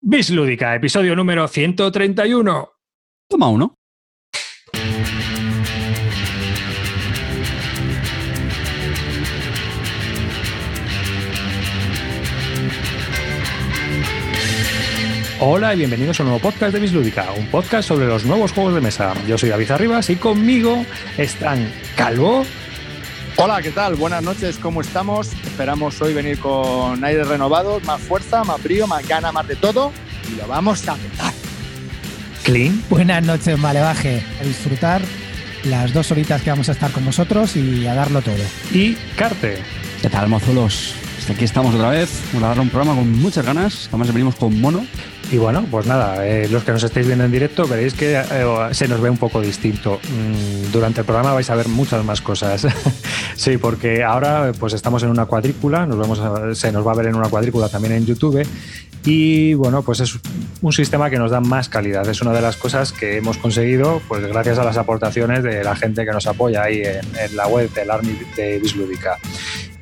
Bis Lúdica, episodio número 131. Toma uno. Hola y bienvenidos a un nuevo podcast de Bislúdica, un podcast sobre los nuevos juegos de mesa. Yo soy David Arribas y conmigo están Calvo. Hola, ¿qué tal? Buenas noches, ¿cómo estamos? Esperamos hoy venir con aire renovado, más fuerza, más brío, más gana, más de todo y lo vamos a petar. Clean. Buenas noches, Malevaje. A disfrutar las dos horitas que vamos a estar con vosotros y a darlo todo. Y Carte. ¿Qué tal, mozulos? Pues aquí estamos otra vez. Vamos a dar un programa con muchas ganas. Además, venimos con mono. Y bueno, pues nada, eh, los que nos estáis viendo en directo veréis que eh, se nos ve un poco distinto. Mm, durante el programa vais a ver muchas más cosas. sí, porque ahora pues estamos en una cuadrícula, nos vemos a- se nos va a ver en una cuadrícula también en YouTube. Y bueno, pues es un sistema que nos da más calidad. Es una de las cosas que hemos conseguido pues gracias a las aportaciones de la gente que nos apoya ahí en, en la web del Army de Bislúdica.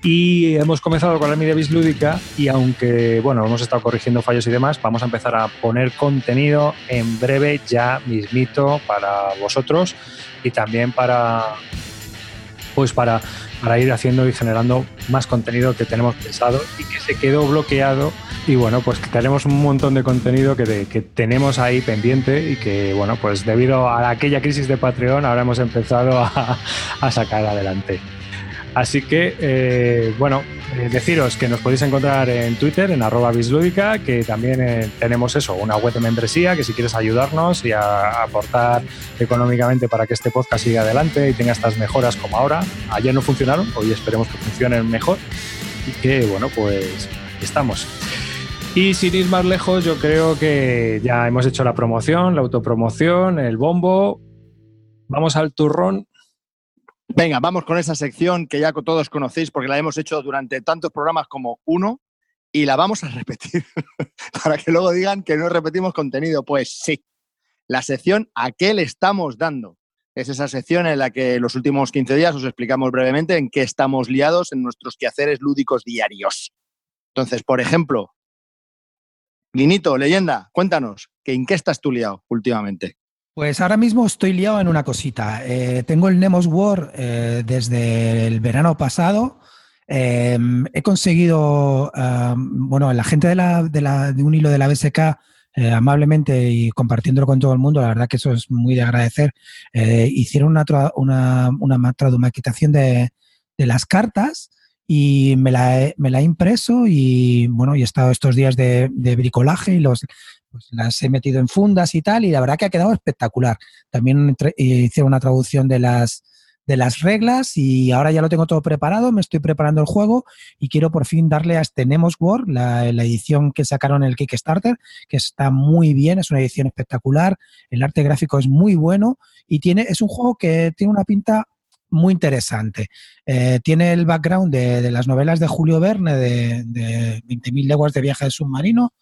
Y hemos comenzado con la de Bislúdica y aunque bueno, hemos estado corrigiendo fallos y demás, vamos a empezar a poner contenido en breve ya mismito para vosotros y también para pues para, para ir haciendo y generando más contenido que tenemos pensado y que se quedó bloqueado y bueno, pues tenemos un montón de contenido que, que tenemos ahí pendiente y que bueno, pues debido a aquella crisis de Patreon ahora hemos empezado a, a sacar adelante. Así que, eh, bueno, eh, deciros que nos podéis encontrar en Twitter, en arroba bislúdica, que también eh, tenemos eso, una web de membresía, que si quieres ayudarnos y a- aportar económicamente para que este podcast siga adelante y tenga estas mejoras como ahora. Ayer no funcionaron, hoy esperemos que funcionen mejor y que, bueno, pues estamos. Y sin ir más lejos, yo creo que ya hemos hecho la promoción, la autopromoción, el bombo. Vamos al turrón. Venga, vamos con esa sección que ya todos conocéis porque la hemos hecho durante tantos programas como uno y la vamos a repetir para que luego digan que no repetimos contenido. Pues sí, la sección ¿A qué le estamos dando? Es esa sección en la que los últimos 15 días os explicamos brevemente en qué estamos liados en nuestros quehaceres lúdicos diarios. Entonces, por ejemplo, Linito, leyenda, cuéntanos, que ¿en qué estás tú liado últimamente? Pues ahora mismo estoy liado en una cosita. Eh, tengo el Nemos War eh, desde el verano pasado. Eh, he conseguido, bueno, la gente de, la, de, la- un hilo de la BSK, amablemente y compartiéndolo con todo el mundo, la verdad que eso es muy de agradecer, hicieron una, una, una ma- tradumaquetación de, de las cartas y me la, he, me la he impreso y bueno, y he estado estos días de, de bricolaje y los, pues las he metido en fundas y tal, y la verdad que ha quedado espectacular. También eh, hice una traducción de las, de las reglas y ahora ya lo tengo todo preparado, me estoy preparando el juego y quiero por fin darle a este Nemos War, la, edición que sacaron en el Kickstarter, que está muy bien, es una edición espectacular, el arte gráfico es muy bueno y tiene, es un juego que tiene una pinta muy interesante. Eh, tiene el background de, de las novelas de Julio Verne, de, de 20.000 leguas de viaje submarino,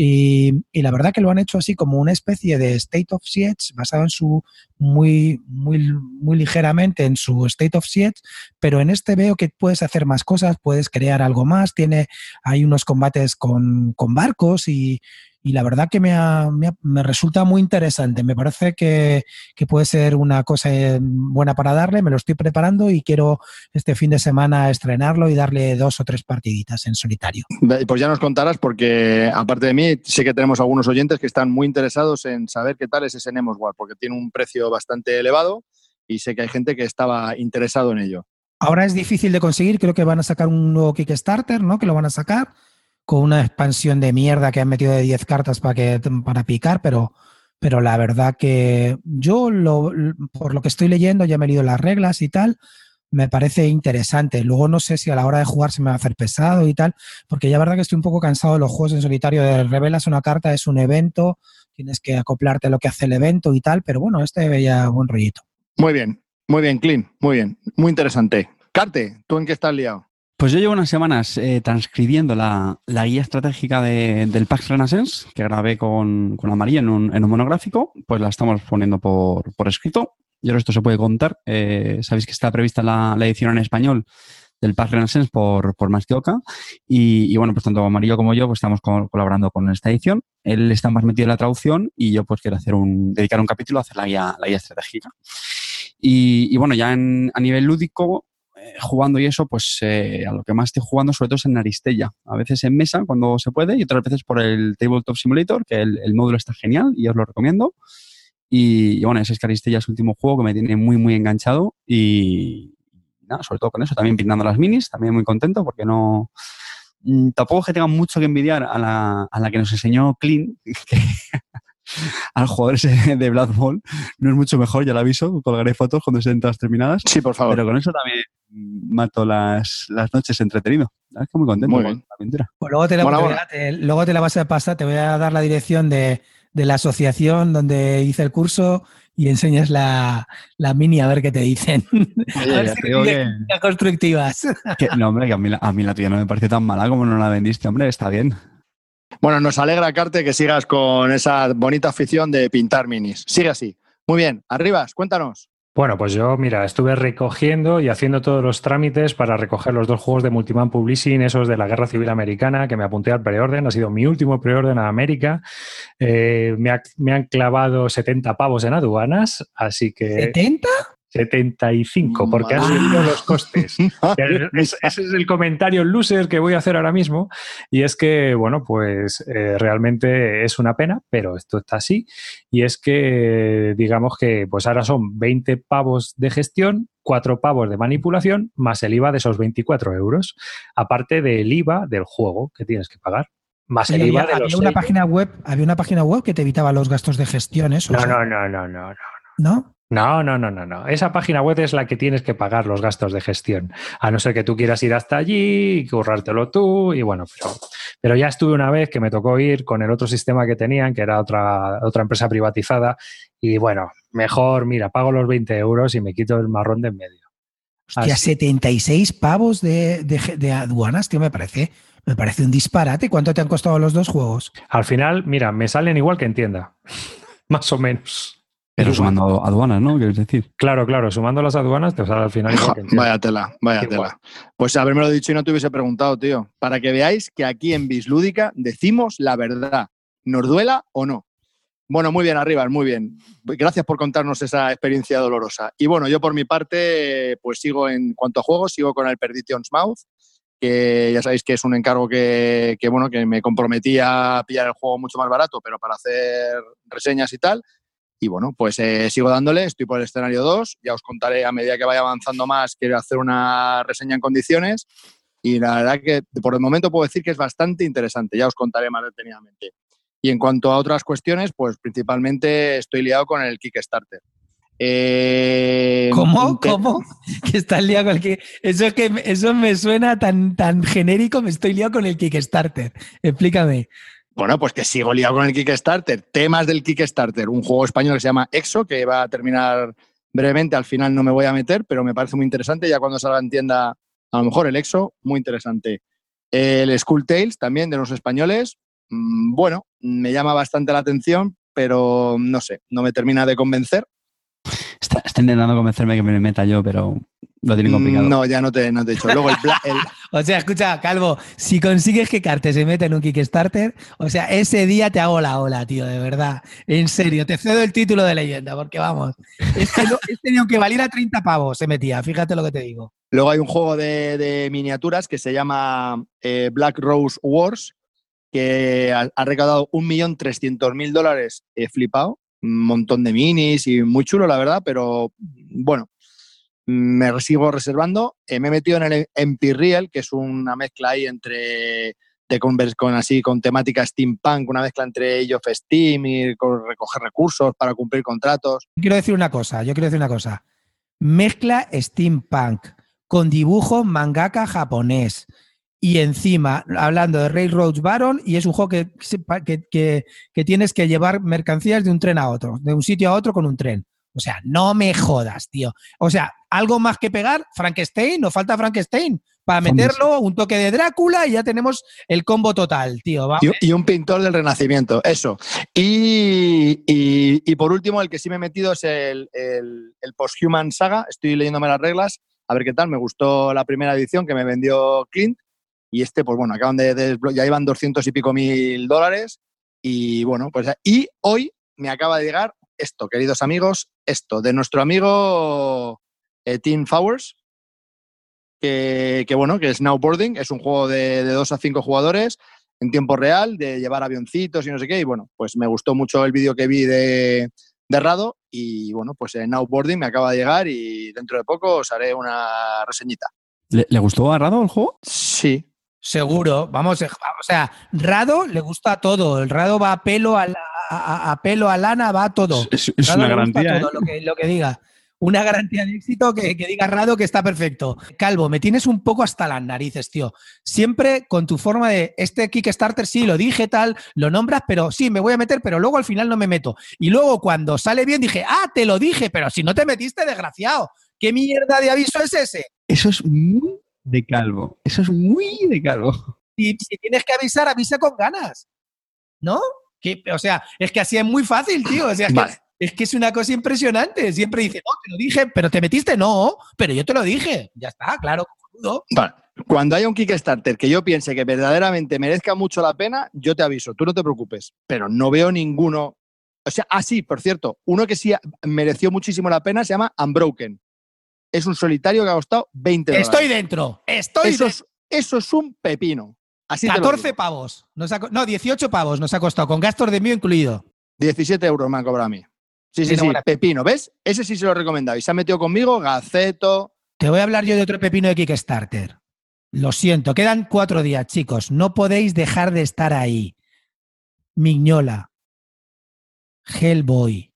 y, la verdad que lo han hecho así como una especie de State of Siege basado en su muy, muy, muy ligeramente en su State of Siege, pero en este veo que puedes hacer más cosas, puedes crear algo más, tiene, hay unos combates con, con barcos y, y la verdad que me, ha- me ha- me resulta muy interesante. Me parece que, que puede ser una cosa eh, buena para darle. Me lo estoy preparando y quiero este fin de semana estrenarlo y darle dos o tres partiditas en solitario. Pues ya nos contarás porque aparte de mí sé que tenemos algunos oyentes que están muy interesados en saber qué tal es ese Nemos War porque tiene un precio bastante elevado y sé que hay gente que estaba interesado en ello. Ahora es difícil de conseguir, creo que van a sacar un nuevo Kickstarter, ¿no? Que lo van a sacar con una expansión de mierda que han metido de 10 cartas para, que, para picar, pero, pero la verdad que yo, lo, por lo que estoy leyendo, ya me he leído las reglas y tal, me parece interesante. Luego no sé si a la hora de jugar se me va a hacer pesado y tal, porque ya verdad que estoy un poco cansado de los juegos en solitario. De revelas una carta, es un evento, tienes que acoplarte a lo que hace el evento y tal, pero bueno, este veía buen rollito. Muy bien, muy bien, Clean, muy bien, muy interesante. Carte, ¿tú en qué estás liado? Pues yo llevo unas semanas eh, transcribiendo la, la guía estratégica de- del PAX Renaissance, que grabé con, con Amaría en un, en un monográfico, pues la estamos poniendo por, por escrito. Y ahora esto se puede contar. Eh, Sabéis que está prevista la, la edición en español del PAX Renaissance por, por Más. Y, y bueno, pues tanto Amarillo como yo pues estamos co- colaborando con esta edición. él está más metido en la traducción y yo pues quiero hacer un, dedicar un capítulo a hacer la guía, la guía estratégica. Y, bueno, ya a nivel lúdico, jugando y eso, pues eh, a lo que más estoy jugando sobre todo es en Aristella. A veces en mesa cuando se puede y otras veces por el Tabletop Simulator, que el, el módulo está genial y os lo recomiendo. Y, bueno, ese es Aristella es el último juego que me tiene muy, muy enganchado y nada, sobre todo con eso, también pintando las minis, también muy contento porque no... Mm, tampoco es que tenga mucho que envidiar a la, a la que nos enseñó Clean, que al jugador ese de Blood Bowl no es mucho mejor, ya lo aviso, colgaré fotos cuando estén todas terminadas. Sí, por favor. Pero con eso también mato las, las noches entretenido. La verdad es que muy contento Muy con bien. la aventura. Pues luego, te la, te- te- luego te la vas a pasar, te voy a dar la dirección de, de la asociación donde hice el curso y enseñas la, la mini a ver qué te dicen. a ver ya si te digo tiene que- críticas constructivas. Que- no, hombre, que a mí, la- a mí la tuya no me pareció tan mala como no la vendiste, hombre, está bien. Bueno, nos alegra, Carte, que sigas con esa bonita afición de pintar minis. Sigue así. Muy bien. Arribas, cuéntanos. Bueno, pues yo, mira, estuve recogiendo y haciendo todos los trámites para recoger los dos juegos de Multiman Publishing, esos de la Guerra Civil Americana, que me apunté al preorden. Ha sido mi último preorden a América. Eh, me, me han clavado 70 pavos en aduanas, así que ¿70? 75, porque han Madre. subido los costes. Es- ese es el comentario loser que voy a hacer ahora mismo. Y es que, bueno, pues eh, realmente es una pena, pero esto está así. Y es que, digamos que, pues ahora son 20 pavos de gestión, 4 pavos de manipulación, más el IVA de esos 24 euros. Aparte del IVA del juego que tienes que pagar. Más el IVA había, de los había una sellos. página web, había una página web que te evitaba los gastos de gestión, eso. No, no, no, no, no, no. ¿No? No, no, no, no, no. Esa página web es la que tienes que pagar los gastos de gestión. A no ser que tú quieras ir hasta allí y currártelo tú. Y bueno, pero, pero ya estuve una vez que me tocó ir con el otro sistema que tenían, que era otra, otra empresa privatizada. Y bueno, mejor, mira, pago los 20 euros y me quito el marrón de en medio. Hostia, Así. 76 pavos de, de, de aduanas, tío, me parece, me parece un disparate. ¿Cuánto te han costado los dos juegos? Al final, mira, me salen igual que en tienda. Más o menos. Pero Igual. sumando aduanas, ¿no? Quieres decir. Claro, claro, sumando las aduanas te sale al final igual que. Vaya tela, vaya Igual. tela. Pues habérmelo dicho y no te hubiese preguntado, tío. Para que veáis que aquí en Bislúdica decimos la verdad, nos duela o no. Bueno, muy bien, arriba, muy bien. Gracias por contarnos esa experiencia dolorosa. Y bueno, yo por mi parte, pues sigo en cuanto a juegos, sigo con el Perdition's Mouth, que ya sabéis que es un encargo que, que, bueno, que me comprometí a pillar el juego mucho más barato, pero para hacer reseñas y tal. Y bueno, pues eh, sigo dándole, estoy por el escenario 2, ya os contaré a medida que vaya avanzando más, quiero hacer una reseña en condiciones y la verdad que por el momento puedo decir que es bastante interesante, ya os contaré más detenidamente. Y en cuanto a otras cuestiones, pues principalmente estoy liado con el Kickstarter. Eh, ¿Cómo? ¿Cómo? Que estás liado con el que Eso es que eso me suena tan, tan genérico, me estoy liado con el Kickstarter. Explícame. Bueno, pues que sigo liado con el Kickstarter. Temas del Kickstarter. Un juego español que se llama Exo, que va a terminar brevemente. Al final no me voy a meter, pero me parece muy interesante. Ya cuando salga en tienda, a lo mejor el Exo, muy interesante. El School Tales, también de los españoles. mm, Bueno, me llama bastante la atención, pero no sé, no me termina de convencer. Está, está intentando convencerme que me meta yo, pero lo tiene complicado. No, ya no te, no te he dicho. Luego el, Bla- el- O sea, escucha, Calvo, si consigues que Carte se meta en un Kickstarter, o sea, ese día te hago la ola, tío, de verdad. En serio, te cedo el título de leyenda, porque vamos, este, este ni aunque valiera 30 pavos se metía, fíjate lo que te digo. Luego hay un juego de, de miniaturas que se llama eh, Black Rose Wars, que ha, ha recaudado 1.300.000 dólares he flipado. Un montón de minis y muy chulo, la verdad, pero bueno, me sigo reservando. Eh, me he metido en el Empiriel, que es una mezcla ahí entre de convers- con así con temática steampunk, una mezcla entre of Steam y recoger recursos para cumplir contratos. Quiero decir una cosa, yo quiero decir una cosa. Mezcla steampunk con dibujo mangaka japonés y encima hablando de Railroad Baron y es un juego que, que, que, que tienes que llevar mercancías de un tren a otro, de un sitio a otro con un tren. O sea, no me jodas, tío. O sea, algo más que pegar, Frankenstein, nos falta Frankenstein para meterlo, un toque de Drácula y ya tenemos el combo total, tío. ¿va? Y, un pintor del Renacimiento, eso. Y, y- y por último, el que sí me he metido es el, el, el Posthuman Saga. Estoy leyéndome las reglas, a ver qué tal. Me gustó la primera edición que me vendió Clint. Y este, pues bueno, acaban de, de ya iban 200 y pico mil dólares. Y bueno, pues y hoy me acaba de llegar esto, queridos amigos, esto, de nuestro amigo eh, Team Fowers, que, bueno, que es Snowboarding, es un juego de, de 2 a 5 jugadores en tiempo real, de llevar avioncitos y no sé qué, y bueno, pues me gustó mucho el vídeo que vi de, de Rado y bueno, pues en Snowboarding me acaba de llegar y dentro de poco os haré una reseñita. ¿Le, le gustó a Rado el juego? Sí, Seguro, vamos, o sea, Rado le gusta todo, el Rado va a pelo a, la- a, a pelo a lana, va a todo. Es, una garantía. todo, ¿eh? lo, que, lo que diga. Una garantía de éxito que, que diga Rado que está perfecto. Calvo, me tienes un poco hasta las narices, tío. Siempre con tu forma de este Kickstarter, sí, lo dije tal, lo nombras, pero sí, me voy a meter, pero luego al final no me meto. Y luego cuando sale bien dije, ah, te lo dije, pero si no te metiste, desgraciado. ¿Qué mierda de aviso es ese? Eso es muy de calvo. Eso es muy de calvo. si, si tienes que avisar, avisa con ganas. ¿No? Que, o sea, es que así es muy fácil, tío. O sea, es, Vale. que, es que es una cosa impresionante. Siempre dice, no, te lo dije, pero te metiste, no, pero yo te lo dije. Ya está, claro, cojonudo. Vale. Cuando haya un Kickstarter que yo piense que verdaderamente merezca mucho la pena, yo te aviso, tú no te preocupes. Pero no veo ninguno. O sea, ah, sí, por cierto, uno que sí mereció muchísimo la pena se llama Unbroken. Es un solitario que ha costado 20 dólares. Estoy dentro, estoy eso, dentro. es, eso es un pepino. Así te lo 14 digo. pavos. Nos ha co- no, 18 pavos nos ha costado, con gastos de mío incluido. 17 euros me han cobrado a mí. Sí, sí, sí, pepino. ¿Ves? Ese sí se lo he recomendado. Y se ha metido conmigo, Gaceto. Te voy a hablar yo de otro pepino de Kickstarter. Lo siento, quedan cuatro días, chicos. No podéis dejar de estar ahí. Miñola, Hellboy,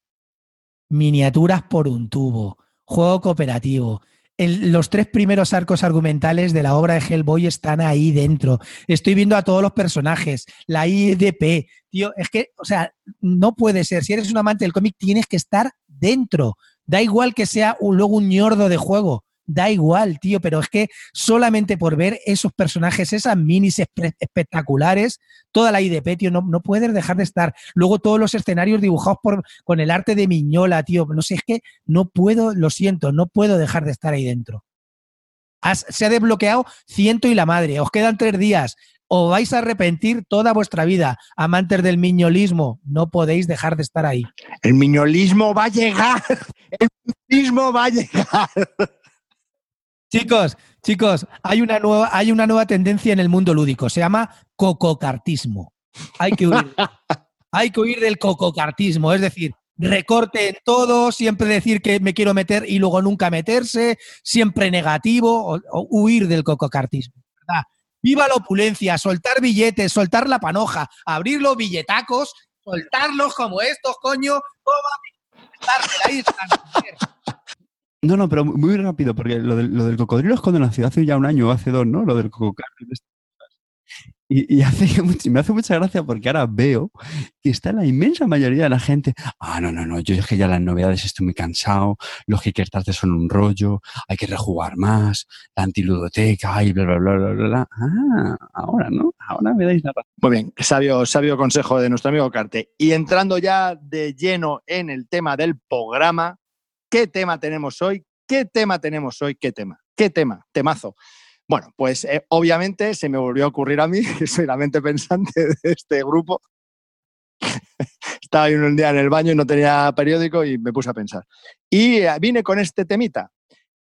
miniaturas por un tubo, juego cooperativo. Los tres primeros arcos argumentales de la obra de Hellboy están ahí dentro. Estoy viendo a todos los personajes, la IDP. Tío, es que, o sea, no puede ser. Si eres un amante del cómic, tienes que estar dentro. Da igual que sea un- luego un ñordo de juego. Da igual, tío, pero es que solamente por ver esos personajes, esas minis espe- espectaculares, toda la IDP, tío, no, no puedes dejar de estar. Luego todos los escenarios dibujados por, con el arte de Miñola, tío. No sé, es que no puedo, lo siento, no puedo dejar de estar ahí dentro. Has- se ha desbloqueado ciento y la madre. Os quedan tres días. Os vais a arrepentir toda vuestra vida. Amantes del miñolismo, no podéis dejar de estar ahí. El miñolismo va a llegar. El miñolismo va a llegar. Chicos, chicos, hay una nueva, hay una nueva tendencia en el mundo lúdico. Se llama cococartismo. Hay que huir. hay que huir del cococartismo, es decir, recorte en todo, siempre decir que me quiero meter y luego nunca meterse, siempre negativo, o, huir del cococartismo. Viva la opulencia, soltar billetes, soltar la panoja, abrir los billetacos, soltarlos como estos, coño, toma, están, joder. No, no, pero muy rápido, porque lo del, lo del cocodrilo es cuando nació hace ya un año o hace dos, ¿no? Lo del cococardio. Y, y hace mucho- me hace mucha gracia porque ahora veo que está la inmensa mayoría de la gente. Ah, no, no, no, yo es que ya las novedades estoy muy cansado, los Kickstarter son un rollo, hay que rejugar más, la antiludoteca, bla, bla, bla, bla, bla, bla. Ah, ahora, ¿no? Ahora me dais la razón. Muy bien, sabio, sabio consejo de nuestro amigo Carte. Y entrando ya de lleno en el tema del programa, ¿qué tema tenemos hoy? ¿Qué tema tenemos hoy? ¿Qué tema? ¿Qué tema? Temazo. Bueno, pues eh, obviamente se me volvió a ocurrir a mí, que soy la mente pensante de este grupo. Estaba un día en el baño y no tenía periódico y me puse a pensar. Y eh, vine con este temita,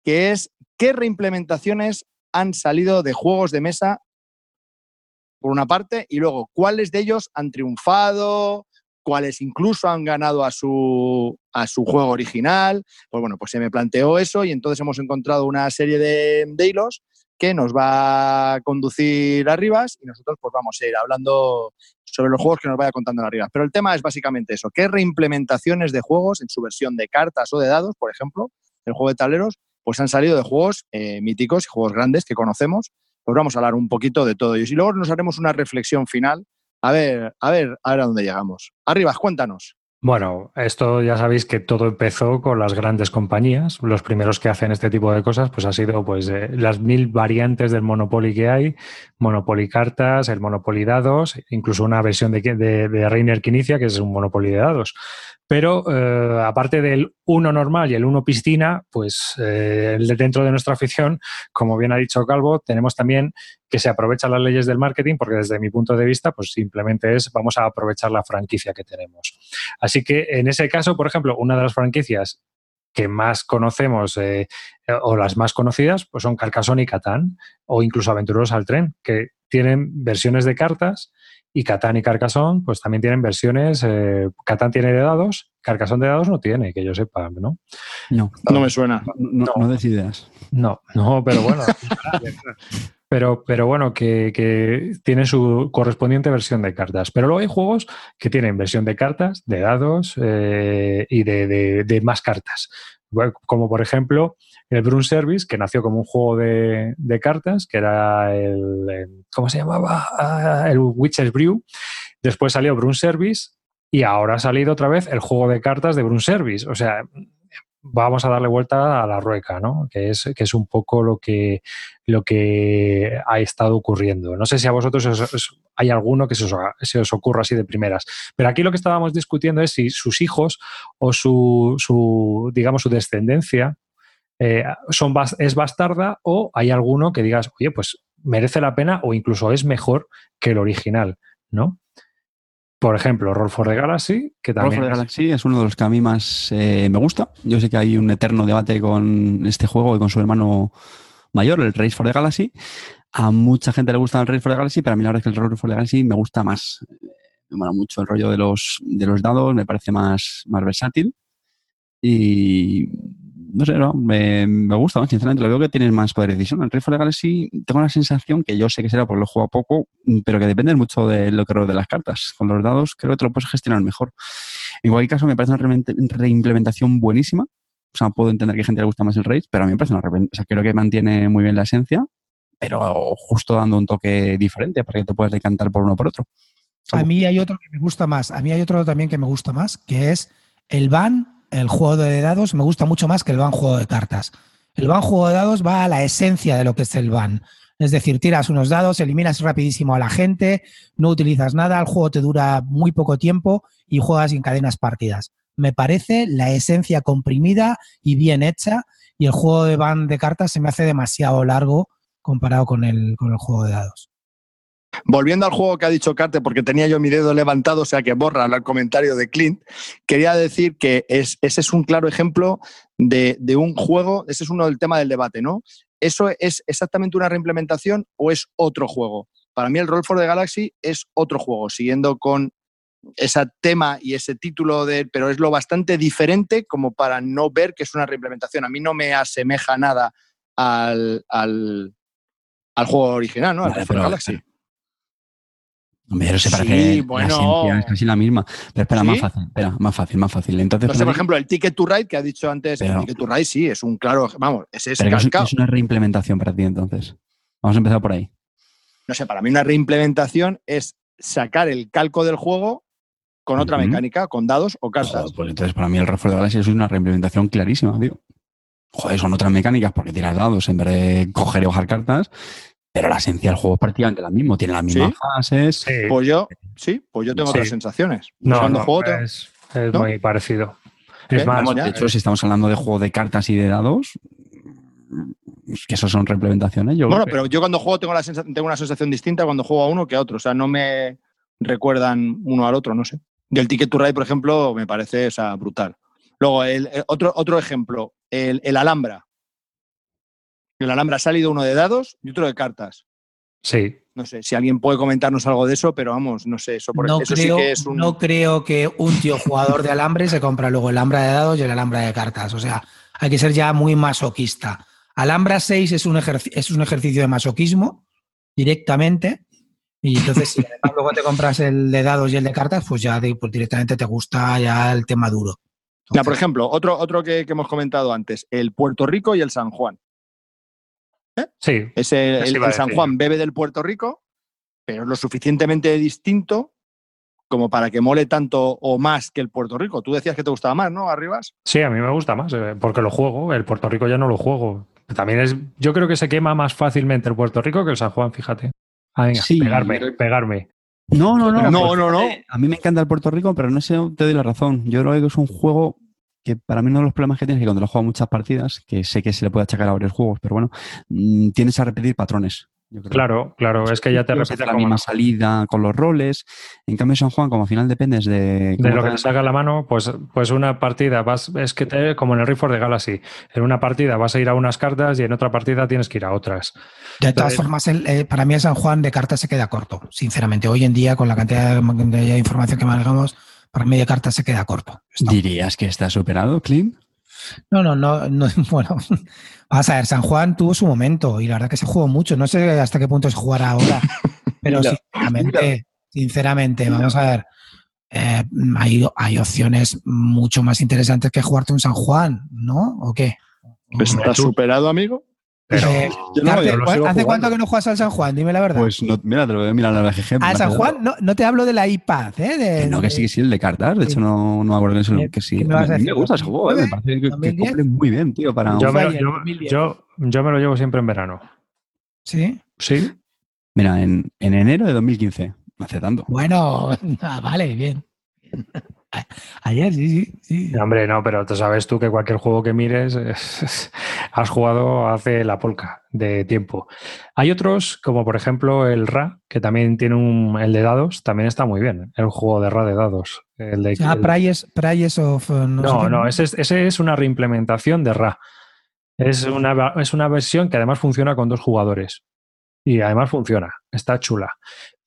que es qué reimplementaciones han salido de juegos de mesa por una parte, y luego cuáles de ellos han triunfado, cuáles incluso han ganado a su, a su juego original. Pues bueno, pues se me planteó eso y entonces hemos encontrado una serie de, de hilos que nos va a conducir a Rivas y nosotros pues vamos a ir hablando sobre los juegos que nos vaya contando en Rivas. Pero el tema es básicamente eso, qué reimplementaciones de juegos en su versión de cartas o de dados, por ejemplo, el juego de tableros, pues han salido de juegos eh, míticos y juegos grandes que conocemos pues vamos a hablar un poquito de todo ello. Y luego nos haremos una reflexión final. A ver, a ver, a ver a dónde llegamos. Arribas, cuéntanos. Bueno, esto ya sabéis que todo empezó con las grandes compañías. Los primeros que hacen este tipo de cosas, pues ha sido pues eh, las mil variantes del Monopoly que hay, Monopoly cartas, el Monopoly dados, incluso una versión de, de, de Reiner que inicia, que es un Monopoly de dados. Pero eh, aparte del uno normal y el uno piscina, pues eh, dentro de nuestra afición, como bien ha dicho Calvo, tenemos también que se aprovechan las leyes del marketing, porque desde mi punto de vista, pues simplemente es vamos a aprovechar la franquicia que tenemos. Así que en ese caso, por ejemplo, una de las franquicias que más conocemos eh, o las más conocidas pues son Carcassonne y Catán o incluso Aventureros al Tren, que tienen versiones de cartas y Catán y Carcassonne pues también tienen versiones, eh, Catán tiene de dados, Carcassonne de dados no tiene, que yo sepa, ¿no? No, no me suena. No, no, des ideas. No, no, pero bueno. pero, pero bueno, que, tiene su correspondiente versión de cartas. Pero luego hay juegos que tienen versión de cartas, de dados eh, y de, más cartas. Como por ejemplo el Brun Service, que nació como un juego de, cartas, que era el, ¿cómo se llamaba? Ah, el Witcher's Brew. Después salió Brun Service y ahora ha salido otra vez el juego de cartas de Brun Service. O sea, vamos a darle vuelta a la rueca, ¿no? Que es, que es un poco lo que, lo que ha estado ocurriendo. No sé si a vosotros os, hay alguno que se os, se os, ocurra así de primeras. Pero aquí lo que estábamos discutiendo es si sus hijos o su, su digamos, su descendencia eh, son, es bastarda o hay alguno que digas, oye, pues merece la pena o incluso es mejor que el original, ¿no? Por ejemplo, Roll for the Galaxy, que también. Roll for the Galaxy es uno de los que a mí más eh, me gusta. Yo sé que hay un eterno debate con este juego y con su hermano mayor, el Race for the Galaxy. A mucha gente le gusta el Race for the Galaxy, pero a mí la verdad es que el Roll for the Galaxy me gusta más. Me mola mucho el rollo de los, de los dados, me parece más, más versátil. Y no sé, no, me, me, gusta, sinceramente, lo veo que tienes más poder de decisión. El Rift the Galaxy tengo la sensación que yo sé que será porque lo juego a poco, pero que depende mucho de lo que de las cartas. Con los dados creo que te lo puedes gestionar mejor. En cualquier caso, me parece una reimplementación buenísima. O sea, puedo entender que a gente le gusta más el Raid, pero a mí me parece una o sea, creo que mantiene muy bien la esencia, pero justo dando un toque diferente para que te puedas decantar por uno o por otro. A mí hay otro que me gusta más. A mí hay otro también que me gusta más, que es el ban el juego de dados me gusta mucho más que el van juego de cartas. El van juego de dados va a la esencia de lo que es el van. Es decir, tiras unos dados, eliminas rapidísimo a la gente, no utilizas nada, el juego te dura muy poco tiempo y juegas en cadenas partidas. Me parece la esencia comprimida y bien hecha y el juego de van de cartas se me hace demasiado largo comparado con el, con el juego de dados. Volviendo al juego que ha dicho Carte, porque tenía yo mi dedo levantado, o sea que borra el comentario de Clint, quería decir que es, ese es un claro ejemplo de, de, un juego, ese es uno del tema del debate, ¿no? ¿Eso es exactamente una reimplementación o es otro juego? Para mí el Roll for the Galaxy es otro juego, siguiendo con ese tema y ese título de, pero es lo bastante diferente como para no ver que es una reimplementación. A mí no me asemeja nada al, al, al juego original, ¿no? Al Roll for the Galaxy. Pero se parece sí, bueno. la esencia es casi la misma. Pero espera, ¿Sí? más fácil, espera, más fácil, más fácil. Entonces, no sé, por ejemplo, el Ticket to Ride que ha dicho antes, pero, el Ticket to Ride sí, es un claro, vamos, ese es pero es, es, una reimplementación para ti entonces. Vamos a empezar por ahí. No sé, para mí una reimplementación es sacar el calco del juego con otra uh -huh. mecánica, con dados o cartas. Joder, pues entonces para mí el refuerzo de Galaxy es una reimplementación clarísima, tío. Joder, son otras mecánicas porque tiras dados en vez de coger y bajar cartas pero la esencia del juego es prácticamente la misma, tiene las mismas ¿Sí? fases. Sí. Pues yo, sí, pues yo tengo Sí. otras sensaciones. No, Cuando no, juego es, es ¿No? muy parecido. Es más, Vamos. De hecho, si estamos hablando de juego de cartas y de dados, es que eso son reimplementaciones. Yo Bueno, pero yo cuando juego tengo, la tengo una sensación distinta cuando juego a uno que a otro. O sea, no me recuerdan uno al otro, no sé. Del Ticket to Ride, por ejemplo, me parece o sea, brutal. Luego, el, el otro, otro ejemplo, el, el Alhambra. El Alhambra ha salido uno de dados y otro de cartas. sí. No sé si alguien puede comentarnos algo de eso, pero vamos, no sé. Eso, por No eso creo, sí que es un. no creo que un tío jugador de alambre se compra luego el alambre de dados y el alambre de cartas. O sea, hay que ser ya muy masoquista. Alhambra 6 es un, es un ejercicio de masoquismo directamente. Y entonces, si además luego te compras el de dados y el de cartas, pues ya de- pues directamente te gusta ya el tema duro. Ya, por ejemplo, otro, otro que, que hemos comentado antes, el Puerto Rico y el San Juan. Sí, Ese, Eso el, San. Juan bebe del Puerto Rico, pero es lo suficientemente distinto como para que mole tanto o más que el Puerto Rico. Tú decías que te gustaba más, ¿no, Arribas? sí, a mí me gusta más, eh, porque lo juego. El Puerto Rico ya no lo juego. También es, yo creo que se quema más fácilmente el Puerto Rico que el San Juan, fíjate. Ah, venga, Sí, pegarme, pero- pegarme. No, no, no. No, pues, no, no. A mí me encanta el Puerto Rico, pero no sé, te doy la razón. Yo creo que es un juego que para mí uno de los problemas que tienes es que cuando lo juego muchas partidas, que sé que se le puede achacar a varios juegos, pero bueno, mm, tienes a repetir patrones. yo creo. Claro, claro, es que ya te Vas a repite hacer la misma salida con los roles. En cambio, San Juan, como al final dependes de. de lo que te- saca la mano, pues, pues una partida vas, es que te- como en el Rift of the Galaxy, en una partida vas a ir a unas cartas y en otra partida tienes que ir a otras. De todas Entonces- formas, el- eh, para mí el San Juan de cartas se queda corto, sinceramente. Hoy en día, con la cantidad de, de información que manejamos, para mí de cartas se queda corto. Está- ¿Dirías que está superado, Klim? No, no, no, no, bueno. Vamos a ver, San Juan tuvo su momento y la verdad que se jugó mucho. No sé hasta qué punto se jugará ahora, pero sinceramente, sinceramente, vamos a ver. eh, hay, hay opciones mucho más interesantes que jugarte un San Juan, ¿no? ¿O qué? ¿Está superado, amigo? Pero Eh, Yo no, ¿hace, yo lo sigo ¿hace jugando. cuánto que no juegas al San Juan? Dime la verdad. Pues no, mira, te lo voy a mirar en la BGG. me a ha San quedado- Juan no, no te hablo de la iPad, ¿eh? De- Que no, que sí, que sí, el de cartas. De hecho, no, no me acuerdo de eso, ¿Qué- que sí. me a mí me gusta ese juego, eh, me parece que, que 2010? cumple muy bien, tío, para yo un- me, lo, fue ayer, yo- 2010. yo- yo me lo llevo siempre en verano. Sí. Sí, Mira, en, en enero de 2015. No hace tanto. Bueno, ah, vale, bien. Ayer, sí, sí, sí. hombre, no, pero tú sabes tú que cualquier juego que mires has jugado hace la polca de tiempo. Hay otros, como por ejemplo el Ra, que también tiene un, el de dados, también está muy bien. El juego de Ra de dados. El de, Se llama el- Price, Price of. eh, No, sé No, no, ese es, ese es una reimplementación de Ra. Es una, es una versión que además funciona con dos jugadores. Y además funciona, está chula.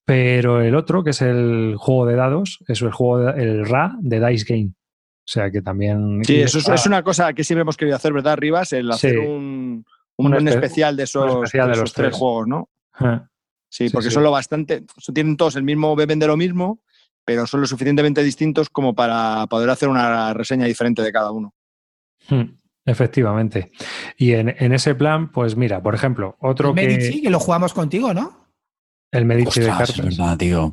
Pero el otro, que es el juego de dados, es el juego de- el Ra de Dice Game. O sea que también. Sí, eso es, una cosa que siempre hemos querido hacer, ¿verdad, Rivas? El hacer Sí. un, un, especial de esos, especial de de esos tres tres. juegos, ¿no? Ah, Sí, Sí, porque sí. son lo bastante. Tienen todos el mismo, beben de lo mismo, pero son lo suficientemente distintos como para poder hacer una reseña diferente de cada uno. hmm, Efectivamente. Y en, en ese plan, pues mira, por ejemplo, otro El que. Medici, que lo jugamos contigo, ¿no? El Medici de es cartas. verdad, tío.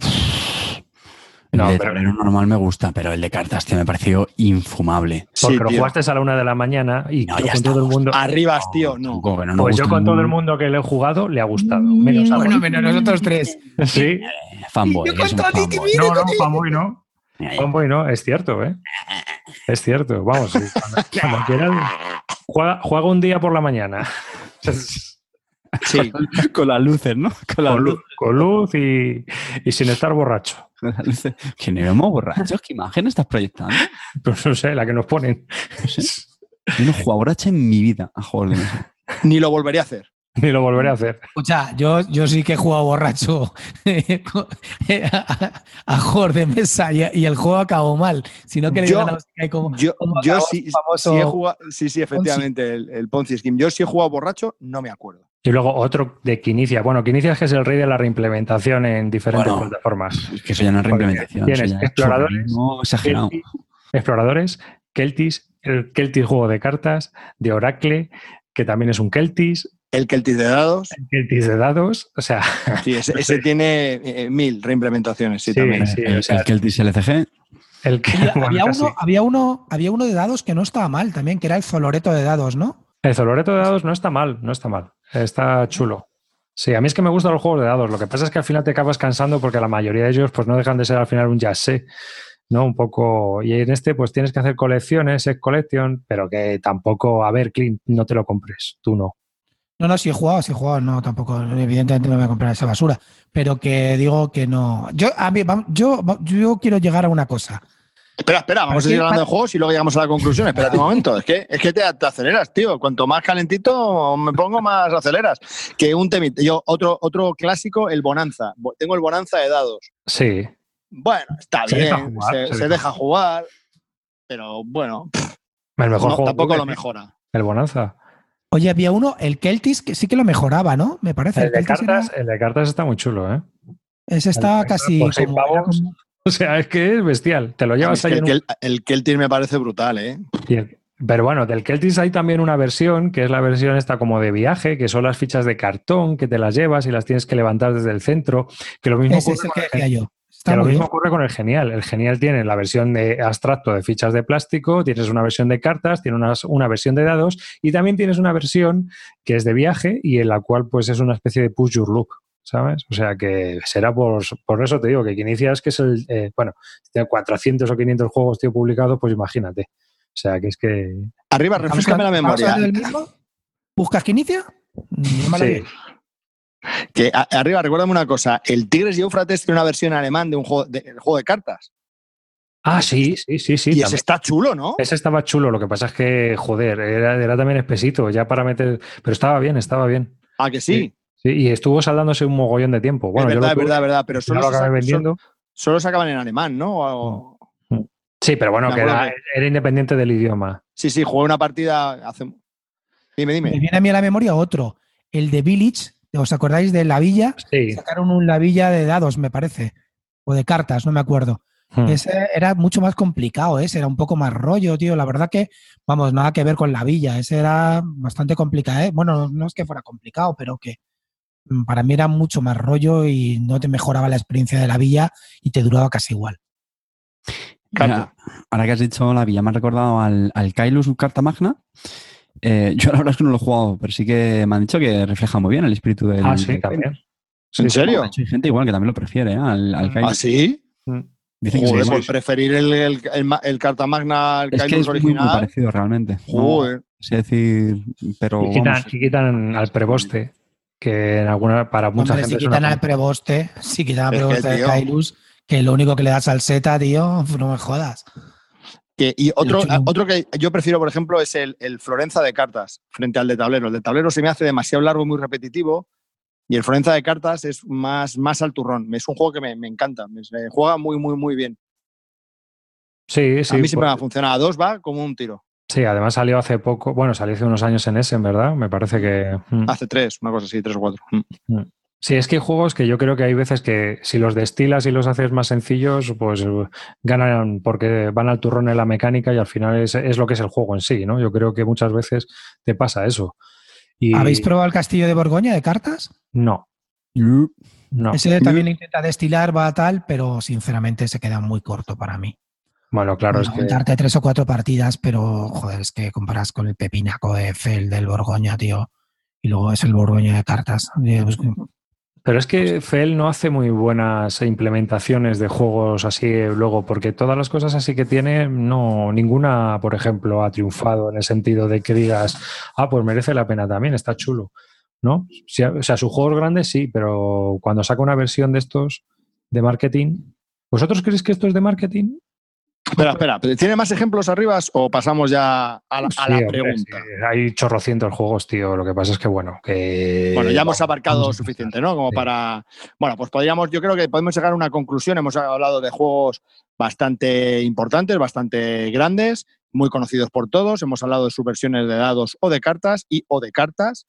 El No, de pero- tablero normal me gusta, pero el de cartas tío, me pareció infumable. Porque Sí, lo jugaste a la una de la mañana y No, ya con todo el mundo. Arribas, tío, no. Pues yo con todo el mundo que le he jugado le ha gustado. Menos a Bueno, menos nosotros tres. Sí. Eh, Fanboy, Yo con es todo fanboy. mira. No, no, fanboy no. Fanboy no, es cierto, ¿eh? Es cierto, vamos, sí, cuando, cuando quieras, juega, juega un día por la mañana. Sí, Con las luces, ¿no? Con las Con luces. luz, con luz y, y sin estar borracho. Que ni vemos borrachos. ¿Qué imagen estás proyectando? Pues no sé, la que nos ponen. No sé. Yo no he jugado borracha en mi vida a juegos de mesa. ni lo volvería a hacer. Ni lo volveré a hacer. Escucha, yo, yo sí que he jugado borracho a, a juegos de mesa y, y el juego acabó mal. Sino que le Yo- digan a los que hay como, Yo, como yo famoso- sí he jugado, sí, sí, efectivamente, el, el Ponzi Scheme. Yo sí he jugado borracho, no me acuerdo. Y luego otro de Quinicia. Bueno, Quinicia es que es el rey de la reimplementación en diferentes Bueno. plataformas. Es que eso ya no es reimplementación. Tienes exploradores, exagerado. Keltis, exploradores, Keltis, el Keltis juego de cartas, de Oracle, que también es un Keltis, El Celtic de dados, el Keltis de dados. O sea, sí, ese, ese tiene eh, mil reimplementaciones, sí, Sí, también. sí. el, o sea- el Keltis LCG. el que. Bueno, había, uno, había, uno, había uno de dados que no estaba mal también, que era el Zoloreto de dados, ¿no? El Zoloreto de dados no está mal, no está mal. Está chulo. Sí, a mí es que me gustan los juegos de dados. Lo que pasa es que al final te acabas cansando porque la mayoría de ellos pues no dejan de ser al final un sé ¿no? Un poco. Y en este, pues tienes que hacer colecciones, set collection, pero que tampoco, a ver, Clint, no te lo compres, tú no. No, no, sí he jugado, sí he jugado, no, tampoco, evidentemente no me voy a comprar esa basura, pero que digo que no. Yo, a mí, yo, yo quiero llegar a una cosa. Espera, espera, vamos a seguir hablando de juegos y luego llegamos a la conclusión. Espérate un momento, es que, es que te, te aceleras, tío. Cuanto más calentito me pongo, más aceleras. Que un temita. Yo, otro, otro clásico, el Bonanza. Bo- Tengo el Bonanza de dados. Sí. Bueno, está Se bien, deja jugar, se, se se deja jugar, pero bueno, El mejor no, juego. tampoco lo mejora. El Bonanza. Oye, había uno, el Keltis, que sí que lo mejoraba, ¿no? Me parece. El de, Keltis era- cartas, el de cartas está muy chulo, ¿eh? ese está el- casi por seis como, era pavos. como- O sea, es que es bestial. Te lo Es llevas que ahí el, en un Kel- el Keltir me parece brutal, ¿eh? El- pero bueno, del Keltis hay también una versión, que es la versión esta como de viaje, que son las fichas de cartón, que te las llevas y las tienes que levantar desde el centro, que lo mismo, Ese es ocurre, el con que el, yo. Que lo mismo ocurre con el Genial. El Genial tiene la versión de abstracto de fichas de plástico, tienes una versión de cartas, tienes una, una versión de dados y también tienes una versión que es de viaje y en la cual pues es una especie de push your look. O ¿sabes? O sea que será por, por eso te digo que inicias que es el, eh, bueno, tiene 400 o 500 juegos, tío, publicados, pues imagínate. O sea que es que... Arriba, refrescame la memoria. ¿Buscas que inicia? sí. Que arriba, recuérdame una cosa, el Tigres y Eufrates tiene una versión alemán de un juego de, juego de cartas. Ah, sí, sí, sí, sí. Y ese está chulo, ¿no? Ese estaba chulo, lo que pasa es que, joder, era, era también espesito, ya para meter. Pero estaba bien, estaba bien. Ah, que sí. sí. Y estuvo saldándose un mogollón de tiempo. Bueno, es verdad, es verdad, verdad, pero solo, lo se, vendiendo. Solo, se acaban en alemán, ¿no? Mm. Sí, pero bueno, que era, independiente del idioma. Sí, sí, jugué una partida hace. Dime, dime. Me viene a mí a la memoria otro, el de Village. ¿Os acordáis de La Villa? Sí. Sacaron un La Villa de dados, me parece. O de cartas, no me acuerdo. Hmm. Ese era mucho más complicado, ese era un poco más rollo, tío. La verdad que, vamos, nada que ver con la villa. Ese era bastante complicado. ¿eh? Bueno, no es que fuera complicado, pero que mm, para mí era mucho más rollo y no te mejoraba la experiencia de la villa y te duraba casi igual. ahora que has dicho la villa, me has recordado al, al Kailus Carta Magna. Eh, yo la verdad es que no lo he jugado, pero sí que me han dicho que refleja muy bien el espíritu del. Ah, sí, también. ¿En serio? Hay gente igual que también lo prefiere, ¿eh? al, al ¿Ah, sí? Mm. Dicen Joder, que por preferir el, el, el, Carta Magna al es que es original. Muy, parecido realmente. Joder. es decir, pero. Y quitan, y quitan, al preboste, que en alguna, para mucha Hombre, gente. Si quitan al preboste, si quitan al preboste de Kailus, que lo único que le das al Z, tío, no me jodas. Que, y otro, otro que yo prefiero, por ejemplo, es el, el Florenza de cartas frente al de tablero. El de tablero se me hace demasiado largo y muy repetitivo y el Florenza de cartas es más, más al turrón. Es un juego que me, me encanta. Me, juega muy, muy, muy bien. Sí, sí. A mí siempre me ha funcionado. A dos va como un tiro. Sí, además salió hace poco, bueno, salió hace unos años en ese, en verdad. Me parece que. Mm. Hace tres, una cosa así, tres o cuatro. Mm. Mm. Sí, es que hay juegos que yo creo que hay veces que si los destilas y los haces más sencillos, pues ganan porque van al turrón en la mecánica y al final es, es lo que es el juego en sí, ¿no? Yo creo que muchas veces te pasa eso. ¿Habéis probado el castillo de Borgoña de cartas? No. No. Ese también intenta destilar, va tal, pero sinceramente se queda muy corto para mí. Bueno, claro, es que. Darte tres o cuatro partidas, pero joder, es que comparas con el pepinaco de Fel del Borgoña, tío. Y luego es el Borgoña de cartas. Pues, pero es que Fel no hace muy buenas implementaciones de juegos así luego, porque todas las cosas así que tiene, no, ninguna, por ejemplo, ha triunfado en el sentido de que digas, ah, pues merece la pena también, está chulo. ¿No? o sea, sus juegos grandes sí, pero cuando saca una versión de estos de marketing, ¿vosotros creéis que esto es de marketing? Espera, espera, ¿tiene más ejemplos arriba o pasamos ya a la, pregunta? Hay chorrocientos juegos, tío. Lo que pasa es que, bueno, que. Bueno, ya hemos abarcado suficiente, ¿no? Como para. Bueno, pues podríamos, yo creo que podemos llegar a una conclusión. Hemos hablado de juegos bastante importantes, bastante grandes, muy conocidos por todos. Hemos hablado de sus versiones de dados o de cartas y o de cartas.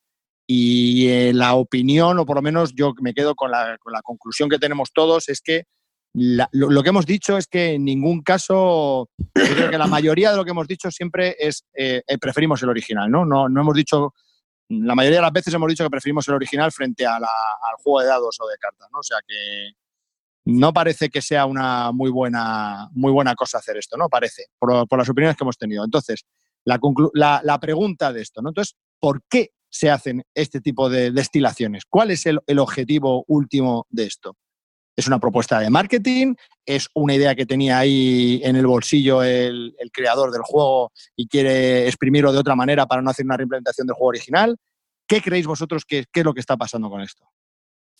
Y eh, la opinión, o por lo menos yo me quedo con la, con la conclusión que tenemos todos, es que lo, que hemos dicho es que en ningún caso, yo creo que la mayoría de lo que hemos dicho siempre es eh, eh, preferimos el original, ¿no? ¿no? No hemos dicho, la mayoría de las veces hemos dicho que preferimos el original frente a al juego de dados o de cartas, ¿no? O sea que no parece que sea una muy buena, muy buena cosa hacer esto, ¿no? Parece, por, las opiniones que hemos tenido. Entonces, la, la, pregunta de esto, ¿no? Entonces, ¿por qué se hacen este tipo de destilaciones? ¿Cuál es el objetivo último de esto? Es una propuesta de marketing, es una idea que tenía ahí en el bolsillo el, creador del juego y quiere exprimirlo de otra manera para no hacer una reimplementación del juego original. ¿Qué creéis vosotros que, es lo que está pasando con esto?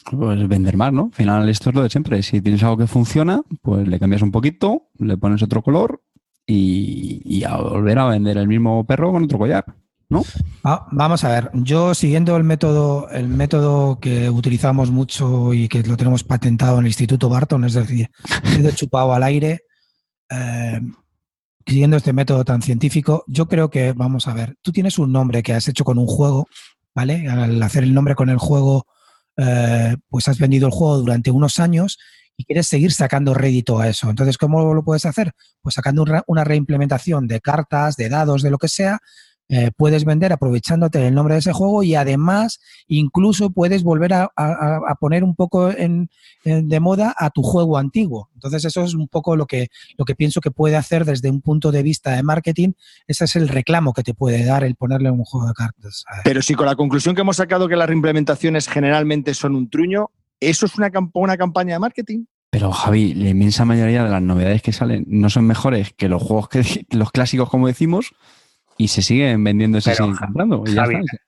Pues vender más, ¿no? Al final esto es lo de siempre. Si tienes algo que funciona, pues le cambias un poquito, le pones otro color y, a volver a vender el mismo perro con otro collar. ¿No? Ah, vamos a ver, yo siguiendo el método, el método que utilizamos mucho y que lo tenemos patentado en el Instituto Barton, es decir, he chupado al aire, eh, siguiendo este método tan científico, yo creo que, vamos a ver, tú tienes un nombre que has hecho con un juego, ¿vale? Al hacer el nombre con el juego, eh, pues has vendido el juego durante unos años y quieres seguir sacando rédito a eso. Entonces, ¿cómo lo puedes hacer? Pues sacando una reimplementación de cartas, de dados, de lo que sea, eh, puedes vender aprovechándote del nombre de ese juego y además incluso puedes volver a, poner un poco en, de moda a tu juego antiguo. Entonces eso es un poco lo que, lo que pienso que puede hacer desde un punto de vista de marketing. Ese es el reclamo que te puede dar el ponerle un juego de cartas. Pero si con la conclusión que hemos sacado que las reimplementaciones generalmente son un truño, ¿eso es una, una campaña de marketing? Pero Javi, la inmensa mayoría de las novedades que salen no son mejores que los juegos que los clásicos, como decimos, y se siguen vendiendo y se siguen comprando.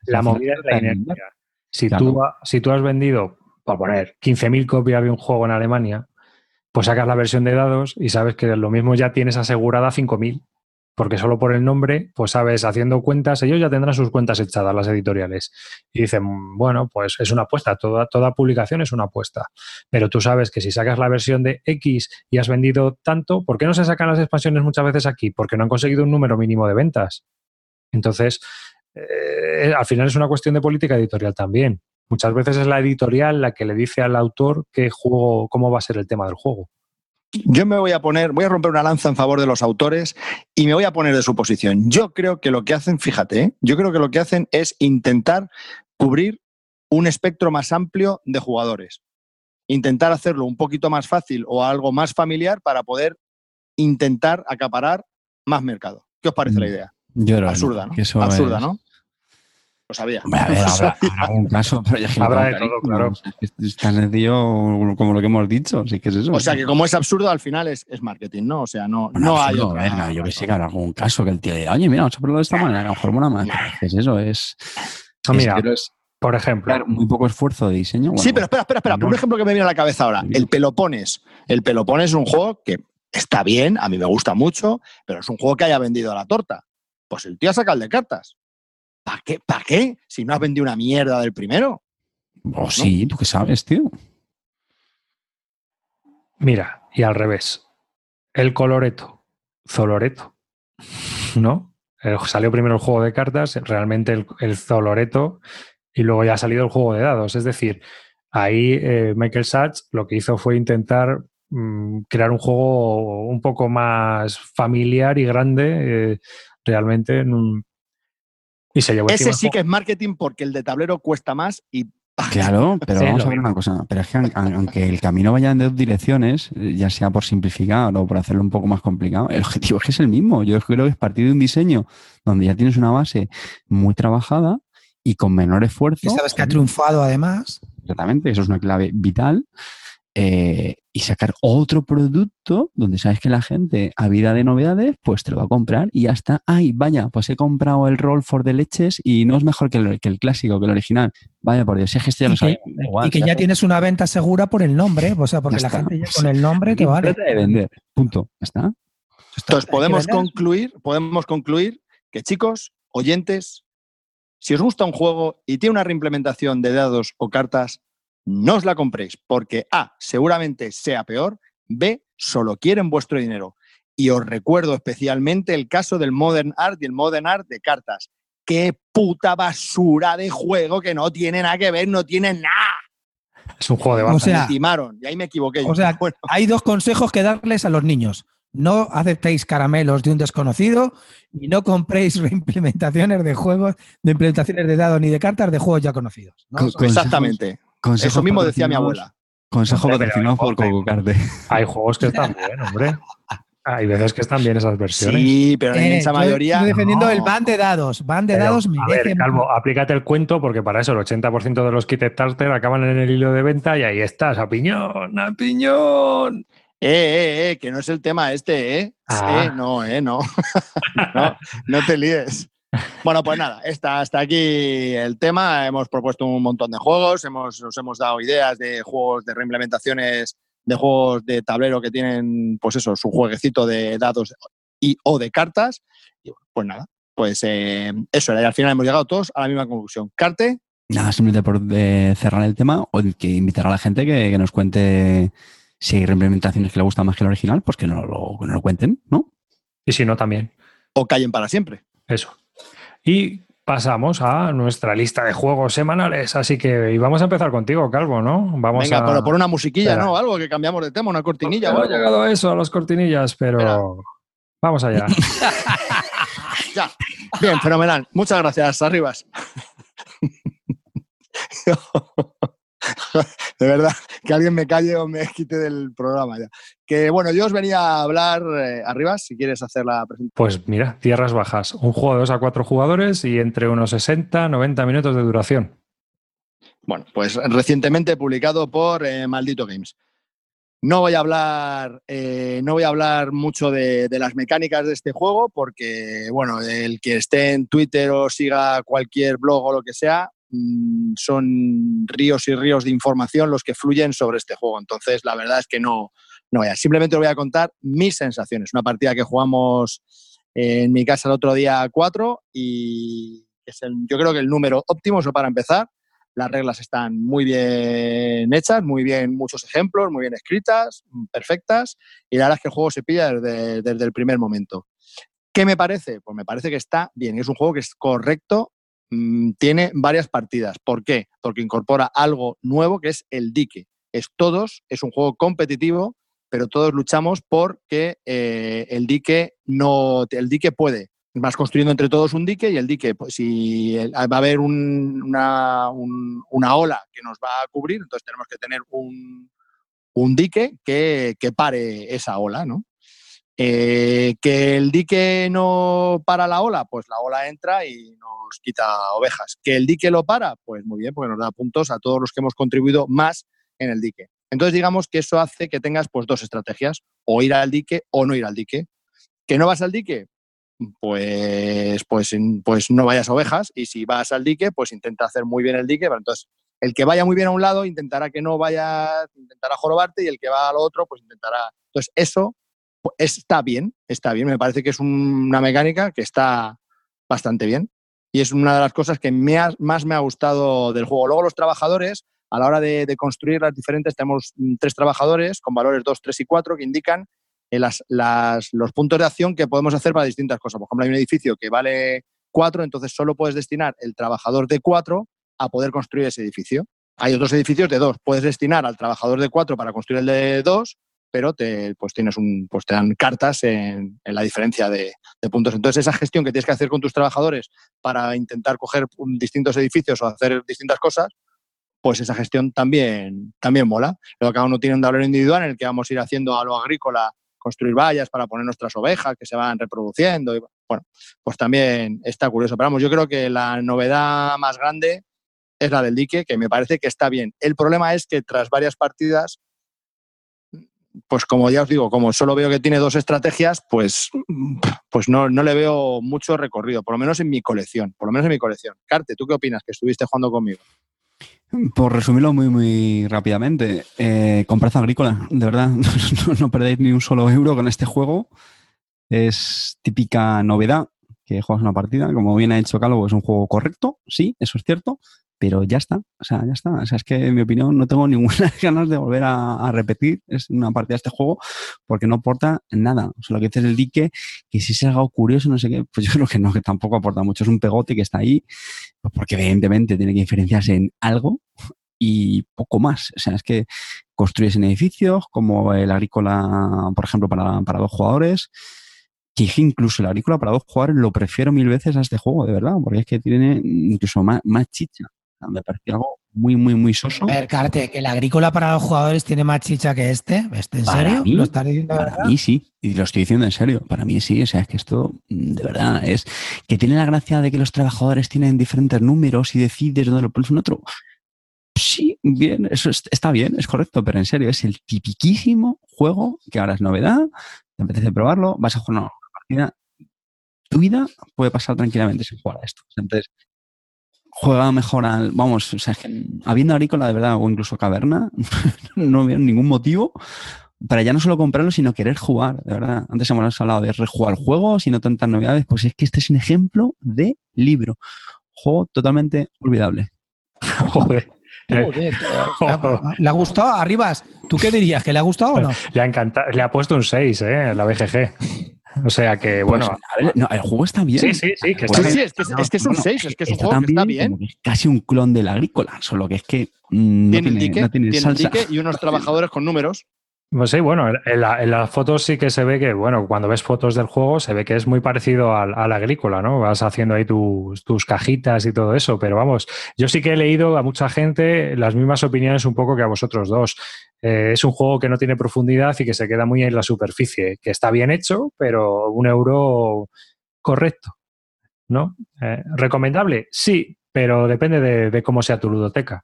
la movida es la inercia. Si, tú, si tú has vendido, por poner, 15.000 copias de un juego en Alemania, pues sacas la versión de dados y sabes que lo mismo ya tienes asegurada 5.000 porque solo por el nombre, pues sabes, haciendo cuentas, ellos ya tendrán sus cuentas echadas, las editoriales. Y dicen, bueno, pues es una apuesta, toda, toda publicación es una apuesta. Pero tú sabes que si sacas la versión de X y has vendido tanto, ¿por qué no se sacan las expansiones muchas veces aquí? Porque no han conseguido un número mínimo de ventas. Entonces, eh, al final es una cuestión de política editorial también. Muchas veces es la editorial la que le dice al autor qué juego, cómo va a ser el tema del juego. Yo me voy a poner, voy a romper una lanza en favor de los autores y me voy a poner de su posición. Yo creo que lo que hacen, fíjate, ¿eh? yo creo que lo que hacen es intentar cubrir un espectro más amplio de jugadores. Intentar hacerlo un poquito más fácil o algo más familiar para poder intentar acaparar más mercado. ¿Qué os parece la mm. idea? Yo Absurda, ¿no? Absurda, ¿no? Lo sabía. habrá, algún caso, pero ya habrá de todo, claro. Es tan sencillo como lo que hemos dicho, sí que es eso. O sea, que como es absurdo, al final es, marketing, ¿no? O sea, no, no hay. yo que sé que habrá algún caso que el tío diga, oye, mira, vamos a hacerlo de esta manera, a lo mejor mola más. Es eso, es. mira, por ejemplo. muy poco esfuerzo de diseño. sí, pero espera, espera, espera. Por un ejemplo que me viene a la cabeza ahora, el Pelopones. El Pelopones es un juego que está bien, a mí me gusta mucho, pero es un juego que haya vendido a la torta. Pues el tío ha sacado el de cartas. ¿Para qué? ¿Para qué? Si no has vendido una mierda del primero. Oh, sí, tú qué sabes, tío. Mira, y al revés. El coloreto, Zoloreto, ¿no? salió primero el juego de cartas, realmente el, el, Zoloreto, y luego ya ha salido el juego de dados. Es decir, ahí eh, Michael Sachs lo que hizo fue intentar mm, crear un juego un poco más familiar y grande, eh, realmente en un, ese sí que es marketing porque el de tablero cuesta más y Claro, pero vamos a ver una cosa. Pero es que aunque el camino vaya en dos direcciones, ya sea por simplificar o por hacerlo un poco más complicado, el objetivo es que es el mismo. Yo creo que es partir de un diseño donde ya tienes una base muy trabajada y con menor esfuerzo. Y sabes que ha triunfado además. Exactamente, eso es una clave vital. Eh, y sacar otro producto donde sabes que la gente, a vida de novedades, pues te lo va a comprar y ya está. Ay, vaya, pues he comprado el Roll for de leches y no es mejor que el, que el clásico, que el original. Vaya, por Dios, si es que este ya lo sabía. Y que ya tienes una venta segura por el nombre, o sea, porque la gente ya con el nombre que vale. de vender, punto. está? Entonces, podemos concluir, podemos concluir que, chicos, oyentes, si os gusta un juego y tiene una reimplementación de dados o cartas, no os la compréis porque A, seguramente sea peor, B, solo quieren vuestro dinero. Y os recuerdo especialmente el caso del Modern Art y el Modern Art de cartas. ¡Qué puta basura de juego que no tiene nada que ver, no tiene nada! Es un juego de base. O sea, me timaron y ahí me equivoqué. O sea, hay dos consejos que darles a los niños. No aceptéis caramelos de un desconocido y no compréis reimplementaciones de juegos, de implementaciones de dados ni de cartas de juegos ya conocidos. Exactamente. Eso mismo decía mi abuela. Consejo patrocinado por Cococarte. Hay juegos que están bien, hombre. Hay veces que están bien esas versiones. Sí, pero la eh, inmensa mayoría. Estoy defendiendo el van de dados. Van de dados A ver, Calvo, aplícate el cuento porque para eso el 80% de los kits starter acaban en el hilo de venta y ahí estás, a piñón, a piñón. Eh, eh, eh, que no es el tema este, ¿eh? Ah. Eh, no, eh, no. no. No te líes. Bueno, pues nada, está hasta aquí el tema. Hemos propuesto un montón de juegos, hemos, nos hemos dado ideas de juegos de reimplementaciones de juegos de tablero que tienen, pues eso, su jueguecito de dados y o de cartas. Y bueno, pues nada, pues eh, eso era. Y al final hemos llegado todos a la misma conclusión. Carte. Nada, simplemente por eh, cerrar el tema, o que invitar a la gente que, nos cuente si hay reimplementaciones que le gustan más que el original, pues que no lo, que no lo cuenten, ¿no? Y si no, también. O callen para siempre. Eso. Y pasamos a nuestra lista de juegos semanales. Así que vamos a empezar contigo, Calvo, ¿no? Vamos Venga, pero por una musiquilla, ¿no? Algo que cambiamos de tema, una cortinilla. No, he llegado a eso, a las cortinillas, pero vamos allá. ya. Bien, fenomenal. Muchas gracias, Arribas. de verdad, que alguien me calle o me quite del programa ya. Que bueno, yo os venía a hablar eh, arriba, si quieres hacer la presentación. Pues mira, Tierras Bajas, un juego de 2 a 4 jugadores y entre unos 60, 90 minutos de duración. Bueno, pues recientemente publicado por eh, Maldito Games. No voy a hablar, eh, no voy a hablar mucho de, las mecánicas de este juego porque, bueno, el que esté en Twitter o siga cualquier blog o lo que sea, son ríos y ríos de información los que fluyen sobre este juego. Entonces, la verdad es que no, no voy a. Simplemente voy a contar mis sensaciones. Una partida que jugamos en mi casa el otro día 4 y es yo creo que el número óptimo, eso para empezar las reglas están muy bien hechas, muy bien, muchos ejemplos, muy bien escritas, perfectas, y la verdad es que el juego se pilla desde, el primer momento. ¿Qué me parece? Pues me parece que está bien, es un juego que es correcto, mm, tiene varias partidas. ¿Por qué? Porque incorpora algo nuevo que es el dique. Es todos, es un juego competitivo, pero todos luchamos porque eh, el dique no, el dique puede vas construyendo entre todos un dique y el dique, pues si va a haber una, una, ola que nos va a cubrir, entonces tenemos que tener un, dique que, pare esa ola, ¿no? Eh, que el dique no para la ola, pues la ola entra y nos quita ovejas. Que el dique lo para, pues muy bien, porque nos da puntos a todos los que hemos contribuido más en el dique. Entonces digamos que eso hace que tengas pues dos estrategias, o ir al dique o no ir al dique. ¿Que no vas al dique? pues, pues, pues no vayas ovejas y si vas al dique, pues intenta hacer muy bien el dique. Entonces, el que vaya muy bien a un lado intentará que no vaya, intentará jorobarte y el que va al otro, pues intentará. Entonces, eso está bien, está bien. Me parece que es una mecánica que está bastante bien y es una de las cosas que más me ha gustado del juego. Luego, los trabajadores, a la hora de, de construir las diferentes, tenemos mm, tres trabajadores con valores 2, 3 y 4 que indican eh, los puntos de acción que podemos hacer para distintas cosas. Por ejemplo, hay un edificio que vale 4, entonces solo puedes destinar el trabajador de 4 a poder construir ese edificio. Hay otros edificios de 2, puedes destinar al trabajador de 4 para construir el de 2, pero te, pues tienes un, pues te dan cartas en, la diferencia de, puntos. Entonces, esa gestión que tienes que hacer con tus trabajadores para intentar coger distintos edificios o hacer distintas cosas, pues esa gestión también, también mola. Luego cada uno tiene un tablero individual en el que vamos a ir haciendo a lo agrícola construir vallas para poner nuestras ovejas que se van reproduciendo. Y, bueno, pues también está curioso. Pero vamos, yo creo que la novedad más grande es la del dique, que me parece que está bien. El problema es que tras varias partidas, pues como ya os digo, como solo veo que tiene dos estrategias, pues, pues no, no le veo mucho recorrido, por lo menos en mi colección, por lo menos en mi colección. Carte, ¿tú qué opinas que estuviste jugando conmigo? Por resumirlo muy, muy rápidamente, eh, agrícola, de verdad, no, perdéis ni un solo euro con este juego. Es típica novedad que juegas una partida. Como bien ha dicho Calvo, es un juego correcto, sí, eso es cierto, pero ya está, o sea, ya está. O sea, es que en mi opinión no tengo ninguna ganas de volver a, repetir es una partida de este juego porque no aporta nada. O sea, lo que dice el dique, que si es algo curioso, no sé qué, pues yo creo que no, que tampoco aporta mucho. Es un pegote que está ahí, pues porque evidentemente tiene que diferenciarse en algo y poco más. O sea, es que construyes en edificios como el agrícola, por ejemplo, para, para dos jugadores que incluso el agrícola para dos jugadores lo prefiero mil veces a este juego, de verdad, porque es que tiene incluso más, más chicha me pareció algo muy, muy, muy soso. A ver, Carte, que la agrícola para los jugadores tiene más chicha que este. ¿Este en serio? ¿Lo estás diciendo Para mí sí, y lo estoy diciendo en serio. Para mí sí, o sea, es que esto mm, de verdad es que tiene la gracia de que los trabajadores tienen diferentes números y decides dónde lo pones un otro. Sí, bien, eso está bien, es correcto, pero en serio, es el tipiquísimo juego que ahora es novedad, te apetece probarlo, vas a jugar una partida, tu vida puede pasar tranquilamente sin jugar a esto. Entonces, juega mejor al. Vamos, o sea, que habiendo agrícola de verdad o incluso caverna, no veo ningún motivo para ya no solo comprarlo, sino querer jugar, de verdad. Antes hemos hablado de rejugar juegos y no tantas novedades, pues es que este es un ejemplo de libro. Juego totalmente olvidable. Joder. ¿Le ha gustado? Arribas, ¿tú qué dirías? ¿Que le ha gustado o no? Le ha encantado, le ha puesto un 6, ¿eh? La BGG. O sea que, pues, bueno. el juego está bien. Sí, sí, sí. Que sí, es, que, es, un 6, es que es un juego que está bien. casi un clon del agrícola, solo que es que. Mm, tiene, el dique, tiene, el dique y unos trabajadores con números. Pues sí, bueno, en, las fotos sí que se ve que, bueno, cuando ves fotos del juego se ve que es muy parecido al, agrícola, ¿no? Vas haciendo ahí tus, tus, cajitas y todo eso, pero vamos, yo sí que he leído a mucha gente las mismas opiniones un poco que a vosotros dos. Eh, es un juego que no tiene profundidad y que se queda muy en la superficie, que está bien hecho, pero un euro correcto, ¿no? Eh, ¿Recomendable? Sí, pero depende de, cómo sea tu ludoteca.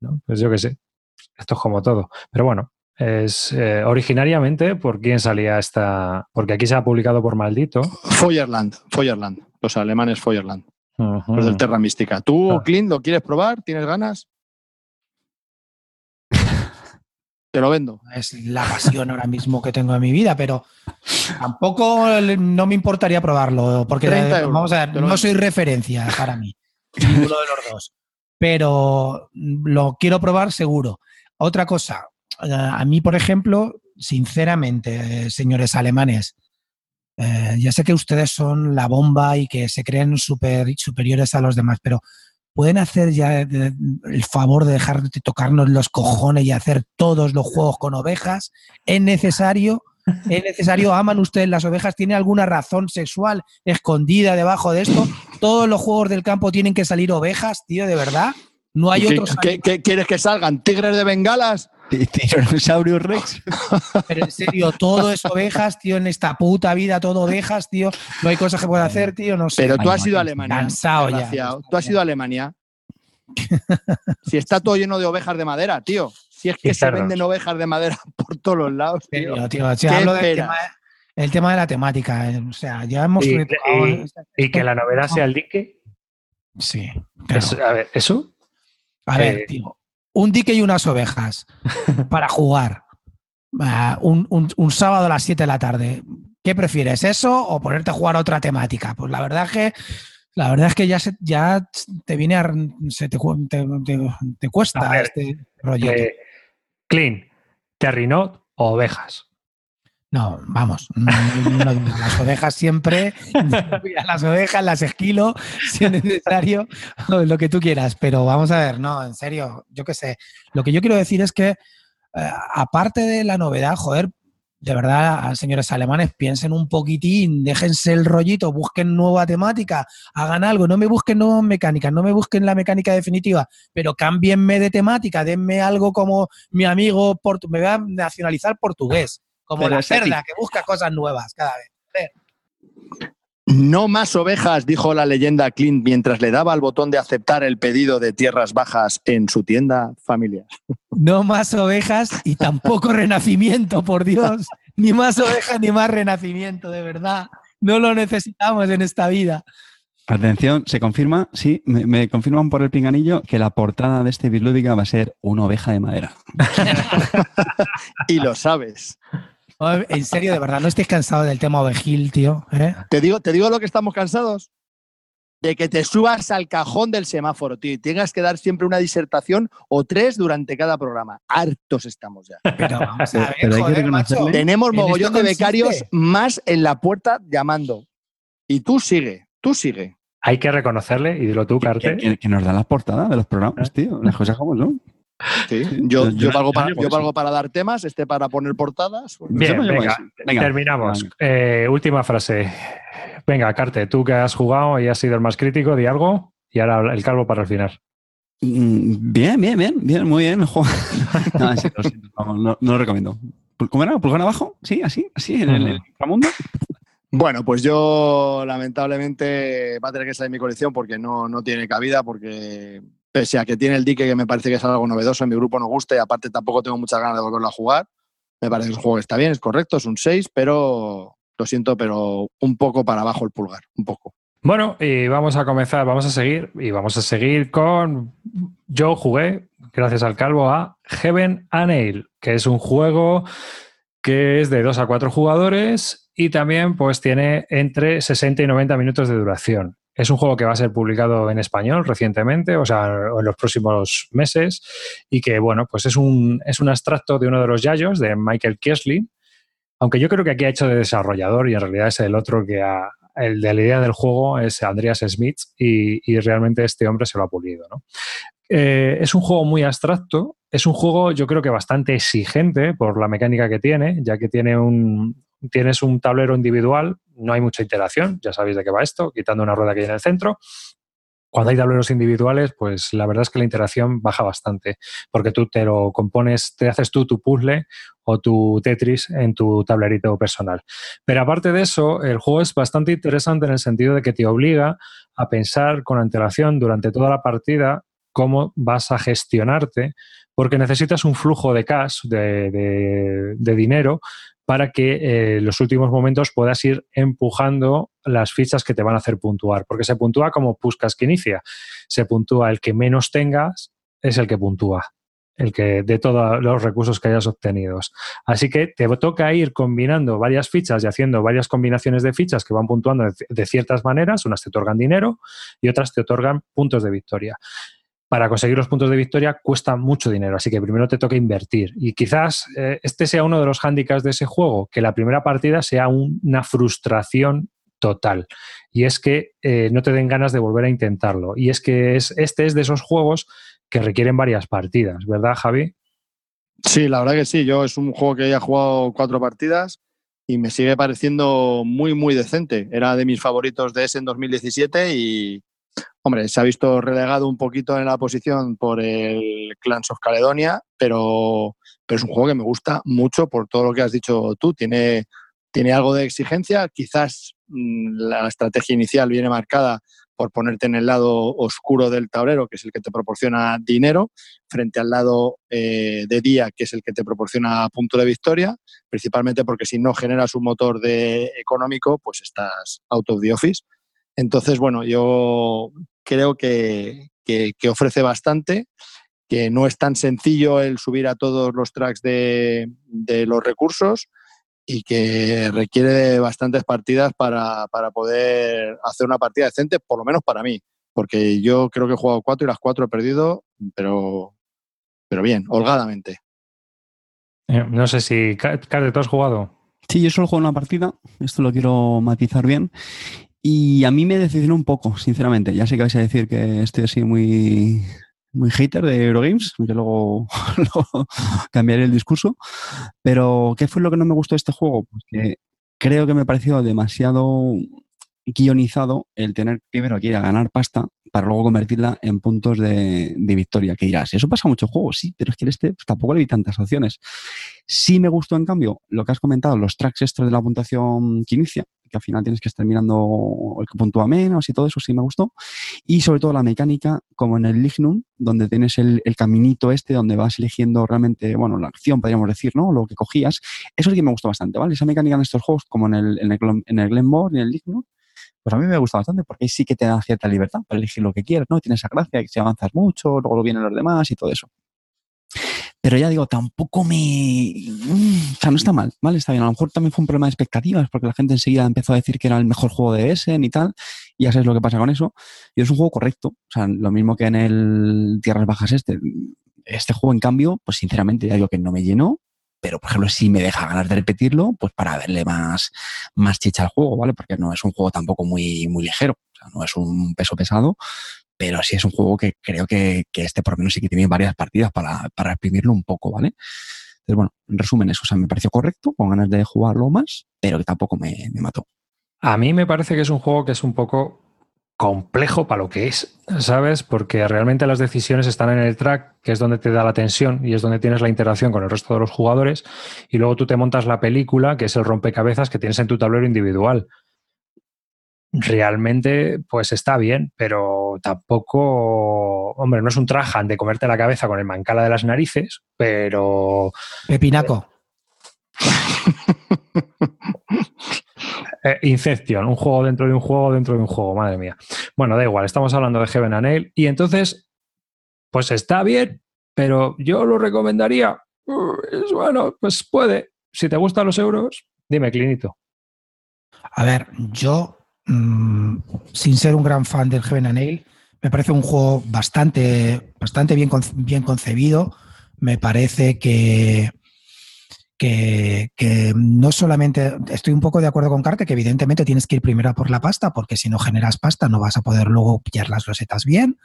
¿no? Pues yo qué sé. Esto es como todo. Pero bueno, es eh, originariamente por quién salía esta. Porque aquí se ha publicado por maldito. Feuerland, Feuerland, los alemanes Feuerland, los del Terra Mística. ¿Tú, Ah. Clint, lo quieres probar? ¿Tienes ganas? Te lo vendo. Es la pasión ahora mismo que tengo en mi vida, pero tampoco no me importaría probarlo, porque 30 eh, euros, vamos a ver, no soy referencia para mí, ninguno de los dos, pero lo quiero probar seguro. Otra cosa, a mí, por ejemplo, sinceramente, señores alemanes, eh, ya sé que ustedes son la bomba y que se creen super, superiores a los demás, pero pueden hacer ya eh, el favor de dejar de tocarnos los cojones y hacer todos los juegos con ovejas. Es necesario, es necesario, aman ustedes las ovejas, tiene alguna razón sexual escondida debajo de esto. Todos los juegos del campo tienen que salir ovejas, tío, de verdad. No hay ¿Qué, otros. qué- qué quieres que salgan? ¿Tigres de bengalas? Tiranosaurio Rex. Pero en serio, todo es ovejas, tío, en esta puta vida, todo ovejas, tío. No hay cosas que pueda hacer, tío, no sé. Pero tú has ido a Alemania. cansado ya. Tú has ido a Alemania. Si está todo lleno de ovejas de madera, tío. Si es que se venden ovejas de madera por todos los lados, tío. serio, tío, si ¿Qué hablo del esperas? tema, el tema de la temática. eh, O sea, ya hemos Y- y- que la novedad sea el dique. Sí, claro. es- a ver, ¿eso? A ver, eh, tío, un dique y unas ovejas para jugar ah, un, un- un sábado a las 7 de la tarde. ¿Qué prefieres, eso o ponerte a jugar otra temática? Pues la verdad es que la verdad es que ya, se- ya te viene a, se te, te, te- te cuesta ver, este rollo. Eh, Clean, Terrinot o ovejas. No, vamos, no, no, no, no, las ovejas siempre, las ovejas las esquilo si es necesario, lo que tú quieras, pero vamos a ver, no, en serio, yo qué sé. Lo que yo quiero decir es que, eh, aparte de la novedad, joder, de verdad, señores alemanes, piensen un poquitín, déjense el rollito, busquen nueva temática, hagan algo, no me busquen nuevas mecánicas, no me busquen la mecánica definitiva, pero cámbienme de temática, denme algo como mi amigo, portu- me voy a nacionalizar portugués, como Pero la cerda, que busca cosas nuevas cada vez. No más ovejas, dijo la leyenda Clint mientras le daba al botón de aceptar el pedido de tierras bajas en su tienda familiar. No más ovejas y tampoco renacimiento, por Dios. Ni más ovejas ni más renacimiento, de verdad. No lo necesitamos en esta vida. Atención, se confirma, sí, me, me confirman por el pinganillo que la portada de este Bislúdica va a ser una oveja de madera. Y lo sabes. No, En serio, de verdad, no estéis cansados del tema ovejil, tío. ¿eh? Te digo, te digo lo que estamos cansados. De que te subas al cajón del semáforo, tío, y tengas que dar siempre una disertación o tres durante cada programa. Hartos estamos ya. Pero vamos a ver, Pero hay que joder, macho. reconocerle- Tenemos ¿En mogollón de becarios más en la puerta llamando. Y tú sigue, tú sigue. Hay que reconocerle, y dilo tú, Que, Carte. que- que nos dan las portadas de los programas, tío. Las cosas como son. Sí, yo, yo- yo valgo yo para, yo valgo para dar temas, este para poner portadas. Bien, me llevo venga, terminamos. venga. Eh, última frase. Venga, Carte, tú que has jugado y has sido el más crítico, di algo. Y ahora el calvo para el final. Mm, Bien, bien, bien, bien, muy bien no, lo siento, no, no- no lo recomiendo. ¿Cómo era? ¿Pulgar abajo? Sí, así, así, en el, en el inframundo. Bueno, pues yo lamentablemente va a tener que salir mi colección porque no, no tiene cabida, porque pese a que tiene el dique que me parece que es algo novedoso, en mi grupo no gusta y aparte tampoco tengo muchas ganas de volverlo a jugar. Me parece que un juego está bien, es correcto, es un 6, pero lo siento, pero un poco para abajo el pulgar, un poco. Bueno, y vamos a comenzar, vamos a seguir, y vamos a seguir con. Yo jugué, gracias al calvo, a Heaven and Nail, que es un juego que es de 2 a 4 jugadores y también pues tiene entre 60 y 90 minutos de duración. Es un juego que va a ser publicado en español recientemente, o sea, en los próximos meses, y que, bueno, pues es un, es un abstracto de uno de los yayos, de Michael Kiesley, aunque yo creo que aquí ha hecho de desarrollador y en realidad es el otro que ha, el de la idea del juego es Andreas Smith y, realmente este hombre se lo ha pulido. ¿no? Eh, es un juego muy abstracto, es un juego yo creo que bastante exigente por la mecánica que tiene, ya que tiene un, tienes un tablero individual, no hay mucha interacción, ya sabéis de qué va esto, quitando una rueda que hay en el centro. Cuando hay tableros individuales, pues la verdad es que la interacción baja bastante, porque tú te lo compones, te haces tú tu puzzle o tu Tetris en tu tablerito personal. Pero aparte de eso, el juego es bastante interesante en el sentido de que te obliga a pensar con antelación durante toda la partida cómo vas a gestionarte, porque necesitas un flujo de cash, de, dinero, para que eh, los últimos momentos puedas ir empujando las fichas que te van a hacer puntuar, porque se puntúa como Puskas que inicia, se puntúa el que menos tengas es el que puntúa el que de todos los recursos que hayas obtenido. Así que te toca ir combinando varias fichas y haciendo varias combinaciones de fichas que van puntuando de, ciertas maneras. Unas te otorgan dinero y otras te otorgan puntos de victoria. Para conseguir los puntos de victoria cuesta mucho dinero, así que primero te toca invertir. Y quizás eh, este sea uno de los hándicaps de ese juego, que la primera partida sea una frustración total. Y es que eh, no te den ganas de volver a intentarlo. Y es que es, este es de esos juegos que requieren varias partidas, ¿verdad, Javi? Sí, la verdad que sí. Yo es un juego que ya he jugado cuatro partidas y me sigue pareciendo muy, muy decente. Era de mis favoritos de ese en 2017 y, hombre, se ha visto relegado un poquito en la posición por el Clans of Caledonia, pero, es un juego que me gusta mucho por todo lo que has dicho tú. Tiene, tiene algo de exigencia, quizás mm, la estrategia inicial viene marcada por ponerte en el lado oscuro del tablero, que es el que te proporciona dinero, frente al lado eh, de día, que es el que te proporciona punto de victoria, principalmente porque si no generas un motor de económico, pues estás out of the office. Entonces, bueno, yo creo que, que, ofrece bastante, que no es tan sencillo el subir a todos los tracks de, de los recursos, y que requiere bastantes partidas para, poder hacer una partida decente, por lo menos para mí, porque yo creo que he jugado cuatro y las cuatro he perdido, pero, pero bien, holgadamente. Eh, no sé si, Carde, ¿tú has jugado? Sí, yo solo juego una partida, esto lo quiero matizar bien. Y a mí me decepcionó un poco, sinceramente. Ya sé que vais a decir que estoy así muy muy hater de Eurogames, que luego, cambiaré el discurso. Pero, ¿qué fue lo que no me gustó de este juego? Pues que creo que me pareció demasiado guionizado el tener primero que ir a ganar pasta para luego convertirla en puntos de, victoria. Que dirás, eso pasa en muchos juegos, sí, pero es que en este pues, tampoco le vi tantas opciones. Sí me gustó, en cambio, lo que has comentado, los tracks estos de la puntuación que inicia, que al final tienes que estar mirando el que puntúa menos y todo eso sí me gustó. Y sobre todo la mecánica, como en el Lignum, donde tienes el, caminito este, donde vas eligiendo realmente, bueno, la acción, podríamos decir, ¿no? Lo que cogías. Eso sí que me gustó bastante, ¿vale? Esa mecánica en estos juegos, como en el, en el, en el Glenmore y en el Lignum, pues a mí me gusta bastante porque ahí sí que te da cierta libertad para elegir lo que quieras, ¿no? Tienes esa gracia si avanzas mucho, luego vienen los demás y todo eso. Pero ya digo, tampoco me. Mm, o sea, no está mal, ¿vale? Está bien. A lo mejor también fue un problema de expectativas, porque la gente enseguida empezó a decir que era el mejor juego de Essen y tal. Y ya sabes lo que pasa con eso. Y es un juego correcto. O sea, lo mismo que en el Tierras Bajas este. Este juego, en cambio, pues sinceramente ya digo que no me llenó. Pero, por ejemplo, si me deja ganas de repetirlo, pues para verle más, más chicha al juego, ¿vale? Porque no es un juego tampoco muy, muy ligero. O sea, no es un peso pesado, pero sí es un juego que creo que, este por lo menos sí que tiene varias partidas para, para exprimirlo un poco, ¿vale? Entonces, bueno, en resumen, eso me pareció correcto, con ganas de jugarlo más, pero que tampoco me, me mató. A mí me parece que es un juego que es un poco complejo para lo que es, ¿sabes? Porque realmente las decisiones están en el track, que es donde te da la tensión y es donde tienes la interacción con el resto de los jugadores, y luego tú te montas la película, que es el rompecabezas que tienes en tu tablero individual realmente pues está bien, pero tampoco, hombre, no es un trajan de comerte la cabeza con el mancala de las narices, pero... Pepinaco. Eh, Inception, un juego dentro de un juego dentro de un juego, madre mía. Bueno, da igual, estamos hablando de Heaven and Nail y entonces, pues está bien, pero yo lo recomendaría. Uh, bueno, pues puede. Si te gustan los euros, dime, Clinito. A ver, yo Mm, sin ser un gran fan del Heaven and Nail, me parece un juego bastante, bastante bien, bien concebido. Me parece que, que, no solamente estoy un poco de acuerdo con Carte, que evidentemente tienes que ir primero por la pasta, porque si no generas pasta no vas a poder luego pillar las losetas bien.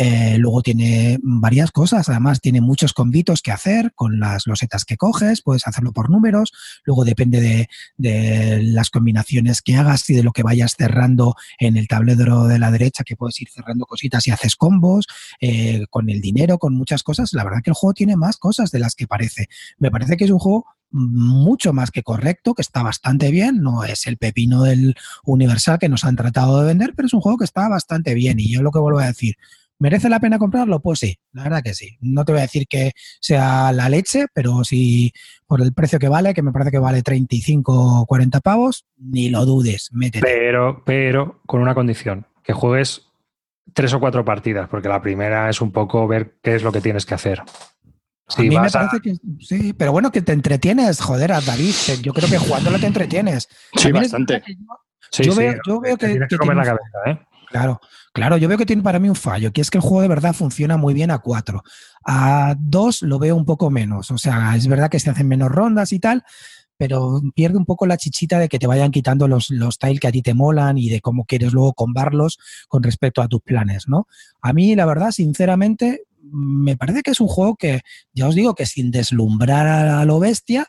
Eh, luego tiene varias cosas, además tiene muchos convitos que hacer con las losetas que coges, puedes hacerlo por números, luego depende de, de, las combinaciones que hagas y de lo que vayas cerrando en el tablero de la derecha, que puedes ir cerrando cositas y haces combos, eh, con el dinero, con muchas cosas. La verdad que el juego tiene más cosas de las que parece. Me parece que es un juego mucho más que correcto, que está bastante bien, no es el pepino del Universal que nos han tratado de vender, pero es un juego que está bastante bien y yo lo que vuelvo a decir, ¿Merece la pena comprarlo? Pues sí, la verdad que sí. No te voy a decir que sea la leche, pero si por el precio que vale, que me parece que vale 35 o 40 pavos, ni lo dudes, métete. Pero, pero con una condición, que juegues tres o cuatro partidas, porque la primera es un poco ver qué es lo que tienes que hacer. a mí me parece que sí, pero bueno, que te entretienes, joder, David. Yo creo que jugándolo te entretienes. Sí, bastante. Yo, veo, yo, veo, que. que, comer la cabeza, ¿eh? Claro, claro, yo veo que tiene para mí un fallo, que es que el juego de verdad funciona muy bien a cuatro. A dos lo veo un poco menos. O sea, es verdad que se hacen menos rondas y tal, pero pierde un poco la chichita de que te vayan quitando los, los tiles que a ti te molan y de cómo quieres luego combarlos con respecto a tus planes, ¿no? A mí, la verdad, sinceramente, me parece que es un juego que, ya os digo, que sin deslumbrar a lo bestia,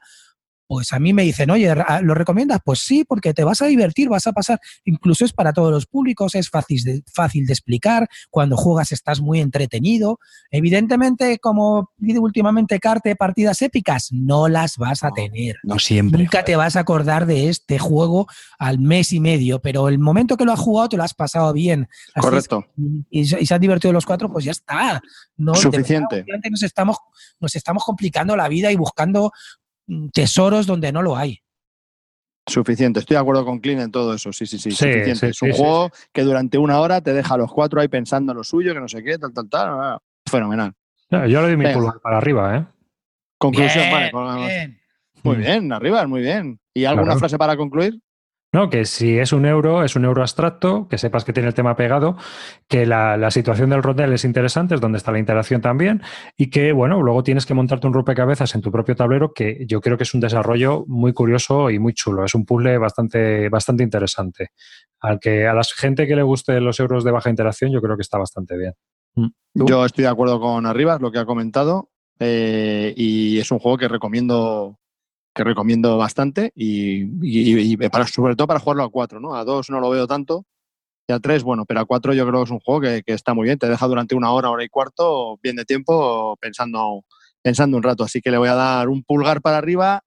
pues a mí me dicen, oye, ¿lo recomiendas? Pues sí, porque te vas a divertir, vas a pasar, incluso es para todos los públicos, es fácil de, fácil de explicar, cuando juegas estás muy entretenido. Evidentemente, como dice últimamente Carte, partidas épicas, no las vas a tener. No siempre. Nunca te vas a acordar de este juego al mes y medio, pero el momento que lo has jugado te lo has pasado bien. Correcto. y, se han divertido los cuatro, pues ya está. No, Suficiente. nos estamos, nos estamos complicando la vida y buscando tesoros donde no lo hay. Suficiente, estoy de acuerdo con Clean en todo eso, sí, sí, sí, suficiente. es un juego que durante una hora te deja a los cuatro ahí pensando en lo suyo, que no sé qué, tal, tal, tal. Ah, fenomenal. yo le doy mi pulgar para arriba, ¿eh? Conclusión, vale. Muy mm. bien, arriba, muy bien. ¿Y alguna frase para concluir? No, que si es un euro, es un euro abstracto, que sepas que tiene el tema pegado, que la, situación del rondel es interesante, es donde está la interacción también, y que, bueno, luego tienes que montarte un rompecabezas en tu propio tablero, que yo creo que es un desarrollo muy curioso y muy chulo. Es un puzzle bastante, bastante interesante. Al que a la gente que le guste los euros de baja interacción, yo creo que está bastante bien. Mm. Yo estoy de acuerdo con Arribas, lo que ha comentado, eh, y es un juego que recomiendo que recomiendo bastante y, para, sobre todo para jugarlo a cuatro, ¿no? A dos no lo veo tanto y a tres, bueno, pero a cuatro yo creo que es un juego que, está muy bien, te deja durante una hora, hora y cuarto, bien de tiempo, pensando, pensando un rato. Así que le voy a dar un pulgar para arriba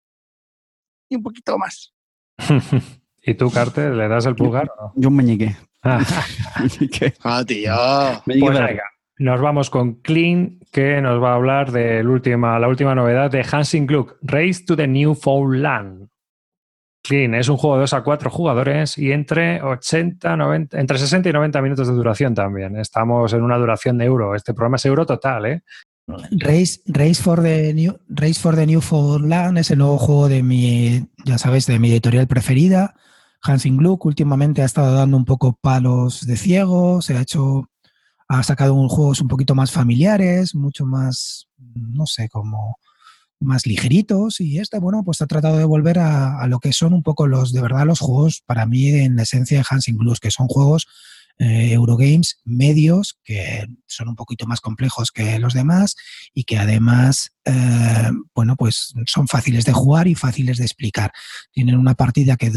y un poquito más. ¿Y tú, Carter, le das el pulgar? Yo, un meñique. Ah, ah tío. Pues nos vamos con Clean, que nos va a hablar de la última, novedad de Hansing Gluck, Race to the New Land. Clean es un juego de 2 a 4 jugadores y entre 80, 90, entre 60 y 90 minutos de duración también. Estamos en una duración de euro. Este programa es euro total, ¿eh? Race, Race, for the New, Race for the Newfoundland es el nuevo juego de mi, ya sabéis, de mi editorial preferida. Hansing Gluck últimamente ha estado dando un poco palos de ciego, se ha hecho ha sacado unos juegos un poquito más familiares, mucho más, no sé, como más ligeritos y este, bueno, pues ha tratado de volver a, lo que son un poco los, de verdad, los juegos para mí en la esencia de Hansing Blues, que son juegos eh, Eurogames medios que son un poquito más complejos que los demás y que además, eh, bueno, pues son fáciles de jugar y fáciles de explicar. Tienen una partida que,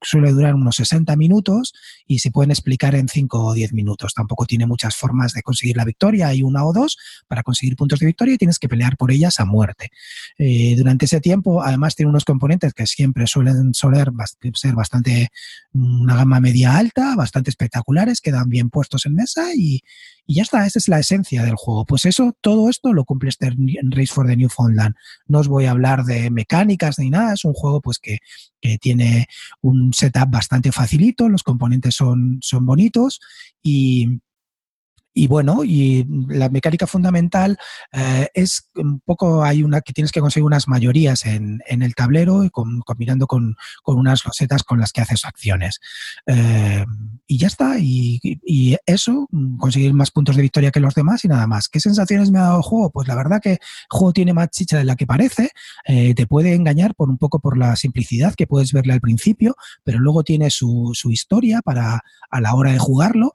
suele durar unos 60 minutos y se pueden explicar en 5 o 10 minutos. Tampoco tiene muchas formas de conseguir la victoria. Hay una o dos para conseguir puntos de victoria y tienes que pelear por ellas a muerte. Eh, durante ese tiempo, además, tiene unos componentes que siempre suelen ser bastante una gama media alta, bastante quedan bien puestos en mesa y, ya está, esa es la esencia del juego. Pues eso, todo esto lo cumple este Race for the Newfoundland. No os voy a hablar de mecánicas ni nada, es un juego pues que, que tiene un setup bastante facilito, los componentes son, son bonitos y, y bueno, y la mecánica fundamental eh, es un poco, hay una que tienes que conseguir unas mayorías en, el tablero y combinando con, unas losetas con las que haces acciones. Eh, y ya está, y, eso, conseguir más puntos de victoria que los demás y nada más. ¿Qué sensaciones me ha dado el juego? Pues la verdad que el juego tiene más chicha de la que parece, eh, te puede engañar por un poco por la simplicidad que puedes verle al principio, pero luego tiene su, su historia para a la hora de jugarlo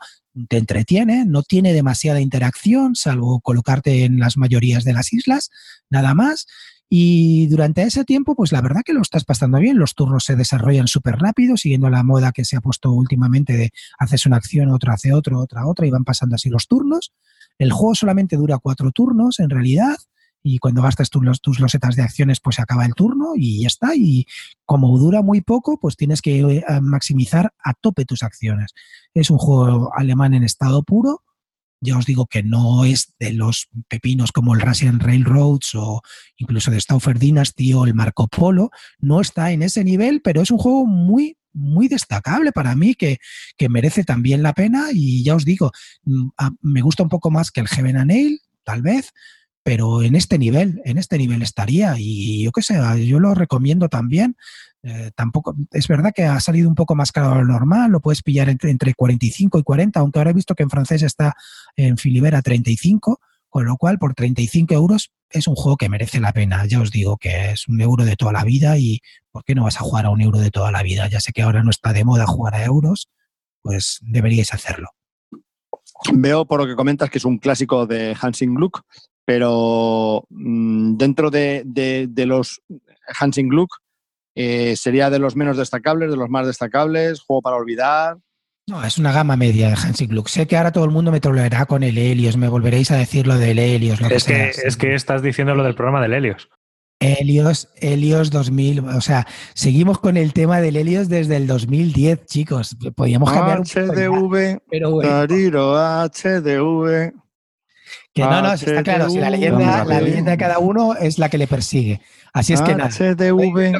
te entretiene, no tiene demasiada interacción, salvo colocarte en las mayorías de las islas, nada más. Y durante ese tiempo, pues la verdad que lo estás pasando bien, los turnos se desarrollan súper rápido, siguiendo la moda que se ha puesto últimamente de haces una acción, otra hace otro, otra otra, y van pasando así los turnos. El juego solamente dura cuatro turnos, en realidad, y cuando gastas tus, tus losetas de acciones, pues se acaba el turno y ya está. Y como dura muy poco, pues tienes que eh, maximizar a tope tus acciones. Es un juego alemán en estado puro, Ya os digo que no es de los pepinos como el Russian Railroads o incluso de Stauffer Dynasty o el Marco Polo. No está en ese nivel, pero es un juego muy, muy destacable para mí que, que merece también la pena. Y ya os digo, mm, me gusta un poco más que el Heaven and Nail, tal vez, pero en este nivel, en este nivel estaría. Y yo qué sé, yo lo recomiendo también. Eh, tampoco, es verdad que ha salido un poco más caro de lo normal, lo puedes pillar entre, entre 45 y 40, aunque ahora he visto que en francés está en Filibera 35, con lo cual por 35 euros es un juego que merece la pena. Ya os digo que es un euro de toda la vida y ¿por qué no vas a jugar a un euro de toda la vida? Ya sé que ahora no está de moda jugar a euros, pues deberíais hacerlo. Veo por lo que comentas que es un clásico de Hansing Gluck, pero mm, dentro de, de, los Hansing Gluck, eh, sería de los menos destacables, de los más destacables, juego para olvidar. No, es una gama media de Hansing Gluck. Sé que ahora todo el mundo me troleará con el Helios, me volveréis a decir lo del Helios. Lo es, que, es que estás diciendo lo del programa del Helios. Helios, Helios 2000, o sea, seguimos con el tema del Helios desde el 2010, chicos. Podríamos cambiar un HDV, pero HDV. Que no, no, está claro, si la leyenda, la leyenda de cada uno es la que le persigue. Así es que nada. HDV.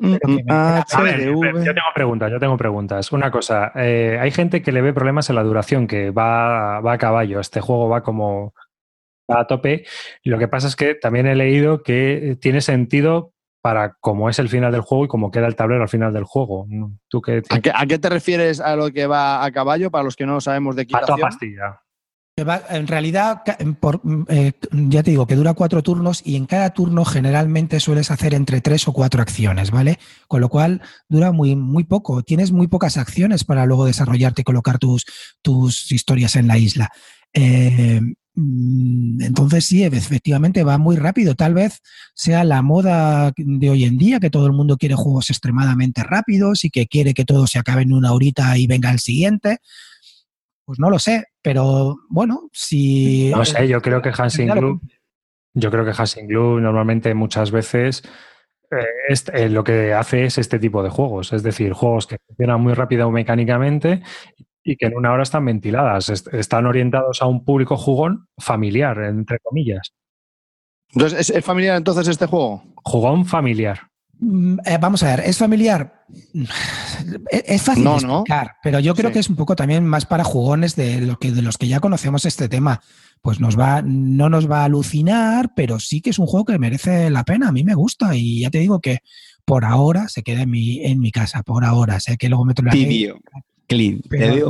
Yo tengo preguntas, yo tengo preguntas. Una cosa, eh, hay gente que le ve problemas en la duración, que va, va a caballo. Este juego va como va a tope. Lo que pasa es que también he leído que tiene sentido para cómo es el final del juego y cómo queda el tablero al final del juego. ¿Tú qué, ¿A, qué, te refieres a lo que va a caballo para los que no sabemos de equitación? A toda pastilla. En realidad, por, eh, ya te digo que dura cuatro turnos y en cada turno generalmente sueles hacer entre tres o cuatro acciones, ¿vale? Con lo cual dura muy, muy poco. Tienes muy pocas acciones para luego desarrollarte y colocar tus, tus historias en la isla. Eh, mm, entonces sí, efectivamente va muy rápido. Tal vez sea la moda de hoy en día, que todo el mundo quiere juegos extremadamente rápidos y que quiere que todo se acabe en una horita y venga el siguiente. Pues no lo sé, pero bueno, si... No sé, yo creo que Hansing Glue, yo creo que Hansing Glue normalmente muchas veces eh, eh, lo que hace es este tipo de juegos, es decir, juegos que funcionan muy rápido mecánicamente y que en una hora están ventiladas, están orientados a un público jugón familiar, entre comillas. Entonces, ¿es familiar entonces este juego? Jugón familiar. Mm, eh, vamos a ver, ¿es familiar? Es fácil de explicar, pero yo creo que es un poco también más para jugones de, lo que, de los que ya conocemos este tema. Pues nos va, no nos va a alucinar, pero sí que es un juego que merece la pena. A mí me gusta y ya te digo que por ahora se queda en mi, en mi casa, por ahora. Sé que luego me Tibio. Clean.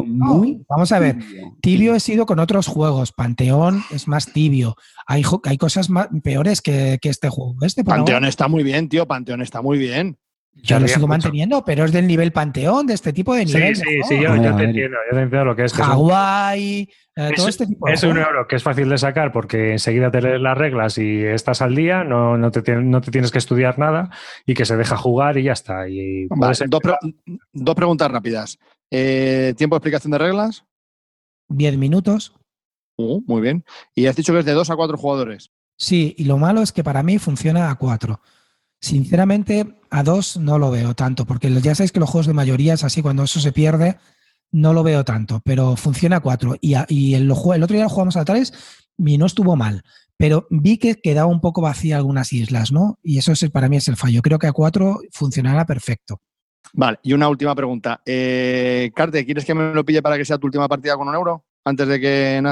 muy vamos a ver, tibio he sido con otros juegos. Panteón es más tibio. Hay, hay cosas más, peores que, este juego. Este Panteón está muy bien, tío. Panteón está muy bien. Yo lo sigo manteniendo, pero es del nivel Panteón, de este tipo de nivel. Sí, sí, sí, yo, te entiendo, yo te entiendo lo que es. Hawái, eh, todo este tipo de Es un euro que es fácil de sacar porque enseguida te lees las reglas y estás al día, no, no, te, no te tienes que estudiar nada y que se deja jugar y ya está. Y dos, preguntas rápidas. Eh, ¿Tiempo de explicación de reglas? Diez minutos. Uh, muy bien. Y has dicho que es de dos a cuatro jugadores. Sí, y lo malo es que para mí funciona a cuatro. Sinceramente, a dos no lo veo tanto, porque ya sabéis que los juegos de mayoría es así, cuando eso se pierde, no lo veo tanto, pero funciona a cuatro. Y, y el, el, otro día lo jugamos a tres y no estuvo mal, pero vi que quedaba un poco vacía algunas islas, ¿no? Y eso es, para mí es el fallo. Creo que a cuatro funcionará perfecto. Vale, y una última pregunta. Eh, Carte, ¿quieres que me lo pille para que sea tu última partida con un euro? Antes de que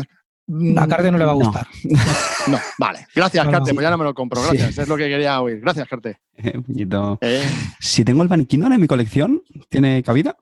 a Carte no le va a gustar. No, vale. Gracias, Carte. Pues ya no me lo compro. Gracias. Es lo que quería oír. Gracias, Carte. Eh. Si tengo el Banquindon en mi colección, ¿tiene cabida?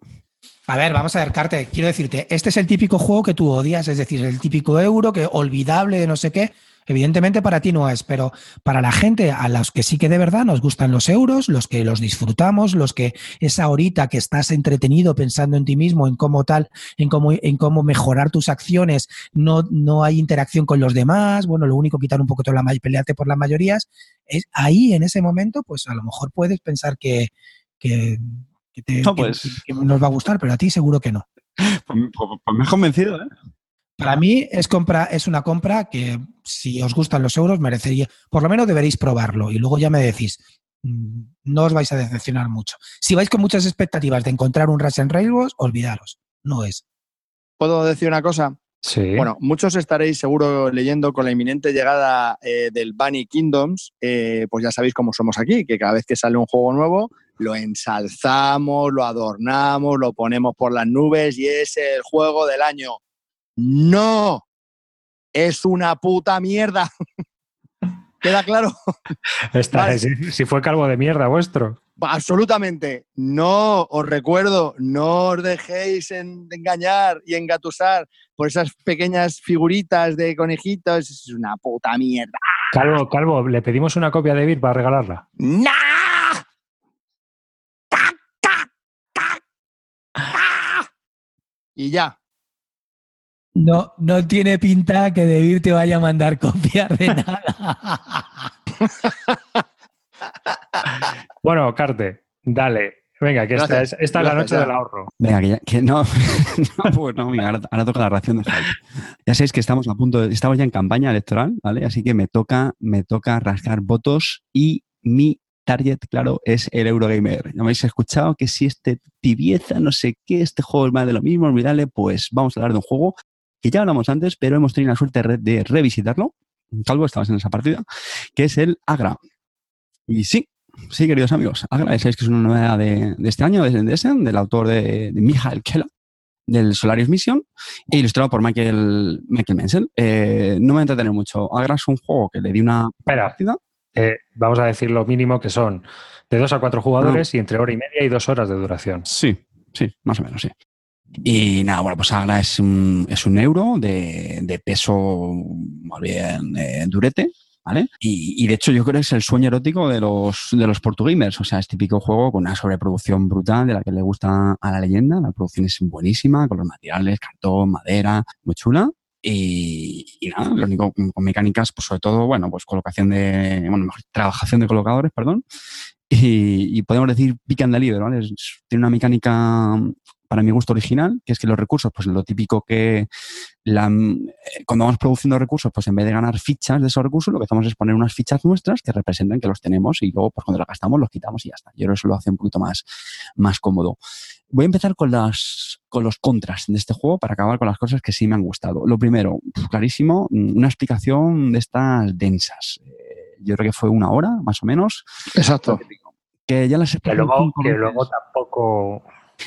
A ver, vamos a ver, Carte. Quiero decirte, este es el típico juego que tú odias, es decir, el típico euro que olvidable de no sé qué. Evidentemente para ti no es, pero para la gente a los que sí que de verdad nos gustan los euros, los que los disfrutamos, los que esa horita que estás entretenido pensando en ti mismo, en cómo tal, en cómo, en cómo mejorar tus acciones, no, no hay interacción con los demás, bueno, lo único quitar un poco toda la pelearte por las mayorías, es ahí en ese momento, pues a lo mejor puedes pensar que, que, pues nos va a gustar, pero a ti seguro que no. Pues, pues, pues me has convencido, ¿eh? Para mí es, compra, es una compra que si os gustan los euros merecería, por lo menos deberéis probarlo y luego ya me decís, mm, no os vais a decepcionar mucho. Si vais con muchas expectativas de encontrar un Russian Railroad, olvidaros, no es. ¿Puedo decir una cosa? Sí. Bueno, muchos estaréis seguro leyendo con la inminente llegada eh, del Bunny Kingdoms, eh, pues ya sabéis cómo somos aquí, que cada vez que sale un juego nuevo lo ensalzamos, lo adornamos, lo ponemos por las nubes y es el juego del año. No, es una puta mierda. ¿Queda claro? Vale. si, si fue calvo de mierda vuestro. Absolutamente. No, os recuerdo, no os dejéis en- engañar y engatusar por esas pequeñas figuritas de conejitos. Es una puta mierda. Calvo, Calvo, le pedimos una copia de Vir para regalarla. ¡Nah! ¡Tac, tac, tac, tac! Y ya. No, no tiene pinta que Debir te vaya a mandar copias de nada. Bueno, Carte, dale. Venga, que esta Gracias, es, esta es la noche ya. del ahorro. Venga, que, ya- que no, no, pues no, venga, ahora, ahora toca la ración de Jaime. Ya sabéis que estamos a punto, de- estamos ya en campaña electoral, ¿vale? Así que me toca, me toca rascar votos y mi target, claro, es el Eurogamer. Ya me habéis escuchado que si este tibieza, no sé qué, este juego es más de lo mismo, olvidadle, pues vamos a hablar de un juego que ya hablamos antes, pero hemos tenido la suerte de re- de revisitarlo. Calvo, estabas en esa partida, que es el Agra. Y sí, sí, queridos amigos, Agra, sabéis que es una novedad de, de este año, de Desen, del autor de, de Michael Keller, del Solaris Mission, e ilustrado por Michael, Michael Menzel. Eh, no me voy a entretener mucho. Agra es un juego que le di una Espera. partida. Eh, vamos a decir lo mínimo que son de dos a cuatro jugadores y entre hora y media y dos horas de duración. Sí, sí, más o menos, sí. Y nada, bueno, pues Agra es un, es un euro de, de peso más bien eh, durete, ¿vale? Y, de hecho yo creo que es el sueño erótico de los, de los o sea, es típico juego con una sobreproducción brutal de la que le gusta a la leyenda, la producción es buenísima, con los materiales, cartón, madera, muy chula. Y, y nada, lo único con con mecánicas, pues sobre todo, bueno, pues colocación de, bueno, mejor, trabajación de colocadores, perdón, y, y podemos decir pick and deliver, ¿vale? Tiene una mecánica para mi gusto original, que es que los recursos, pues lo típico que la, eh, cuando vamos produciendo recursos, pues en vez de ganar fichas de esos recursos, lo que hacemos es poner unas fichas nuestras que representen que los tenemos y luego, pues cuando los gastamos, los quitamos y ya está. Yo creo que eso lo hace un poquito más, más cómodo. Voy a empezar con, las, con los contras de este juego para acabar con las cosas que sí me han gustado. Lo primero, clarísimo, una explicación de estas densas. Eh, yo creo que fue una hora, más o menos. Exacto. Que ya las Que luego, que luego tampoco.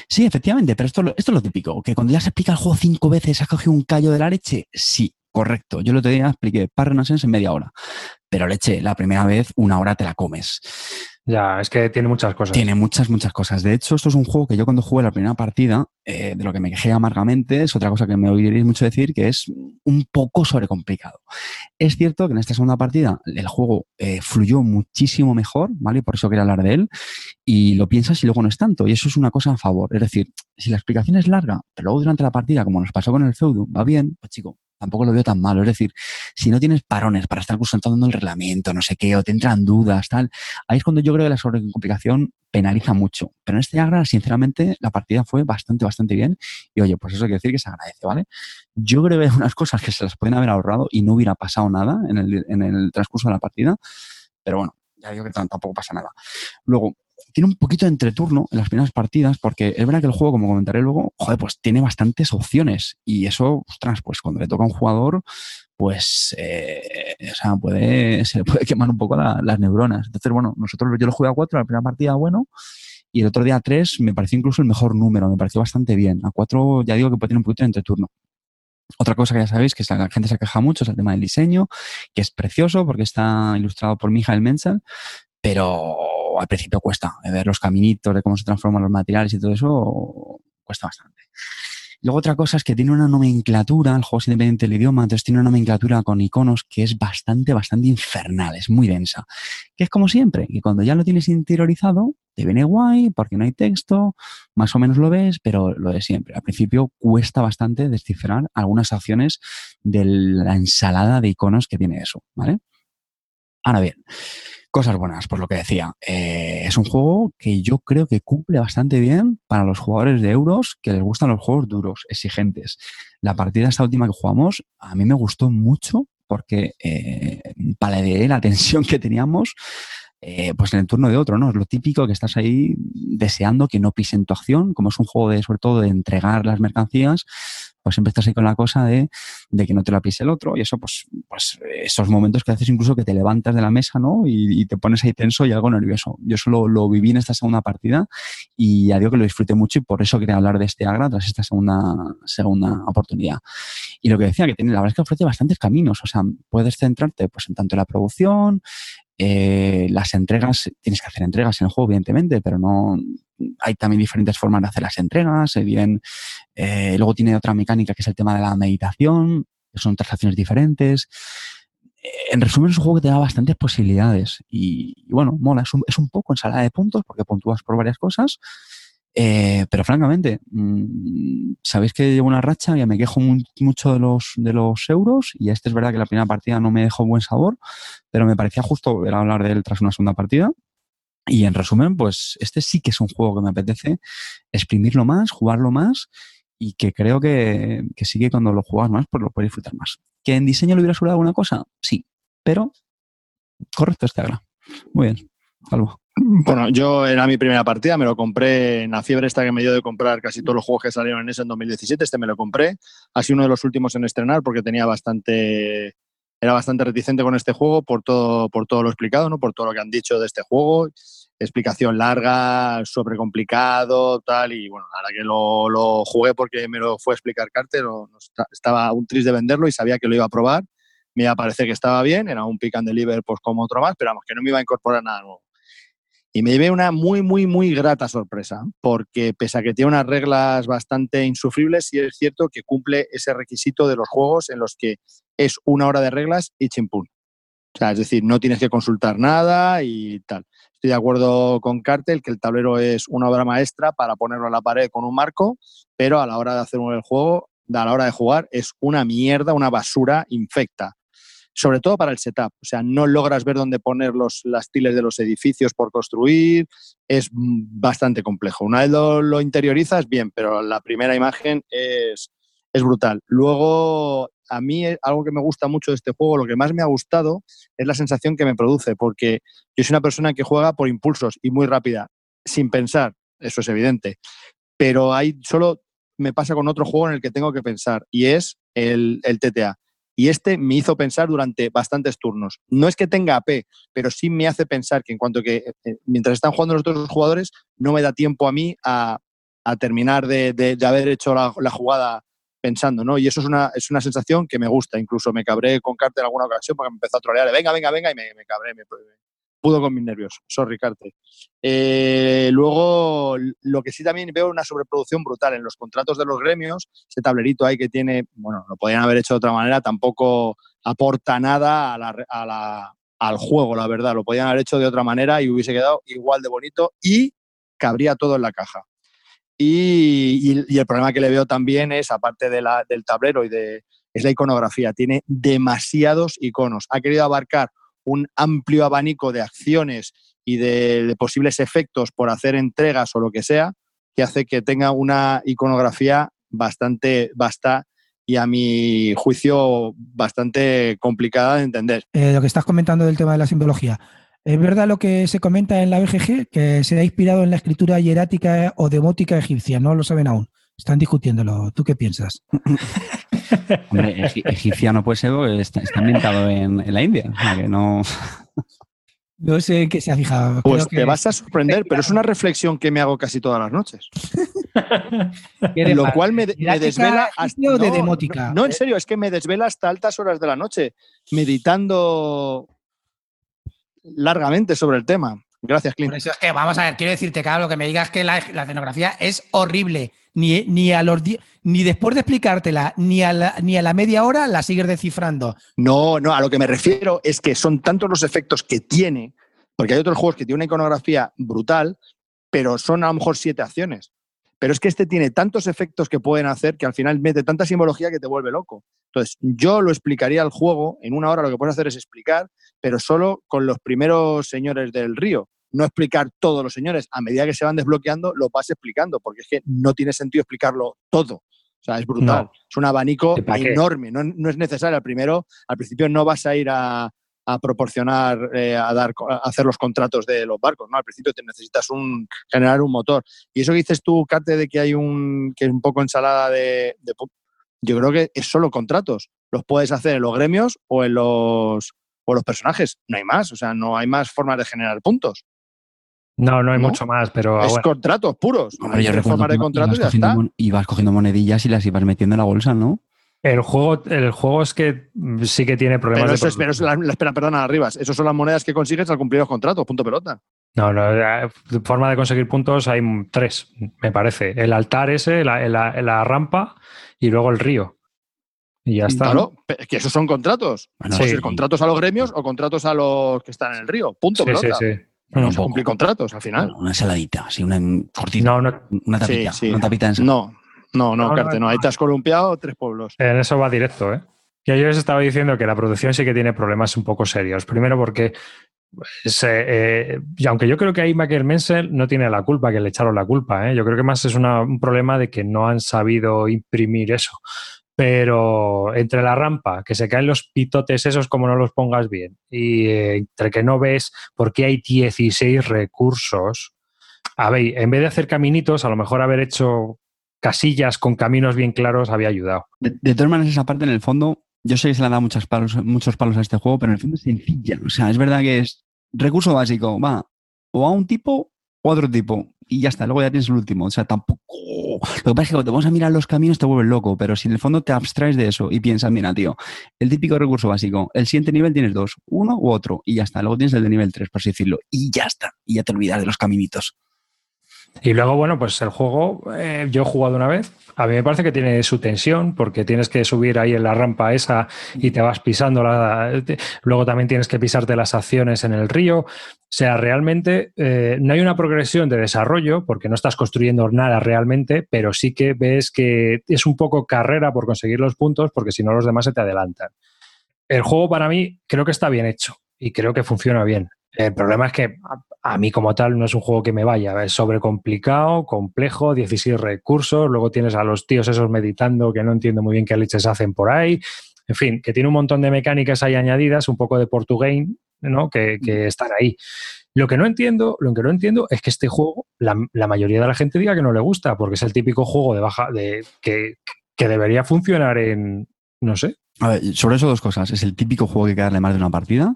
Sí, efectivamente, pero esto, esto es lo típico. Que cuando ya se explica el juego cinco veces, ¿has cogido un callo de la leche? Sí, correcto. Yo el otro día expliqué Par Renaissance en media hora. Pero leche, la primera vez, una hora te la comes. Ya, es que tiene muchas cosas. Tiene muchas, muchas cosas. De hecho, esto es un juego que yo cuando jugué la primera partida, eh, de lo que me quejé amargamente, es otra cosa que me oiréis mucho decir, que es un poco sobrecomplicado. Es cierto que en esta segunda partida el juego eh, fluyó muchísimo mejor, ¿vale? Por eso quería hablar de él. Y lo piensas y luego no es tanto. Y eso es una cosa a favor. Es decir, si la explicación es larga, pero luego durante la partida, como nos pasó con el feudo, va bien, pues chico, tampoco lo veo tan malo. Es decir, si no tienes parones para estar consultando el reglamento, no sé qué, o te entran dudas, tal, ahí es cuando yo creo que la sobrecomplicación penaliza mucho. Pero en este Agra, sinceramente, la partida fue bastante, bastante bien. Y oye, pues eso quiere decir que se agradece, ¿vale? Yo creo que hay unas cosas que se las pueden haber ahorrado y no hubiera pasado nada en el, en el transcurso de la partida. Pero bueno, ya digo que tampoco pasa nada. Luego, tiene un poquito de entreturno en las primeras partidas, porque es verdad que el juego, como comentaré luego, joder, pues tiene bastantes opciones. Y eso, ostras, pues cuando le toca a un jugador, pues, eh, puede, se le puede quemar un poco la- las neuronas. Entonces, bueno, nosotros, yo lo jugué a 4, la primera partida, bueno, y el otro día a 3 me pareció incluso el mejor número, me pareció bastante bien. A 4 ya digo que puede tener un poquito de entreturno. Otra cosa que ya sabéis, que la gente se queja mucho, es el tema del diseño, que es precioso porque está ilustrado por Michael Menzel, pero al principio cuesta eh, ver los caminitos de cómo se transforman los materiales y todo eso, cuesta bastante. Luego otra cosa es que tiene una nomenclatura, el juego es independiente del idioma, entonces tiene una nomenclatura con iconos que es bastante, bastante infernal, es muy densa. Que es como siempre, que cuando ya lo tienes interiorizado, te viene guay porque no hay texto, más o menos lo ves, pero lo de siempre. Al principio cuesta bastante descifrar algunas acciones de la ensalada de iconos que tiene eso, ¿vale? Ahora bien, cosas buenas, por lo que decía. Eh, es un juego que yo creo que cumple bastante bien para los jugadores de euros que les gustan los juegos duros, exigentes. La partida esta última que jugamos a mí me gustó mucho porque eh, la tensión que teníamos eh, pues en el turno de otro, ¿no? Es lo típico que estás ahí deseando que no pisen tu acción, como es un juego de, sobre todo, de entregar las mercancías, pues siempre estás ahí con la cosa de, que no te la pise el otro y eso, pues, pues esos momentos que haces incluso que te levantas de la mesa, ¿no? Y, te pones ahí tenso y algo nervioso. Yo solo lo viví en esta segunda partida y ya digo que lo disfruté mucho y por eso quería hablar de este Agra tras esta segunda, segunda oportunidad. Y lo que decía, que tiene, la verdad es que ofrece bastantes caminos, o sea, puedes centrarte pues en tanto la producción, eh, las entregas, tienes que hacer entregas en el juego, evidentemente, pero no hay también diferentes formas de hacer las entregas. Eh, bien, eh, luego tiene otra mecánica que es el tema de la meditación, que son transacciones diferentes. En resumen, es un juego que te da bastantes posibilidades y, bueno, mola, es un, es un poco ensalada de puntos porque puntúas por varias cosas eh, pero francamente, mm, sabéis que llevo una racha, ya me quejo mucho de los, de los euros y este es verdad que la primera partida no me dejó buen sabor, pero me parecía justo hablar de él tras una segunda partida. Y en resumen, pues este sí que es un juego que me apetece exprimirlo más, jugarlo más y que creo que, que sí que cuando lo juegas más, pues lo puedes disfrutar más. ¿Que en diseño le hubiera sobrado alguna cosa? Sí, pero correcto este ahora. Muy bien, algo. Bueno, yo era mi primera partida, me lo compré en la fiebre esta que me dio de comprar casi todos los juegos que salieron en ese en 2017, este me lo compré. Sido uno de los últimos en estrenar porque tenía bastante era bastante reticente con este juego por todo por todo lo explicado, ¿no? Por todo lo que han dicho de este juego, explicación larga, sobre complicado, tal y bueno, ahora que lo, lo jugué porque me lo fue a explicar Carter, estaba un triste de venderlo y sabía que lo iba a probar. Me iba a parecer que estaba bien, era un pick and deliver pues como otro más, pero vamos, que no me iba a incorporar nada nuevo. Y me llevé una muy, muy, muy grata sorpresa, porque pese a que tiene unas reglas bastante insufribles, sí es cierto que cumple ese requisito de los juegos en los que es una hora de reglas y chimpún. O sea, es decir, no tienes que consultar nada y tal. Estoy de acuerdo con Cartel que el tablero es una obra maestra para ponerlo a la pared con un marco, pero a la hora de hacer el juego, a la hora de jugar, es una mierda, una basura infecta sobre todo para el setup. O sea, no logras ver dónde poner los, las tiles de los edificios por construir, es bastante complejo. Una vez lo, interiorizas, bien, pero la primera imagen es, es brutal. Luego, a mí eh, algo que me gusta mucho de este juego, lo que más me ha gustado es la sensación que me produce, porque yo soy una persona que juega por impulsos y muy rápida, sin pensar, eso es evidente. Pero hay solo me pasa con otro juego en el que tengo que pensar y es el, el TTA. Y este me hizo pensar durante bastantes turnos. No es que tenga AP, pero sí me hace pensar que en cuanto que eh, eh, mientras están jugando los otros jugadores, no me da tiempo a mí a, terminar de, haber hecho la, jugada pensando, ¿no? Y eso es una, es una sensación que me gusta. Incluso me cabré con Carte en alguna ocasión porque me empezó a trolear, venga, venga, venga, y me, me cabré, me, pudo con mis nervios. Sorry, Carte. Eh, luego, lo que sí también veo una sobreproducción brutal en los contratos de los gremios. Ese tablerito ahí que tiene, bueno, lo podrían haber hecho de otra manera, tampoco aporta nada al juego, la verdad. Lo podrían haber hecho de otra manera y hubiese quedado igual de bonito y cabría todo en la caja. Y, el problema que le veo también es, aparte de la, del tablero y de, es la iconografía. Tiene demasiados iconos. Ha querido abarcar un amplio abanico de acciones y de, posibles efectos por hacer entregas o lo que sea, que hace que tenga una iconografía bastante vasta y a mi juicio bastante complicada de entender. Eh, lo que estás comentando del tema de la simbología. ¿Es verdad lo que se comenta en la BGG, que se ha inspirado en la escritura hierática o demótica egipcia? No lo saben aún. Están discutiéndolo. ¿Tú qué piensas? Hombre, egipciano puede ser, está, está ambientado en, la India. que no... no sé en qué se ha fijado. Pues te vas a sorprender, pero es una reflexión que me hago casi todas las noches. Lo cual me, desvela hasta, no, de demótica. No, en serio, es que me desvela hasta altas horas de la noche, meditando largamente sobre el tema. Gracias, Clint. Por eso es que, vamos a ver, quiero decirte, claro, lo que me digas que la, la escenografía es horrible ni, ni, a los ni después de explicártela, ni a, la, ni a la media hora la sigues descifrando. No, no, a lo que me refiero es que son tantos los efectos que tiene, porque hay otros juegos que tienen una iconografía brutal, pero son a lo mejor siete acciones. Pero es que este tiene tantos efectos que pueden hacer que al final mete tanta simbología que te vuelve loco. Entonces, yo lo explicaría al juego, en una hora lo que puedes hacer es explicar, pero solo con los primeros señores del río no explicar todos los señores. A medida que se van desbloqueando, lo vas explicando, porque es que no tiene sentido explicarlo todo. O sea, es brutal. Es un abanico enorme. No, es necesario. Al primero, al principio no vas a ir a, proporcionar, eh, a dar, hacer los contratos de los barcos, ¿no? Al principio te necesitas un, generar un motor. Y eso que dices tú, Cate, de que hay un, que es un poco ensalada de, Yo creo que es solo contratos. Los puedes hacer en los gremios o en los, o los personajes. No hay más, o sea, no hay más formas de generar puntos. No, no hay ¿No? mucho más, pero es bueno, contratos puros. Hombre, yo Hay recuerdo formas de contratos y ya cogiendo, está. mon- ibas cogiendo monedillas y las ibas metiendo en la bolsa, ¿no? el juego, el juego es que sí que tiene problemas Pero de es, pero eso es la, la- espera, perdona, arribas. Esas son las monedas que consigues al cumplir los contratos, punto pelota. No, no, eh, forma de conseguir puntos hay tres, me parece. El altar ese, la, la- la rampa y luego el río. Y ya está. Claro, pe- que esos son contratos. Bueno, Puede sí. ser contratos a los gremios o contratos a los que están en el río. Punto Sí, sí, pelota. sí. Bueno, poco. cumplir contratos al final. Bueno, una ensaladita, así, una en- cortita. No, no, Una tapita, Sí, sí. una tapita ensalada. No, no, no, No, no, Carte, no. no. Ahí te has columpiado tres pueblos. En eso va directo, ¿eh? Que yo les estaba diciendo que la producción sí que tiene problemas un poco serios. Primero porque, pues, eh, eh, y aunque yo creo que ahí Michael Menzel no tiene la culpa, que le echaron la culpa, ¿eh? Yo creo que más es una- un problema de que no han sabido imprimir eso. Pero entre la rampa, que se caen los pitotes esos como no los pongas bien, y eh, entre que no ves por qué hay 16 recursos, a ver, en vez de hacer caminitos, a lo mejor haber hecho casillas con caminos bien claros había ayudado. De, todas maneras, esa parte en el fondo, yo sé que se le han dado muchos palos, muchos palos a este juego, pero en el fondo es sencilla. O sea, es verdad que es recurso básico, va o a un tipo otro tipo. Y ya está, luego ya tienes el último. O sea, tampoco. Lo que pasa es que cuando te vamos a mirar los caminos te vuelves loco, pero si en el fondo te abstraes de eso y piensas, mira, tío, el típico recurso básico, el siguiente nivel tienes dos, uno u otro, y ya está. Luego tienes el de nivel 3, por así decirlo, y ya está. Y ya te olvidas de los caminitos. Y luego, bueno, pues el juego, eh, yo he jugado una vez. A mí me parece que tiene su tensión, porque tienes que subir ahí en la rampa esa y te vas pisando la. Luego también tienes que pisarte las acciones en el río. O sea, realmente eh, no hay una progresión de desarrollo, porque no estás construyendo nada realmente, pero sí que ves que es un poco carrera por conseguir los puntos, porque si no, los demás se te adelantan. El juego para mí creo que está bien hecho y creo que funciona bien. El problema es que a, mí como tal no es un juego que me vaya, es sobrecomplicado, complejo, 16 recursos, luego tienes a los tíos esos meditando que no entiendo muy bien qué leches hacen por ahí, en fin, que tiene un montón de mecánicas ahí añadidas, un poco de Portuguese, ¿no? Que, que están ahí. Lo que no entiendo, lo que no entiendo es que este juego, la, la mayoría de la gente diga que no le gusta, porque es el típico juego de baja, de que, que debería funcionar en, no sé, A ver, sobre eso dos cosas. Es el típico juego que hay que darle más de una partida.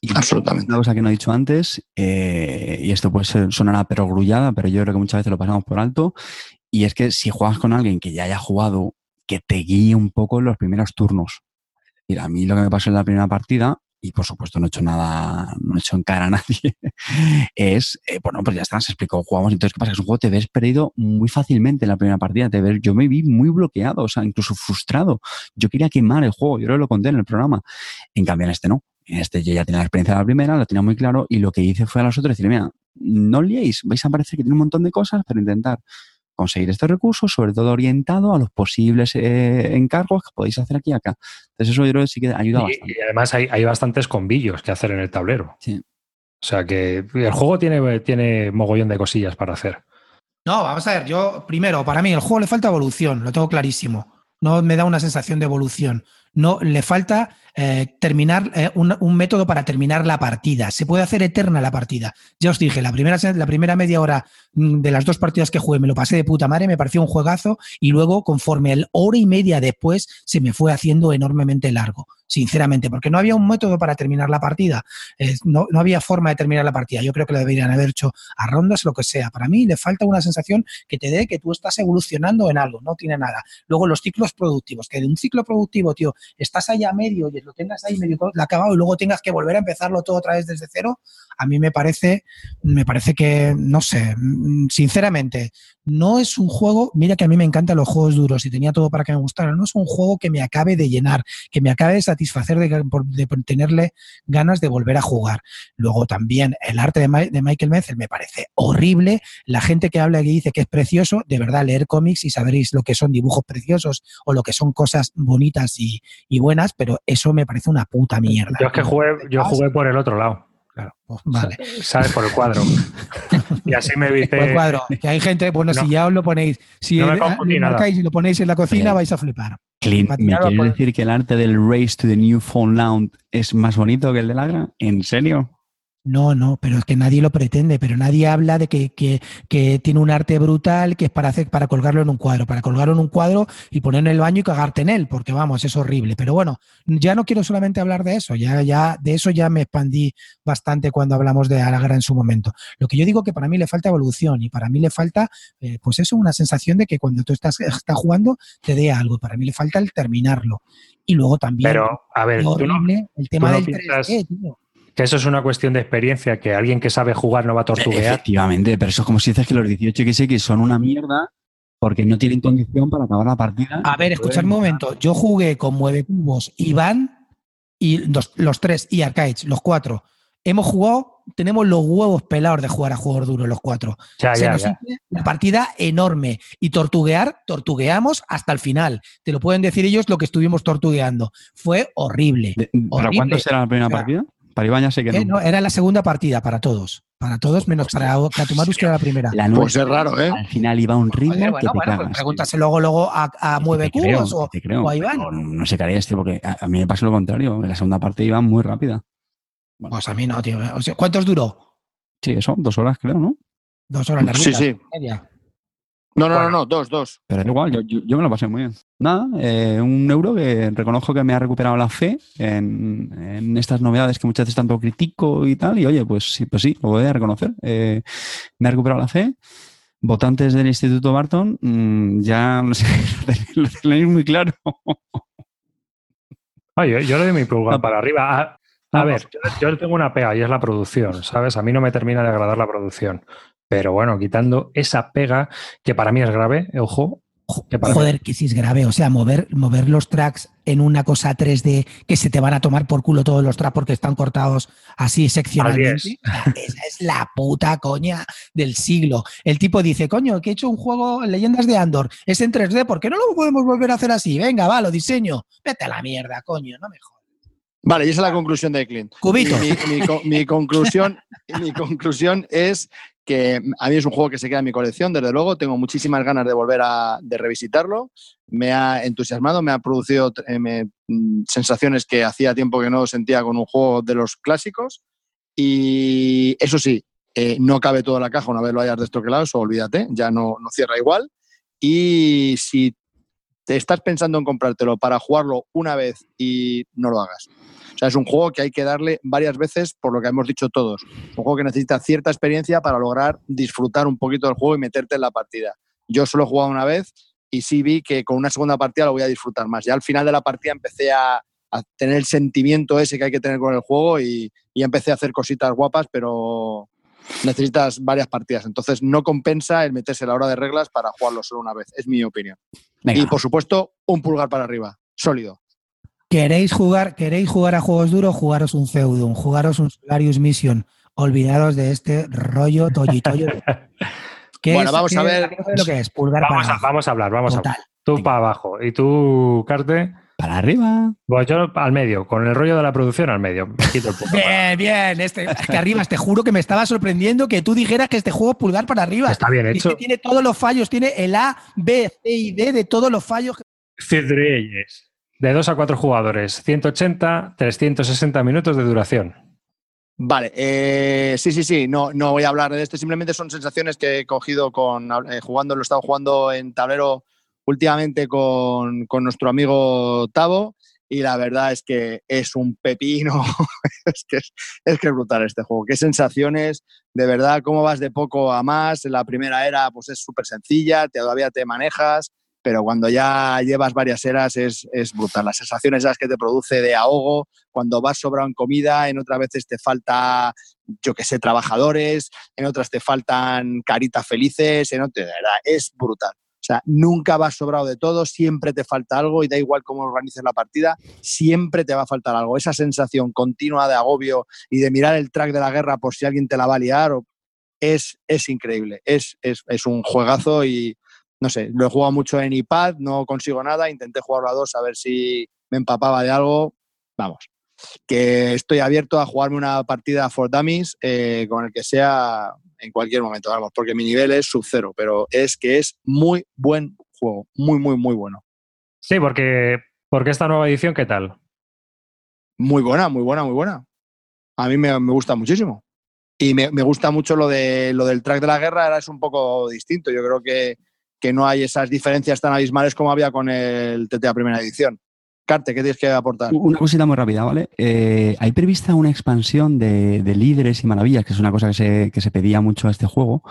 Y Absolutamente. Una cosa que no he dicho antes, eh, y esto puede ser, sonar a perogrullada, pero yo creo que muchas veces lo pasamos por alto, y es que si juegas con alguien que ya haya jugado, que te guíe un poco en los primeros turnos. Mira, a mí lo que me pasó en la primera partida, y por supuesto no he hecho nada, no he hecho en cara a nadie, es, eh, bueno, pues ya está, se explicó, jugamos, entonces, ¿qué pasa? Es un juego te ves perdido muy fácilmente en la primera partida, te ves, yo me vi muy bloqueado, o sea, incluso frustrado. Yo quería quemar el juego, yo lo conté en el programa. En cambio, en este no. En este yo ya tenía la experiencia de la primera, lo tenía muy claro, y lo que hice fue a los otros decir, mira, no liéis, vais a parecer que tiene un montón de cosas, pero intentar conseguir estos recursos, sobre todo orientado a los posibles eh, encargos que podéis hacer aquí y acá. Entonces eso yo creo que sí que ayuda Y, bastante. y además hay, hay bastantes combillos que hacer en el tablero. Sí. O sea que el juego tiene, tiene mogollón de cosillas para hacer. No, vamos a ver, yo primero, para mí el juego le falta evolución, lo tengo clarísimo. No me da una sensación de evolución. No, le falta eh, terminar eh, un, un método para terminar la partida. Se puede hacer eterna la partida. Ya os dije, la primera, la primera media hora mm, de las dos partidas que jugué me lo pasé de puta madre, me pareció un juegazo y luego conforme el hora y media después se me fue haciendo enormemente largo, sinceramente, porque no había un método para terminar la partida. No, no había forma de terminar la partida. Yo creo que lo deberían haber hecho a rondas, lo que sea. Para mí le falta una sensación que te dé que tú estás evolucionando en algo, no tiene nada. Luego los ciclos productivos, que de un ciclo productivo, tío, estás ahí a medio y lo tengas ahí medio acabado y luego tengas que volver a empezarlo todo otra vez desde cero, a mí me parece, me parece que, no sé, sinceramente, no es un juego, mira que a mí me encantan los juegos duros y tenía todo para que me gustara, no es un juego que me acabe de llenar, que me acabe de satisfacer, de, por- de tenerle ganas de volver a jugar. Luego también el arte de, Ma- de Michael Menzel me parece horrible. La gente que habla y dice que es precioso, de verdad, leer cómics y sabréis lo que son dibujos preciosos o lo que son cosas bonitas y, y buenas, pero eso me parece una puta mierda. Yo es que jugué, yo jugué por el otro lado. Claro. Pues vale. ¿Sabes? Por el cuadro. y así me Por el viste. cuadro, que hay gente, bueno, no. si ya os lo ponéis, si No me marcáis y lo ponéis en la cocina, Oye. vais a flipar. Clint, ¿me quieres decir que el arte del Race to the Newfoundland es más bonito que el del Agra? ¿En serio? No, no, pero es que nadie lo pretende, pero nadie habla de que, que, que, tiene un arte brutal que es para hacer, para colgarlo en un cuadro, para colgarlo en un cuadro y poner en el baño y cagarte en él, porque vamos, es horrible. Pero bueno, ya no quiero solamente hablar de eso, ya, ya, de eso ya me expandí bastante cuando hablamos de Alagra en su momento. Lo que yo digo que para mí le falta evolución y para mí le falta, eh, pues eso, una sensación de que cuando tú estás, estás jugando te dé algo. Para mí le falta el terminarlo. Y luego también. Pero, a ver, horrible, el tema del 3D, tío que eso es una cuestión de experiencia, que alguien que sabe jugar no va a tortuguear. Efectivamente, pero eso es como si dices que los 18 que son una mierda porque no tienen condición para acabar la partida. A ver, escucha un momento. Yo jugué con Mueve Cubos, Iván y los, los, tres y Arcades, los cuatro. Hemos jugado, tenemos los huevos pelados de jugar a juegos duros los cuatro. Ya, Se ya, nos ya. hace una partida enorme. Y tortuguear, tortugueamos hasta el final. Te lo pueden decir ellos lo que estuvimos tortugueando. Fue horrible. ¿Para Horrible. cuándo será la primera O sea, partida? Para Iván ya sé que Eh, no. no, era la segunda partida para todos. Para todos, menos para Katumarus, que era la primera. La Pues nuestra, es raro, ¿eh? Al final iba un ritmo que bueno, te bueno, pues pregúntase luego, luego a, a. Mueve Cubos o, a Iván. no sé qué haría este porque a, a mí me pasó lo contrario. En la segunda parte iba muy rápida. Pues a mí no, tío. O sea, ¿Cuántos duró? Sí, eso, dos horas creo, ¿no? Dos horas largas. Sí, sí. Media. No, no, Bueno. no, no, dos, dos. Pero da igual, yo, yo, yo me lo pasé muy bien. Nada, eh, un euro que reconozco que me ha recuperado la fe en, en estas novedades que muchas veces tanto critico y tal. Y oye, pues sí, pues sí, lo voy a reconocer. Eh, me ha recuperado la fe. Votantes del Instituto Barton, mm, ya no sé, lo tenéis muy claro. Ah, yo, yo le doy mi pulgar para arriba. A, a ver, yo, yo le tengo una pega y es la producción, ¿sabes? A mí no me termina de agradar la producción. Pero bueno, quitando esa pega, que para mí es grave, ojo, que para mí- Joder, que si es grave. O sea, mover, mover los tracks en una cosa 3D que se te van a tomar por culo todos los tracks porque están cortados así seccionalmente. Esa es la puta coña del siglo. El tipo dice, coño, que he hecho un juego Leyendas de Andor, es en 3D, ¿por qué no lo podemos volver a hacer así? Venga, va, lo diseño. Vete a la mierda, coño, no me jodas. Vale, y esa es la conclusión de Clint. Cubito. Mi, mi- mi co- mi conclusión, mi conclusión es que a mí es un juego que se queda en mi colección, desde luego. Tengo muchísimas ganas de volver a de revisitarlo. Me ha entusiasmado, me ha producido eh, mm, sensaciones que hacía tiempo que no sentía con un juego de los clásicos. Y eso sí, eh, no cabe todo en la caja una vez lo hayas destroquelado, eso olvídate, ya no, no cierra igual. Y si te estás pensando en comprártelo para jugarlo una vez y no lo hagas. O sea, es un juego que hay que darle varias veces por lo que hemos dicho todos. Un juego que necesita cierta experiencia para lograr disfrutar un poquito del juego y meterte en la partida. Yo solo he jugado una vez y sí vi que con una segunda partida lo voy a disfrutar más. Ya al final de la partida empecé a, a tener el sentimiento ese que hay que tener con el juego y, y empecé a hacer cositas guapas, pero necesitas varias partidas. Entonces no compensa el meterse la hora de reglas para jugarlo solo una vez. Es mi opinión. Venga, Y por supuesto, un pulgar para arriba. Sólido. ¿Queréis jugar, ¿Queréis jugar a juegos duros? Jugaros un Feudum, jugaros un Solarius Mission. Olvidados de este rollo toyitoyo. ¿Qué Bueno, es- vamos qué- a ver. es lo que es, pulgar Vamos para a, vamos a hablar, vamos a hablar. Tú para abajo y tú, Carte, para arriba. pues yo al medio, con el rollo de la producción al medio. Me quito el puto. Bien, bien. Este, es que arriba, te juro que me estaba sorprendiendo que tú dijeras que este juego es pulgar para arriba. Está bien Es que hecho. tiene todos los fallos, tiene el A, B, C y D de todos los fallos. Cidreyes. De 2 a 4 jugadores, 180, 360 minutos de duración. Vale, eh, sí, sí, sí, no, no voy a hablar de esto, simplemente son sensaciones que he cogido con eh, jugando, lo he estado jugando en tablero últimamente con, con nuestro amigo Tavo y la verdad es que es un pepino, es, que es, que brutal este juego, qué sensaciones, de verdad, cómo vas de poco a más, la primera era pues es súper sencilla, todavía te manejas, pero cuando ya llevas varias eras es, es brutal, las sensaciones esas que te produce de ahogo, cuando vas sobrado en comida, en otras veces te falta, yo que sé, trabajadores, en otras te faltan caritas felices, en otras, es brutal. O sea, nunca vas sobrado de todo, siempre te falta algo y da igual cómo organices la partida, siempre te va a faltar algo. Esa sensación continua de agobio y de mirar el track de la guerra por si alguien te la va a liar o- es, es increíble. Es, es, es un juegazo y no sé, lo he jugado mucho en iPad, no consigo nada, intenté jugarlo a dos a ver si me empapaba de algo. Vamos, que estoy abierto a jugarme una partida for dummies eh, con el que sea en cualquier momento, vamos, porque mi nivel es sub cero, pero es que es muy buen juego, muy, muy, muy bueno. Sí, porque, porque esta nueva edición, ¿qué tal? Muy buena, muy buena, muy buena. A mí me, me gusta muchísimo. Y me, gusta mucho lo, de, lo del track de la guerra, ahora es un poco distinto. Yo creo que, que no hay esas diferencias tan abismales como había con el TTA primera edición. Carte, ¿qué tienes que aportar? Una cosita muy rápida, ¿vale? Eh, hay prevista una expansión de, líderes y maravillas, que es una cosa que se, pedía mucho a este juego.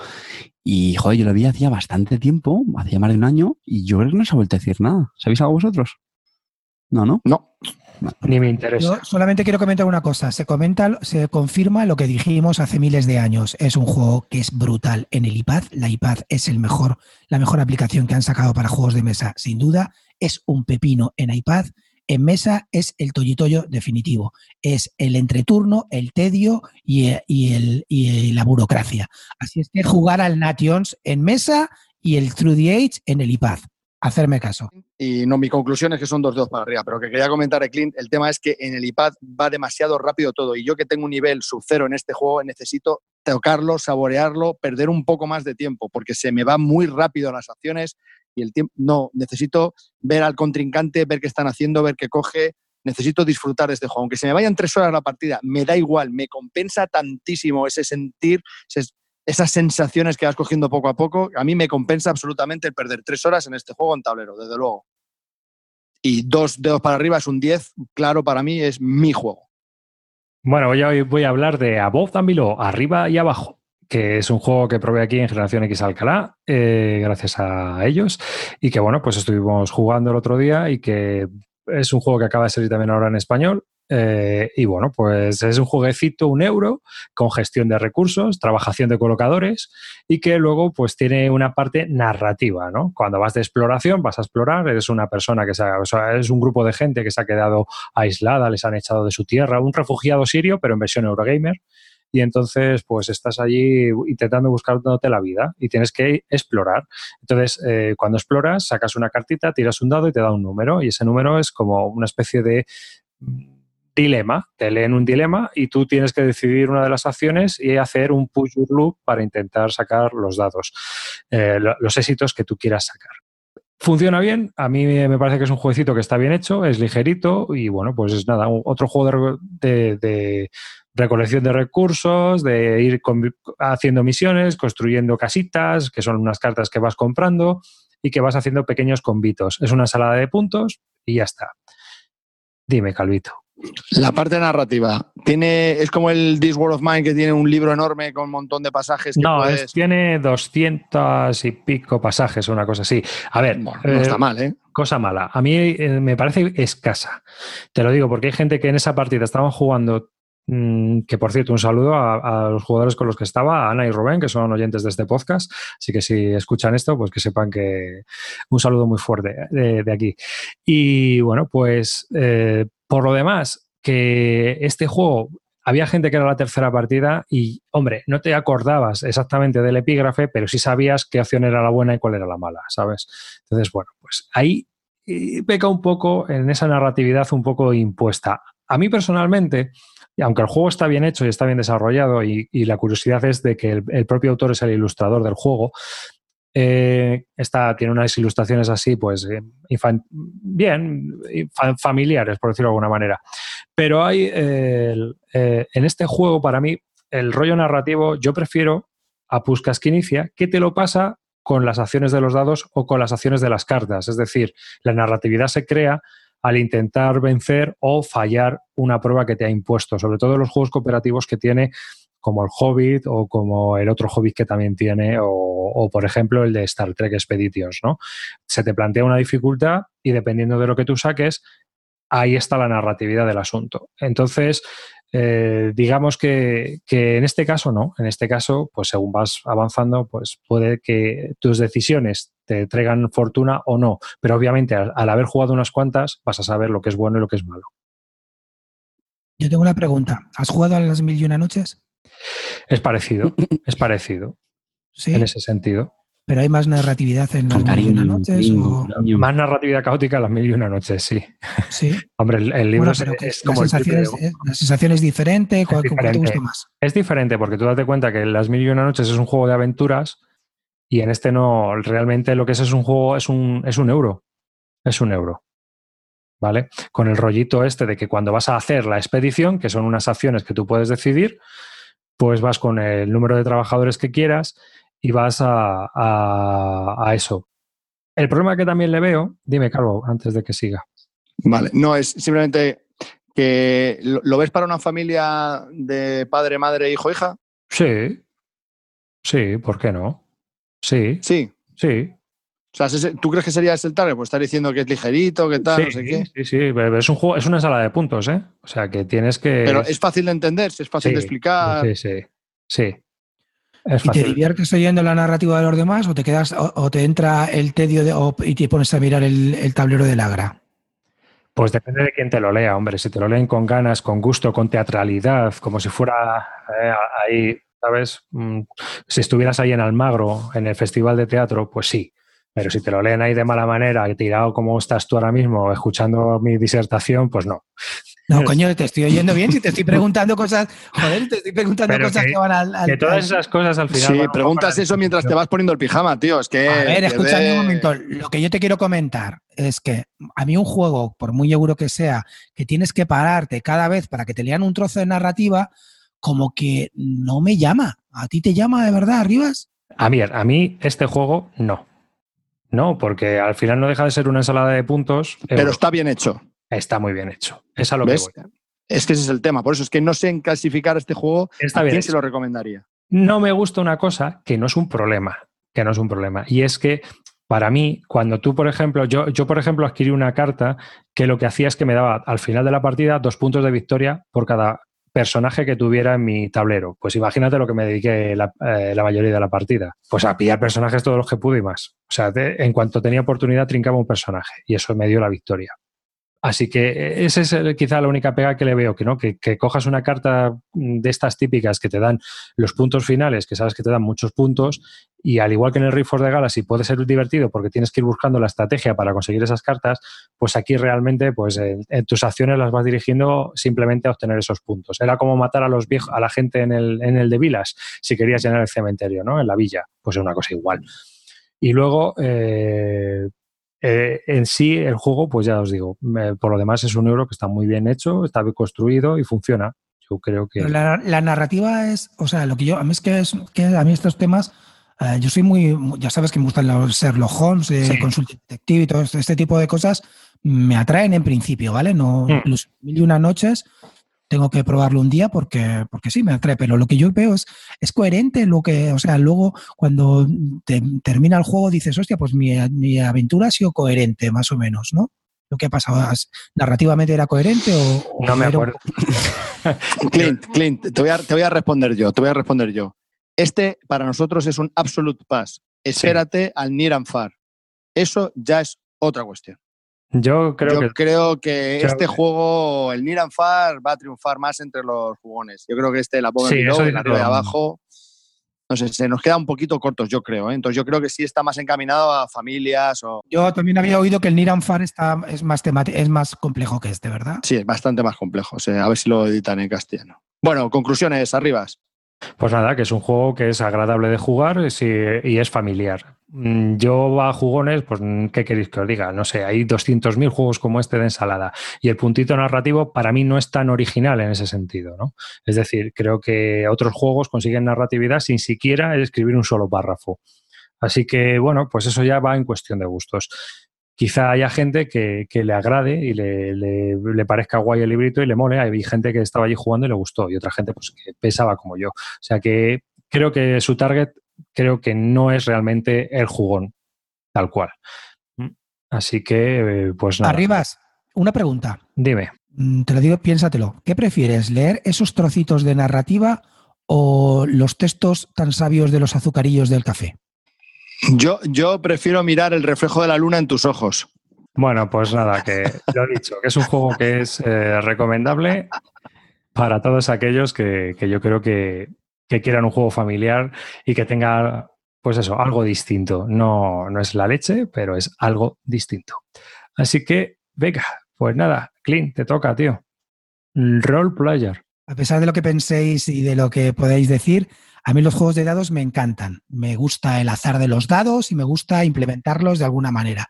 Y, joder, yo lo vi hacía bastante tiempo, hacía más de un año, y yo creo que no se ha vuelto a decir nada. ¿Sabéis algo vosotros? No, ¿no? No. Ni me interesa. Yo solamente quiero comentar una cosa. Se comenta, se confirma lo que dijimos hace miles de años. Es un juego que es brutal en el iPad. La iPad es el mejor, la mejor aplicación que han sacado para juegos de mesa, sin duda. Es un pepino en iPad. En mesa es el toyitoyo definitivo. Es el entreturno, el tedio y, el, y la burocracia. Así es que jugar al Nations en mesa y el Through the Age en el iPad hacerme caso. Y no, mi conclusión es que son dos dedos para arriba, pero que quería comentar, Clint, el tema es que en el iPad va demasiado rápido todo y yo que tengo un nivel sub cero en este juego necesito tocarlo, saborearlo, perder un poco más de tiempo, porque se me va muy rápido las acciones y el tiempo, no, necesito ver al contrincante, ver qué están haciendo, ver qué coge, necesito disfrutar de este juego. Aunque se me vayan tres horas la partida, me da igual, me compensa tantísimo ese sentir, esas sensaciones que vas cogiendo poco a poco, a mí me compensa absolutamente el perder tres horas en este juego en tablero, desde luego. Y dos dedos para arriba es un 10, claro, para mí es mi juego. Bueno, hoy voy a hablar de Above and Below, arriba y abajo, que es un juego que probé aquí en Generación X Alcalá, eh, gracias a ellos, y que bueno, pues estuvimos jugando el otro día y que es un juego que acaba de salir también ahora en español eh, y bueno, pues es un jueguecito, un euro, con gestión de recursos, trabajación de colocadores y que luego pues tiene una parte narrativa, ¿no? Cuando vas de exploración, vas a explorar, eres una persona que se ha, o sea, es un grupo de gente que se ha quedado aislada, les han echado de su tierra, un refugiado sirio, pero en versión Eurogamer. Y entonces, pues estás allí intentando buscándote la vida y tienes que explorar. Entonces, eh, cuando exploras, sacas una cartita, tiras un dado y te da un número. Y ese número es como una especie de dilema, te leen un dilema y tú tienes que decidir una de las acciones y hacer un push loop para intentar sacar los datos, eh, los éxitos que tú quieras sacar. Funciona bien, a mí me parece que es un jueguecito que está bien hecho, es ligerito y bueno, pues es nada, otro juego de, recolección de recursos, de ir haciendo misiones, construyendo casitas, que son unas cartas que vas comprando y que vas haciendo pequeños convitos. Es una salada de puntos y ya está. Dime, Calvito. La parte narrativa. Tiene, es como el This World of Mine que tiene un libro enorme con un montón de pasajes. no, tiene doscientos y pico pasajes, una cosa así. A ver. no está eh, mal, ¿eh? Cosa mala. A mí eh, me parece escasa. Te lo digo porque hay gente que en esa partida estaban jugando. Mm, que por cierto, un saludo a, los jugadores con los que estaba, Ana y Rubén, que son oyentes de este podcast. Así que si escuchan esto, pues que sepan que un saludo muy fuerte de, aquí. Y bueno, pues eh, por lo demás, que este juego había gente que era la tercera partida y, hombre, no te acordabas exactamente del epígrafe, pero sí sabías qué acción era la buena y cuál era la mala, ¿sabes? Entonces, bueno, pues ahí eh, peca un poco en esa narratividad un poco impuesta. A mí personalmente, aunque el juego está bien hecho y está bien desarrollado y, la curiosidad es de que el, propio autor es el ilustrador del juego, eh, tiene unas ilustraciones así, pues eh, bien, familiares, por decirlo de alguna manera. Pero hay eh, en este juego, para mí, el rollo narrativo, yo prefiero a Puskas que inicia, que te lo pasa con las acciones de los dados o con las acciones de las cartas. Es decir, la narratividad se crea al intentar vencer o fallar una prueba que te ha impuesto, sobre todo en los juegos cooperativos que tiene como el Hobbit o como el otro Hobbit que también tiene, o, por ejemplo el de Star Trek Expeditions, ¿no? Se te plantea una dificultad y dependiendo de lo que tú saques, ahí está la narratividad del asunto. Entonces, eh, digamos que, en este caso no, en este caso, pues según vas avanzando, pues puede que tus decisiones te traigan fortuna o no, pero obviamente al, al haber jugado unas cuantas vas a saber lo que es bueno y lo que es malo. Yo tengo una pregunta. ¿Has jugado a las mil y una noches? Es parecido, es parecido. Sí. En ese sentido. Pero hay más narratividad en las mil y una noches. Más narratividad caótica en las mil y una noches, sí. Sí. Hombre, el, libro es, como. La sensación es diferente. ¿Cuál, te gusta más? Es diferente porque tú date cuenta que las mil y una noches es un juego de aventuras y en este no. Realmente lo que es es un juego, es un, es un euro. Es un euro. ¿Vale? Con el rollito este de que cuando vas a hacer la expedición, que son unas acciones que tú puedes decidir, pues vas con el número de trabajadores que quieras y vas a, a eso. El problema que también le veo, dime, Carlos, antes de que siga. Vale, no, es simplemente que lo, ves para una familia de padre, madre, hijo, hija. Sí, sí, ¿por qué no? Sí. Sí. Sí. O sea, ¿tú crees que sería ese el target? Pues estar diciendo que es ligerito, que tal, no sé qué. Sí, sí, es un juego, es una sala de puntos, ¿eh? O sea, que tienes que. Pero es fácil de entender, es fácil de explicar. Sí, sí. Sí. ¿Y te diviertes oyendo la narrativa de los demás o te quedas o, te entra el tedio de, y te pones a mirar el, tablero de Lagra? Pues depende de quién te lo lea, hombre. Si te lo leen con ganas, con gusto, con teatralidad, como si fuera eh, ahí, ¿sabes? Mm, si estuvieras ahí en Almagro, en el Festival de Teatro, pues sí. Pero si te lo leen ahí de mala manera, tirado como estás tú ahora mismo, escuchando mi disertación, pues no. No, coño, te estoy oyendo bien. Si te estoy preguntando cosas, joder, te estoy preguntando cosas que, van al, Que todas esas cosas al final. Sí, preguntas eso mientras te vas poniendo el pijama, tío. Es que. A ver, escúchame un momento. Lo que yo te quiero comentar es que a mí un juego, por muy seguro que sea, que tienes que pararte cada vez para que te lean un trozo de narrativa, como que no me llama. ¿A ti te llama de verdad, Rivas? A mí, a mí este juego no. No, porque al final no deja de ser una ensalada de puntos. Pero está bien hecho. Está muy bien hecho. Es a lo que voy. Es que ese es el tema. Por eso es que no sé en clasificar este juego. Está bien quién se lo recomendaría? No me gusta una cosa que no es un problema. Que no es un problema. Y es que para mí, cuando tú, por ejemplo, yo, yo, por ejemplo, adquirí una carta que lo que hacía es que me daba al final de la partida dos puntos de victoria por cada personaje que tuviera en mi tablero. Pues imagínate lo que me dediqué la, eh, mayoría de la partida. Pues a pillar personajes todos los que pude y más. O sea, en cuanto tenía oportunidad, trincaba un personaje y eso me dio la victoria. Así que eh, esa es quizá la única pega que le veo, que no, que, cojas una carta de estas típicas que te dan los puntos finales, que sabes que te dan muchos puntos, y al igual que en el Rift de Galaxy puede ser divertido porque tienes que ir buscando la estrategia para conseguir esas cartas, pues aquí realmente pues en, tus acciones las vas dirigiendo simplemente a obtener esos puntos. Era como matar a los viejos, a la gente en el, en el de Vilas, si querías llenar el cementerio, ¿no? En la villa, pues es una cosa igual. Y luego, eh, eh, en sí, el juego, pues ya os digo, por lo demás es un euro que está muy bien hecho, está bien construido y funciona. Yo creo que. La, narrativa es, o sea, lo que yo, a mí es que, es, que a mí estos temas, eh, yo soy muy, ya sabes que me gustan los Sherlock Holmes, eh, Consulting Detective y todo este tipo de cosas, me atraen en principio, ¿vale? No, mm. incluso mil y una noches tengo que probarlo un día porque, porque sí me atrae, pero lo que yo veo es, es coherente lo que, o sea, luego cuando termina el juego dices, hostia, pues mi, mi, aventura ha sido coherente, más o menos, ¿no? Lo que ha pasado, ¿narrativamente era coherente o...? no me acuerdo. Clint, Clint, te voy, a, te voy a responder yo, te voy a responder yo. Este para nosotros es un absolute pass. Espérate al Near and Far. Eso ya es otra cuestión. Yo creo que, creo que este juego, el Niran Far, va a triunfar más entre los jugones. Yo creo que este, la Pobre sí, la de abajo, no sé, se nos queda un poquito cortos, yo creo. ¿eh? Entonces yo creo que sí está más encaminado a familias o... Yo también había oído que el Niran Far está, es, más es más complejo que este, ¿verdad? Sí, es bastante más complejo. a ver si lo editan en castellano. Bueno, conclusiones, arribas. Pues nada, que es un juego que es agradable de jugar y es familiar. Mm, yo a jugones, pues ¿qué queréis que os diga? No sé, hay 200.000 juegos como este de ensalada y el puntito narrativo para mí no es tan original en ese sentido, ¿no? Es decir, creo que otros juegos consiguen narratividad sin siquiera escribir un solo párrafo. Así que, bueno, pues eso ya va en cuestión de gustos. Quizá haya gente que, le agrade y le, parezca guay el librito y le mole. Hay gente que estaba allí jugando y le gustó y otra gente pues que pensaba como yo. O sea que creo que su target creo que no es realmente el jugón, tal cual. Mm. Así que, eh, pues nada. Arribas, una pregunta. Dime. Mm, te lo digo, piénsatelo. ¿Qué prefieres, leer esos trocitos de narrativa o los textos tan sabios de los azucarillos del café? Yo, yo prefiero mirar el reflejo de la luna en tus ojos. Bueno, pues nada, que lo he dicho, que es un juego que es eh, recomendable para todos aquellos que, que yo creo que, que quieran un juego familiar y que tenga, pues eso, algo distinto. No, no es la leche, pero es algo distinto. Así que, venga, pues nada, Clint, te toca, tío. Role player. A pesar de lo que penséis y de lo que podéis decir, a mí los juegos de dados me encantan. Me gusta el azar de los dados y me gusta implementarlos de alguna manera.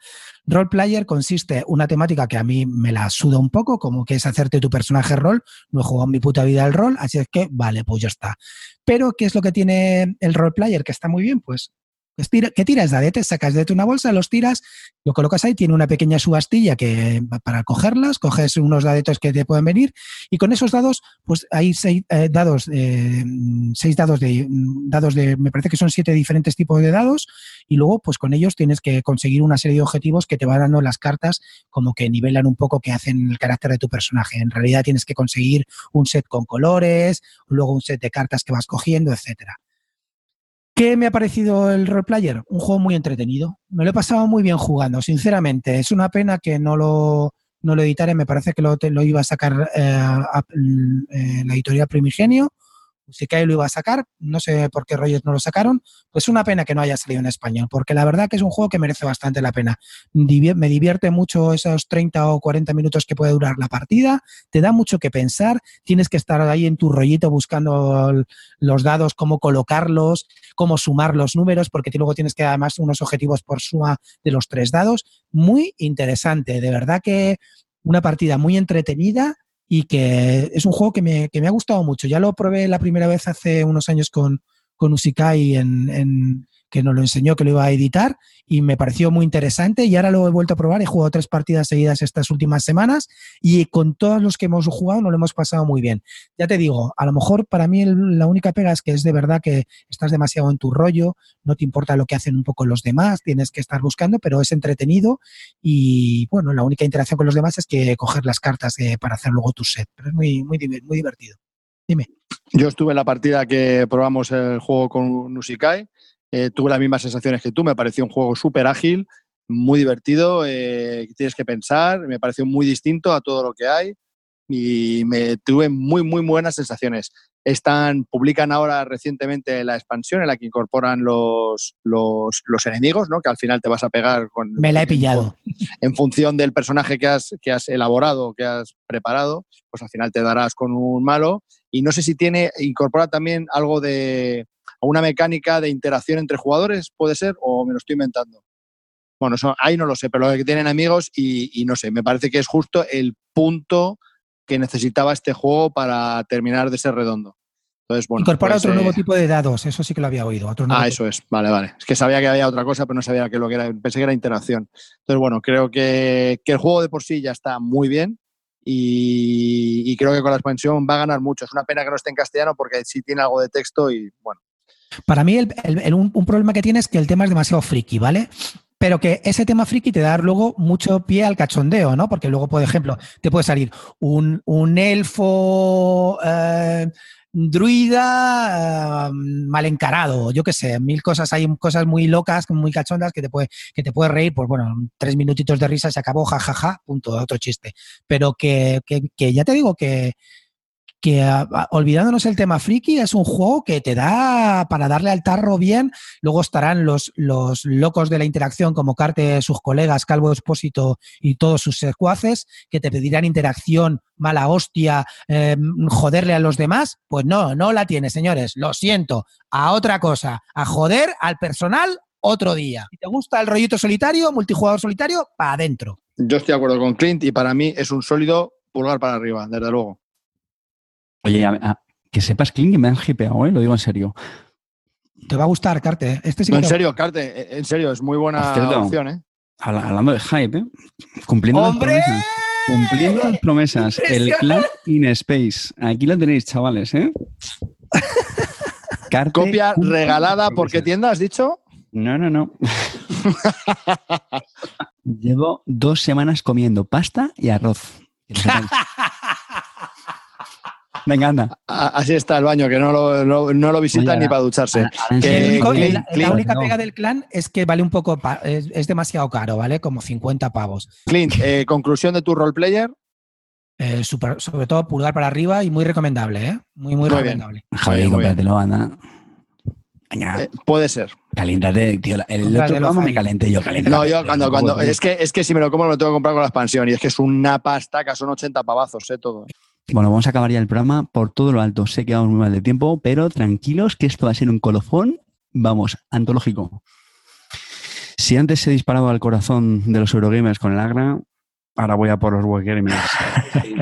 Role player consiste una temática que a mí me la suda un poco, como que es hacerte tu personaje rol. No he jugado mi puta vida el rol, así es que vale, pues ya está. Pero, ¿qué es lo que tiene el role player? Que está muy bien, pues ¿Qué tiras dadetes? Sacas de una bolsa, los tiras, lo colocas ahí, tiene una pequeña subastilla que para cogerlas, coges unos dadetos que te pueden venir y con esos dados, pues hay seis eh, dados, eh, seis dados de, dados de, me parece que son siete diferentes tipos de dados y luego pues con ellos tienes que conseguir una serie de objetivos que te van dando las cartas como que nivelan un poco que hacen el carácter de tu personaje. En realidad tienes que conseguir un set con colores, luego un set de cartas que vas cogiendo, etcétera. ¿Qué me ha parecido el Role Player? Un juego muy entretenido. Me lo he pasado muy bien jugando, sinceramente. Es una pena que no lo, no lo editara. Me parece que lo, lo iba a sacar eh, eh, la editorial Primigenio si que lo iba a sacar, no sé por qué rollos no lo sacaron, pues una pena que no haya salido en español, porque la verdad que es un juego que merece bastante la pena. Me divierte mucho esos 30 o 40 minutos que puede durar la partida, te da mucho que pensar, tienes que estar ahí en tu rollito buscando los dados, cómo colocarlos, cómo sumar los números, porque luego tienes que además unos objetivos por suma de los tres dados. Muy interesante, de verdad que una partida muy entretenida y que es un juego que me, que me, ha gustado mucho. Ya lo probé la primera vez hace unos años con, con Usikai en, en, que nos lo enseñó que lo iba a editar y me pareció muy interesante y ahora lo he vuelto a probar, he jugado tres partidas seguidas estas últimas semanas y con todos los que hemos jugado nos lo hemos pasado muy bien. Ya te digo, a lo mejor para mí la única pega es que es de verdad que estás demasiado en tu rollo, no te importa lo que hacen un poco los demás, tienes que estar buscando, pero es entretenido y bueno, la única interacción con los demás es que coger las cartas eh, para hacer luego tu set, pero es muy, muy, muy divertido. Dime. Yo estuve en la partida que probamos el juego con Nusikai eh, tuve las mismas sensaciones que tú, me pareció un juego súper ágil, muy divertido, eh, tienes que pensar, me pareció muy distinto a todo lo que hay y me tuve muy, muy buenas sensaciones. Están, publican ahora recientemente la expansión en la que incorporan los, los, enemigos, ¿no? que al final te vas a pegar con... Me la he pillado. En, función del personaje que has, que has elaborado, que has preparado, pues al final te darás con un malo. Y no sé si tiene, incorpora también algo de, una mecánica de interacción entre jugadores, puede ser, o me lo estoy inventando. Bueno, ahí no lo sé, pero lo que tienen amigos y, no sé, me parece que es justo el punto que necesitaba este juego para terminar de ser redondo. Entonces, bueno, Incorpora pues, otro nuevo eh, tipo de dados, eso sí que lo había oído. ah, eso es, vale, vale. Es que sabía que había otra cosa, pero no sabía que lo que era, pensé que era interacción. Entonces, bueno, creo que, el juego de por sí ya está muy bien y, creo que con la expansión va a ganar mucho. Es una pena que no esté en castellano porque sí tiene algo de texto y, bueno, para mí, un, problema que tiene es que el tema es demasiado friki, ¿vale? Pero que ese tema friki te da luego mucho pie al cachondeo, ¿no? Porque luego, por ejemplo, te puede salir un, elfo. Eh, druida eh, mal encarado, yo qué sé, mil cosas, hay cosas muy locas, muy cachondas que te puede, que te puede reír, pues bueno, tres minutitos de risa se acabó, jajaja, punto, otro chiste. Pero que ya te digo que, que olvidándonos el tema friki, es un juego que te da para darle al tarro bien. Luego estarán los, los locos de la interacción, como Carte, sus colegas, Calvo Expósito y todos sus secuaces, que te pedirán interacción, mala hostia, em, joderle a los demás. Pues no, no la tiene, señores. Lo siento. A otra cosa, a joder al personal otro día. Si te gusta el rollito solitario, multijugador solitario, para adentro. Yo estoy de acuerdo con Clint y para mí es un sólido pulgar para arriba, desde luego. Oye, que sepas, Kling, me han hipeado, ¿eh? lo digo en serio. Te va a gustar, Carte. Este en serio, Carte, eh, en serio, es muy buena opción, ¿eh? Hablando de hype, ¿eh? Cumpliendo las promesas. Cumpliendo las promesas. El clan in space. Aquí lo tenéis, chavales, ¿eh? Copia regalada por qué tienda, has dicho? No, no, no. Llevo dos semanas comiendo pasta y arroz. Venga, anda. Así está el baño, que no lo, no, visitan ni para ducharse. la, única pega del clan es que vale un poco, es, demasiado caro, ¿vale? Como 50 pavos. Clint, eh, conclusión de tu roleplayer. Eh, sobre todo pulgar para arriba y muy recomendable, ¿eh? Muy, muy, recomendable. Javier, cómpratelo, anda. Eh, puede ser. Caliéntate, tío. El otro programa me calenté yo, No, yo cuando, cuando. Es que, es que si me lo como, me lo tengo que comprar con la expansión. Y es que es una pasta que son 80 pavazos, ¿eh? Todo. Bueno, vamos a acabar ya el programa por todo lo alto. Sé que vamos muy mal de tiempo, pero tranquilos que esto va a ser un colofón, vamos, antológico. Si antes se disparaba al corazón de los Eurogamers con el Agra, ahora voy a por los Wargamers.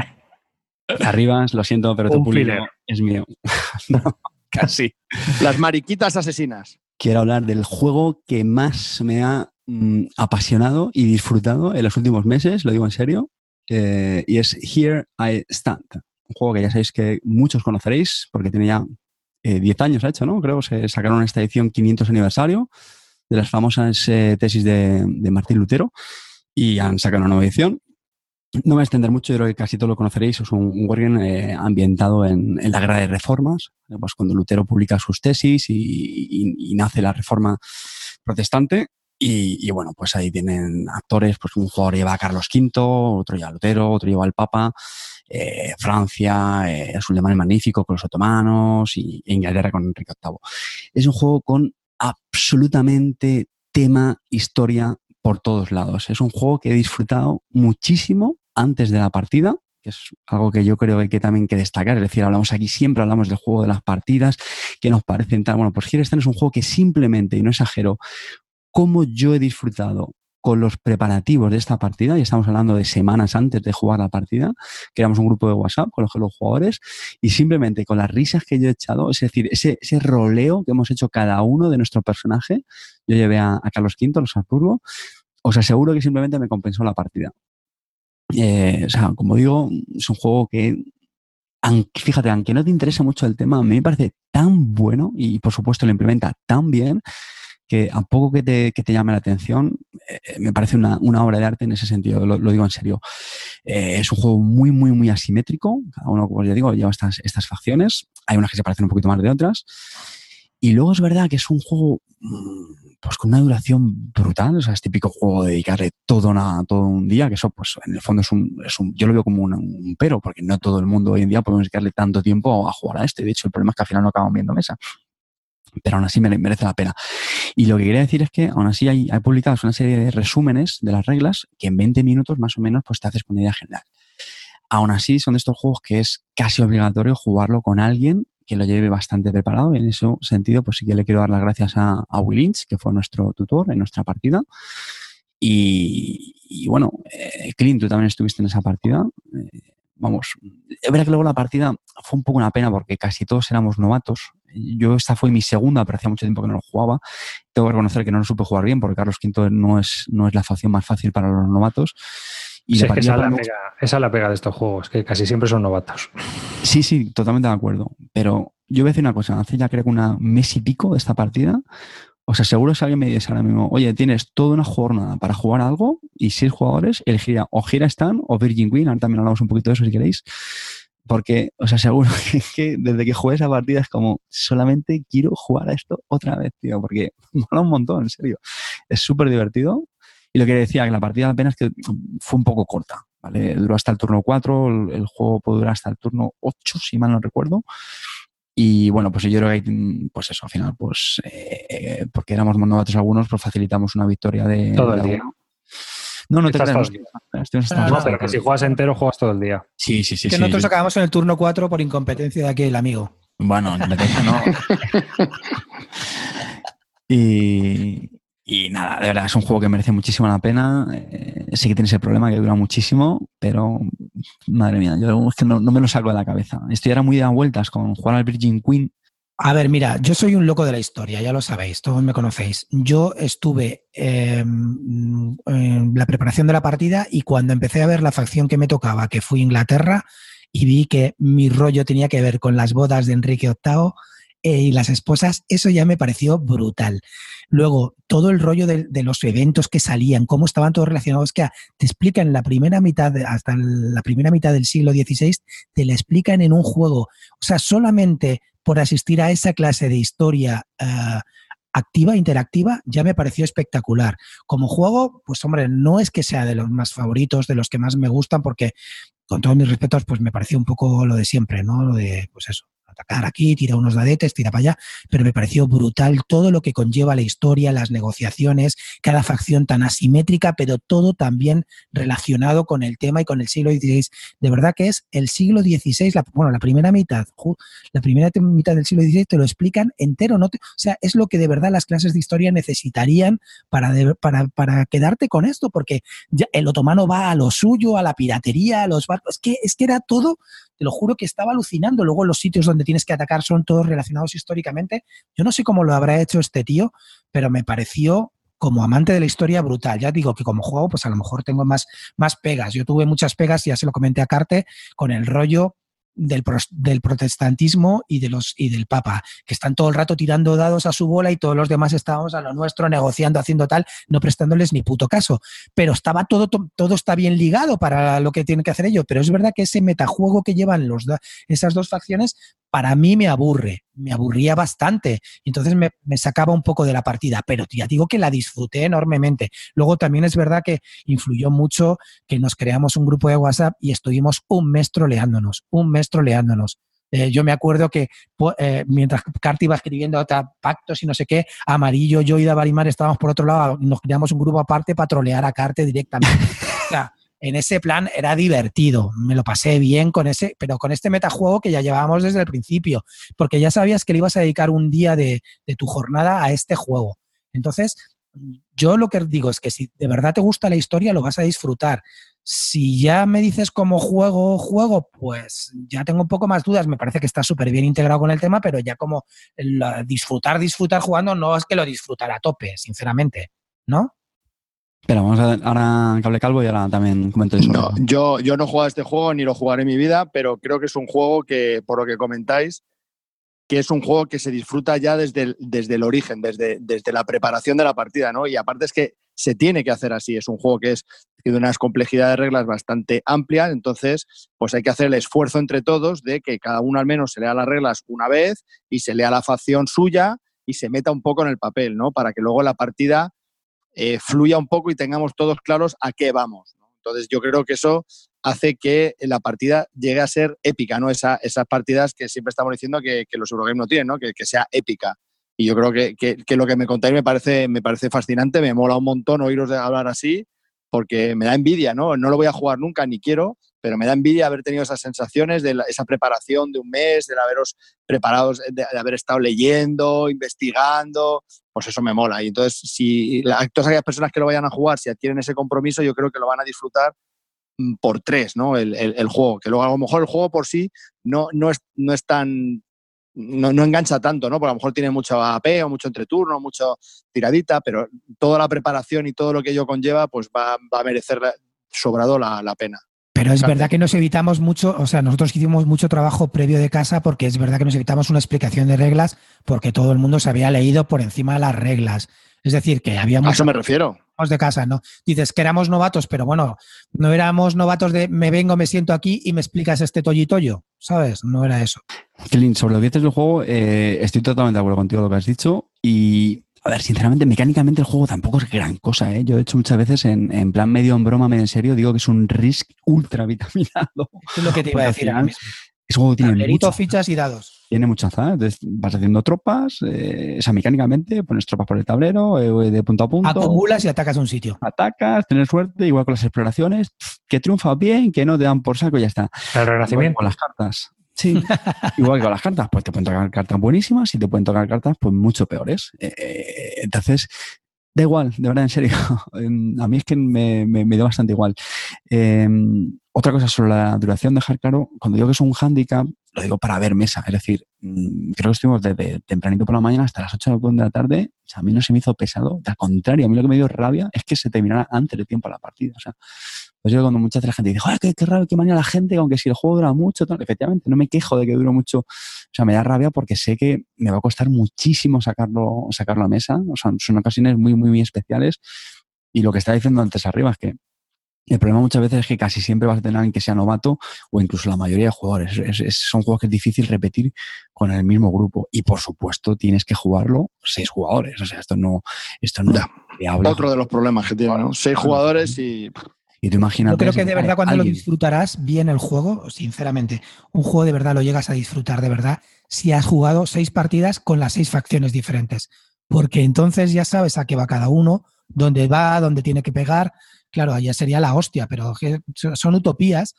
Arriba, lo siento, pero tu público es mío. casi. Las mariquitas asesinas. Quiero hablar del juego que más me ha mm, apasionado y disfrutado en los últimos meses, lo digo en serio, eh, y es Here I Stand. Un juego que ya sabéis que muchos conoceréis porque tiene ya 10 eh, años, ha hecho, ¿no? Creo se sacaron esta edición 500 aniversario de las famosas eh, tesis de, Martín Lutero y han sacado una nueva edición. No me voy a extender mucho, creo que casi todo lo conoceréis. Es un, un ambientado en, la guerra de reformas, pues cuando Lutero publica sus tesis y nace la reforma protestante y, bueno, pues ahí tienen actores, pues un jugador lleva a Carlos V, otro lleva a Lutero, otro lleva al Papa, eh, Francia, eh, un alemán magnífico con los otomanos y e Inglaterra con Enrique VIII. Es un juego con absolutamente tema, historia por todos lados. Es un juego que he disfrutado muchísimo antes de la partida, que es algo que yo creo que hay que también que destacar. Es decir, hablamos aquí, siempre hablamos del juego de las partidas, que nos parecen tal. Bueno, pues Hearthstone es un juego que simplemente, y no exagero, cómo yo he disfrutado con los preparativos de esta partida, y estamos hablando de semanas antes de jugar la partida, creamos un grupo de WhatsApp con los, los jugadores, y simplemente con las risas que yo he echado, es decir, ese, ese roleo que hemos hecho cada uno de nuestro personaje, yo llevé a, Carlos V, a los Habsburgo, os aseguro que simplemente me compensó la partida. Eh, o sea, como digo, es un juego que, fíjate, aunque no te interese mucho el tema, a mí me parece tan bueno y por supuesto lo implementa tan bien que a poco que te, que te llame la atención, eh, me parece una, una, obra de arte en ese sentido, lo, digo en serio. Eh, es un juego muy, muy, muy asimétrico. Cada uno, como ya digo, lleva estas, estas facciones. Hay unas que se parecen un poquito más de otras. Y luego es verdad que es un juego mm, pues con una duración brutal, o sea, es típico juego de dedicarle todo, una, todo un día, que eso pues en el fondo es un, es un yo lo veo como un, un, pero, porque no todo el mundo hoy en día podemos dedicarle tanto tiempo a jugar a este. De hecho, el problema es que al final no acabamos viendo mesa pero aún así merece la pena. Y lo que quería decir es que aún así hay, hay publicados una serie de resúmenes de las reglas que en 20 minutos más o menos pues te haces con una idea general. Aún así son de estos juegos que es casi obligatorio jugarlo con alguien que lo lleve bastante preparado. En ese sentido, pues sí que le quiero dar las gracias a, a Will Lynch, que fue nuestro tutor en nuestra partida. Y, bueno, eh, Clint, tú también estuviste en esa partida. Eh, vamos, es verdad que luego la partida fue un poco una pena porque casi todos éramos novatos. Yo esta fue mi segunda, pero hacía mucho tiempo que no lo jugaba. Tengo que reconocer que no lo supe jugar bien porque Carlos V no es, no es la facción más fácil para los novatos. Y esa, es la pega, esa es la pega de estos juegos, que casi siempre son novatos. Sí, sí, totalmente de acuerdo. Pero yo voy a decir una cosa, hace ya creo que una mes y pico de esta partida, os aseguro si alguien me dice ahora mismo, oye, tienes toda una jornada para jugar algo y seis jugadores, elegiría o Gira Stan o Virgin Queen, ahora también hablamos un poquito de eso si queréis, porque os aseguro que, desde que jugué esa partida es como, solamente quiero jugar a esto otra vez, tío, porque mola un montón, en serio. Es súper divertido. Y lo que decía, que la partida apenas que fue un poco corta, ¿vale? Duró hasta el turno 4, el, juego puede durar hasta el turno 8, si mal no recuerdo. Y bueno, pues yo creo que pues eso, al final, pues eh, porque éramos novatos algunos, pues facilitamos una victoria de... Todo el día. No, no te creas. No, pero que si juegas entero, juegas todo el día. Sí, sí, sí. Que nosotros acabamos en el turno 4 por incompetencia de aquel amigo. Bueno, incompetencia no. y, y nada, de verdad, es un juego que merece muchísimo la pena. Eh, sí que tiene ese problema que dura muchísimo, pero madre mía, yo es que no, me lo saco de la cabeza. Estoy ahora muy de vueltas con jugar al Virgin Queen. A ver, mira, yo soy un loco de la historia, ya lo sabéis, todos me conocéis. Yo estuve em, en la preparación de la partida y cuando empecé a ver la facción que me tocaba, que fue Inglaterra, y vi que mi rollo tenía que ver con las bodas de Enrique VIII, eh, y las esposas, eso ya me pareció brutal. Luego, todo el rollo de, los eventos que salían, cómo estaban todos relacionados, que te explican la primera mitad, hasta la primera mitad del siglo XVI, te la explican en un juego. O sea, solamente por asistir a esa clase de historia uh, activa, interactiva, ya me pareció espectacular. Como juego, pues hombre, no es que sea de los más favoritos, de los que más me gustan, porque con todos mis respetos, pues me pareció un poco lo de siempre, ¿no? Lo de, pues eso, atacar aquí, tira unos dadetes, tira para allá, pero me pareció brutal todo lo que conlleva la historia, las negociaciones, cada facción tan asimétrica, pero todo también relacionado con el tema y con el siglo XVI. De verdad que es el siglo XVI, bueno, la primera mitad, la primera mitad del siglo XVI te lo explican entero, ¿no? o sea, es lo que de verdad las clases de historia necesitarían para, quedarte con esto, porque el otomano va a lo suyo, a la piratería, a los barcos, es que, es que era todo te lo juro que estaba alucinando. Luego los sitios donde tienes que atacar son todos relacionados históricamente. Yo no sé cómo lo habrá hecho este tío, pero me pareció como amante de la historia brutal. Ya digo que como juego, pues a lo mejor tengo más, más pegas. Yo tuve muchas pegas, ya se lo comenté a Carte, con el rollo del, del, protestantismo y, de los, y del Papa, que están todo el rato tirando dados a su bola y todos los demás estábamos a lo nuestro, negociando, haciendo tal, no prestándoles ni puto caso. Pero estaba todo, todo está bien ligado para lo que tienen que hacer ellos. Pero es verdad que ese metajuego que llevan los, esas dos facciones para mí me aburre, me aburría bastante. Entonces me, sacaba un poco de la partida, pero ya digo que la disfruté enormemente. Luego también es verdad que influyó mucho que nos creamos un grupo de WhatsApp y estuvimos un mes troleándonos, un mes troleándonos. Eh, yo me acuerdo que eh, mientras Carti iba escribiendo pactos y no sé qué, Amarillo, yo y Davarimar estábamos por otro lado, nos creamos un grupo aparte para trolear a Carte directamente. o sea, en ese plan era divertido, me lo pasé bien con ese, pero con este metajuego que ya llevábamos desde el principio, porque ya sabías que le ibas a dedicar un día de, tu jornada a este juego. Entonces, yo lo que digo es que si de verdad te gusta la historia, lo vas a disfrutar. Si ya me dices como juego, juego, pues ya tengo un poco más dudas. Me parece que está súper bien integrado con el tema, pero ya como disfrutar, disfrutar jugando, no es que lo disfrutar a tope, sinceramente, ¿no? Espera, vamos a ahora cable calvo y ahora también comento eso. No, yo, yo no he jugado este juego ni lo jugaré en mi vida, pero creo que es un juego que, por lo que comentáis, que es un juego que se disfruta ya desde el, desde el origen, desde, desde la preparación de la partida, ¿no? Y aparte es que se tiene que hacer así. Es un juego que es de unas complejidades de reglas bastante amplias, entonces pues hay que hacer el esfuerzo entre todos de que cada uno al menos se lea las reglas una vez y se lea la facción suya y se meta un poco en el papel, ¿no? Para que luego la partida eh, fluya un poco y tengamos todos claros a qué vamos. Entonces yo creo que eso hace que la partida llegue a ser épica, ¿no? esas partidas que siempre estamos diciendo que, los Eurogames no tienen, ¿no? Que, sea épica. Y yo creo que, lo que me contáis me parece, me parece fascinante, me mola un montón oíros hablar así, porque me da envidia, ¿no? No lo voy a jugar nunca, ni quiero, pero me da envidia haber tenido esas sensaciones de esa preparación de un mes, de haberos preparados, de, haber estado leyendo, investigando, pues eso me mola. Y entonces, si todas aquellas personas que lo vayan a jugar, si adquieren ese compromiso, yo creo que lo van a disfrutar mm, por tres, ¿no? El, juego. Que luego a lo mejor el juego por sí no, no, es, no es tan. No, engancha tanto, ¿no? Porque a lo mejor tiene mucho AP o mucho entreturno, mucho tiradita, pero toda la preparación y todo lo que ello conlleva, pues va, a merecer sobrado la pena. Pero es verdad que nos evitamos mucho, o sea, nosotros hicimos mucho trabajo previo de casa porque es verdad que nos evitamos una explicación de reglas porque todo el mundo se había leído por encima de las reglas. Es decir, que había A eso me refiero. De casa, ¿no? Dices que éramos novatos, pero bueno, no éramos novatos de me vengo, me siento aquí y me explicas este toyitoyo, ¿sabes? No era eso. Clint, sobre los dientes del juego, eh, estoy totalmente de acuerdo contigo lo que has dicho y a ver, sinceramente, mecánicamente el juego tampoco es gran cosa, ¿eh? Yo he hecho muchas veces en, plan medio en broma, medio en serio, digo que es un Risk ultra vitaminado. es lo que te iba a decir ahora mismo. Es un juego que tiene mucho, fichas y dados. Tiene mucha azar. vas haciendo tropas, eh, o sea, mecánicamente pones tropas por el tablero, eh, de punto a punto. Acumulas y atacas a un sitio. Atacas, tienes suerte, igual con las exploraciones, que triunfa bien, que no te dan por saco y ya está. El renacimiento. Con las cartas. Sí, igual que con las cartas, pues te pueden tocar cartas buenísimas y te pueden tocar cartas pues mucho peores. Eh, eh, entonces, da igual, de verdad, en serio. a mí es que me, me, da bastante igual. Em, otra cosa sobre la duración, dejar claro, cuando digo que es un handicap, lo digo para ver mesa. Es decir, mm, creo que estuvimos desde tempranito por la mañana hasta las 8 de la tarde. O sea, a mí no se me hizo pesado. Al contrario, a mí lo que me dio rabia es que se terminara antes de tiempo la partida. O sea, pues yo cuando mucha gente dice, ¡ay, qué, qué raro, qué manía la gente! Aunque si el juego dura mucho, efectivamente, no me quejo de que dure mucho. O sea, me da rabia porque sé que me va a costar muchísimo sacarlo, sacarlo a mesa. O sea, son ocasiones muy, muy, muy especiales. Y lo que estaba diciendo antes arriba es que el problema muchas veces es que casi siempre vas a tener alguien que sea novato o incluso la mayoría de jugadores. son juegos que es difícil repetir con el mismo grupo. Y por supuesto tienes que jugarlo seis jugadores. O sea, esto no, esto no Otro de los problemas que tiene, ¿no? Seis jugadores y Y imaginas. Yo creo que de verdad cuando lo disfrutarás bien el juego, sinceramente, un juego de verdad lo llegas a disfrutar de verdad si has jugado seis partidas con las seis facciones diferentes. Porque entonces ya sabes a qué va cada uno, dónde va, dónde tiene que pegar. Claro, allá sería la hostia, pero son utopías.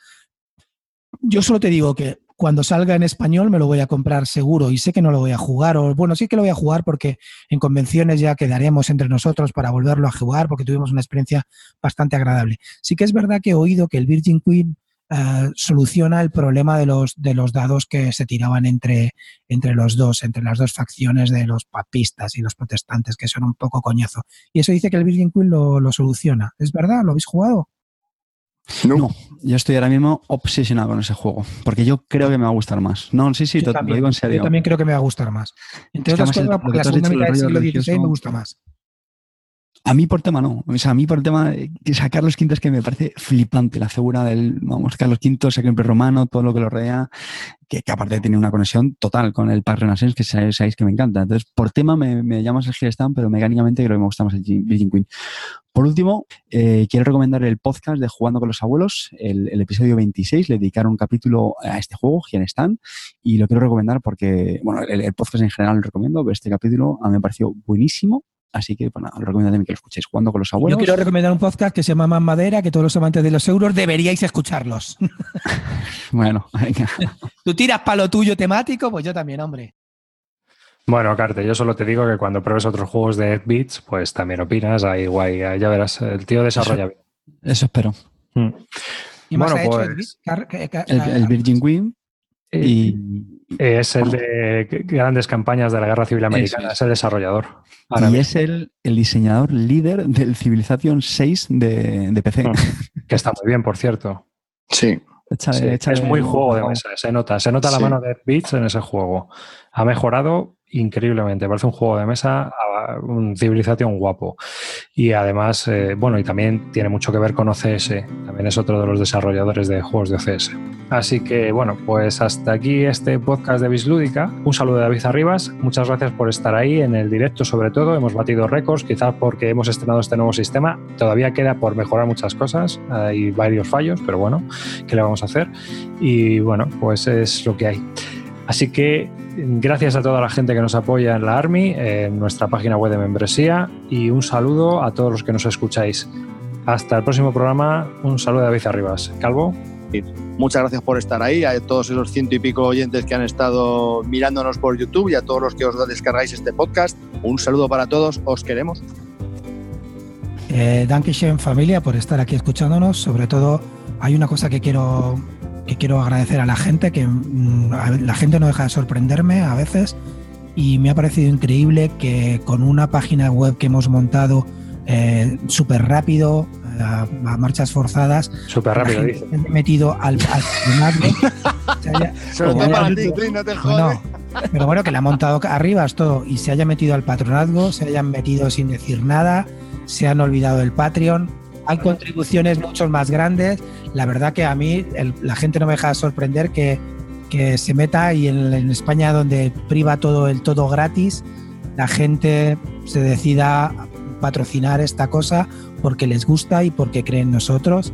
Yo solo te digo que cuando salga en español me lo voy a comprar seguro y sé que no lo voy a jugar, o bueno, sí que lo voy a jugar porque en convenciones ya quedaremos entre nosotros para volverlo a jugar porque tuvimos una experiencia bastante agradable. Sí que es verdad que he oído que el Virgin Queen eh, soluciona el problema de los, de los dados que se tiraban entre, entre los dos, entre las dos facciones de los papistas y los protestantes, que son un poco coñazo. Y eso dice que el Virgin Queen lo, lo soluciona. ¿Es verdad? ¿Lo habéis jugado? No. yo estoy ahora mismo obsesionado con ese juego, porque yo creo que me va a gustar más. No, sí, sí, lo digo en serio. Yo también creo que me va a gustar más. Entre otras cosas, porque la segunda mitad del siglo XVI me gusta más. A mí por tema no. O sea, a mí por tema que sacar Carlos V es que me parece flipante la figura del, vamos, Carlos V, siempre romano, todo lo que lo rodea, que, aparte tiene una conexión total con el Park Renaissance, que sabéis, que me encanta. Entonces, por tema me, me llama el Stand, pero mecánicamente creo que me gusta más el Virgin Queen. Por último, eh, quiero recomendar el podcast de Jugando con los Abuelos, el, episodio 26, le dedicaron un capítulo a este juego, Stand, y lo quiero recomendar porque, bueno, el, el, podcast en general lo recomiendo, pero este capítulo a mí me pareció buenísimo Así que, bueno, os recomiendo también que lo escuchéis jugando con los abuelos. Yo quiero recomendar un podcast que se llama Más Madera, que todos los amantes de los euros deberíais escucharlos. bueno, venga. Tú tiras palo tuyo temático, pues yo también, hombre. Bueno, Carte, yo solo te digo que cuando pruebes otros juegos de Beats, pues también opinas, ahí guay, ya verás, el tío desarrolla bien. Eso, espero. Mm. ¿Y más bueno, ha pues, el, el, Virgin Wing y, es el de grandes campañas de la Guerra Civil Americana, es. el desarrollador. y es el, diseñador líder del Civilization 6 de, PC. Mm. Que está muy bien, por cierto. Sí. es muy juego de mesa, se nota. Se nota la mano de Beats en ese juego. Ha mejorado increíblemente. Parece un juego de mesa, un civilización guapo. Y además, eh, bueno, y también tiene mucho que ver con OCS. También es otro de los desarrolladores de juegos de OCS. Así que, bueno, pues hasta aquí este podcast de Bislúdica. Un saludo de David Arribas. Muchas gracias por estar ahí en el directo, sobre todo. Hemos batido récords, quizás porque hemos estrenado este nuevo sistema. Todavía queda por mejorar muchas cosas. Hay varios fallos, pero bueno, ¿qué le vamos a hacer? Y bueno, pues es lo que hay. Así que gracias a toda la gente que nos apoya en la Army, en nuestra página web de membresía y un saludo a todos los que nos escucháis. Hasta el próximo programa, un saludo de David Arribas. Calvo. Muchas gracias por estar ahí, a todos esos ciento y pico oyentes que han estado mirándonos por YouTube y a todos los que os descargáis este podcast. Un saludo para todos, os queremos. Eh, Dankeschön familia por estar aquí escuchándonos. Sobre todo, hay una cosa que quiero que quiero agradecer a la gente, que mm, la gente no deja de sorprenderme a veces y me ha parecido increíble que con una página web que hemos montado eh, súper rápido, a, marchas forzadas, súper rápido, dice. metido al, no pero bueno, que le ha montado arriba es todo. Y se haya metido al patronazgo, se hayan metido sin decir nada, se han olvidado del Patreon, hay contribuciones mucho más grandes. La verdad que a mí la gente no me deja de sorprender que, se meta y en, España donde priva todo el todo gratis, la gente se decida patrocinar esta cosa porque les gusta y porque creen en nosotros.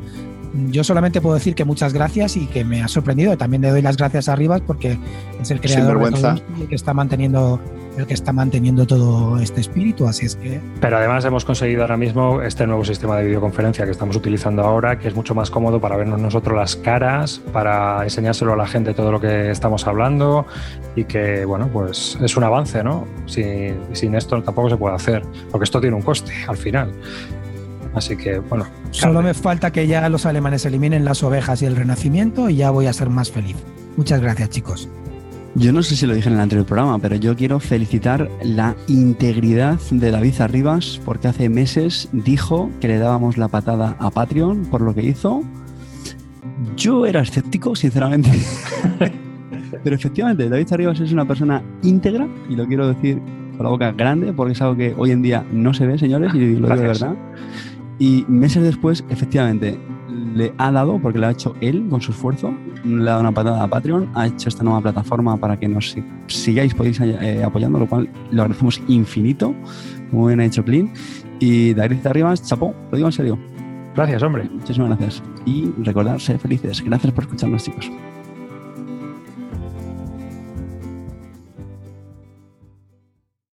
Yo solamente puedo decir que muchas gracias y que me ha sorprendido. También le doy las gracias a Rivas porque es el creador de todo y que está manteniendo el que está manteniendo todo este espíritu, así es que... Pero además hemos conseguido ahora mismo este nuevo sistema de videoconferencia que estamos utilizando ahora, que es mucho más cómodo para vernos nosotros las caras, para enseñárselo a la gente todo lo que estamos hablando y que, bueno, pues es un avance, ¿no? Sin, sin esto tampoco se puede hacer, porque esto tiene un coste al final. Así que, bueno. Solo me falta que ya los alemanes eliminen las ovejas y el renacimiento y ya voy a ser más feliz. Muchas gracias, chicos. Yo no sé si lo dije en el anterior programa, pero yo quiero felicitar la integridad de David Arribas, porque hace meses dijo que le dábamos la patada a Patreon por lo que hizo. Yo era escéptico, sinceramente. pero efectivamente, David Arribas es una persona íntegra, y lo quiero decir con la boca grande, porque es algo que hoy en día no se ve, señores, y lo digo de verdad. Y meses después, efectivamente, le ha dado, porque lo ha hecho él con su esfuerzo, le ha dado una patada a Patreon, ha hecho esta nueva plataforma para que nos sigáis, podéis eh, apoyando, lo cual lo agradecemos infinito, como bien ha hecho Clean. Y David arriba, chapó, lo digo en serio. Gracias, hombre. Muchísimas gracias. Y recordad, ser felices. Gracias por escucharnos, chicos.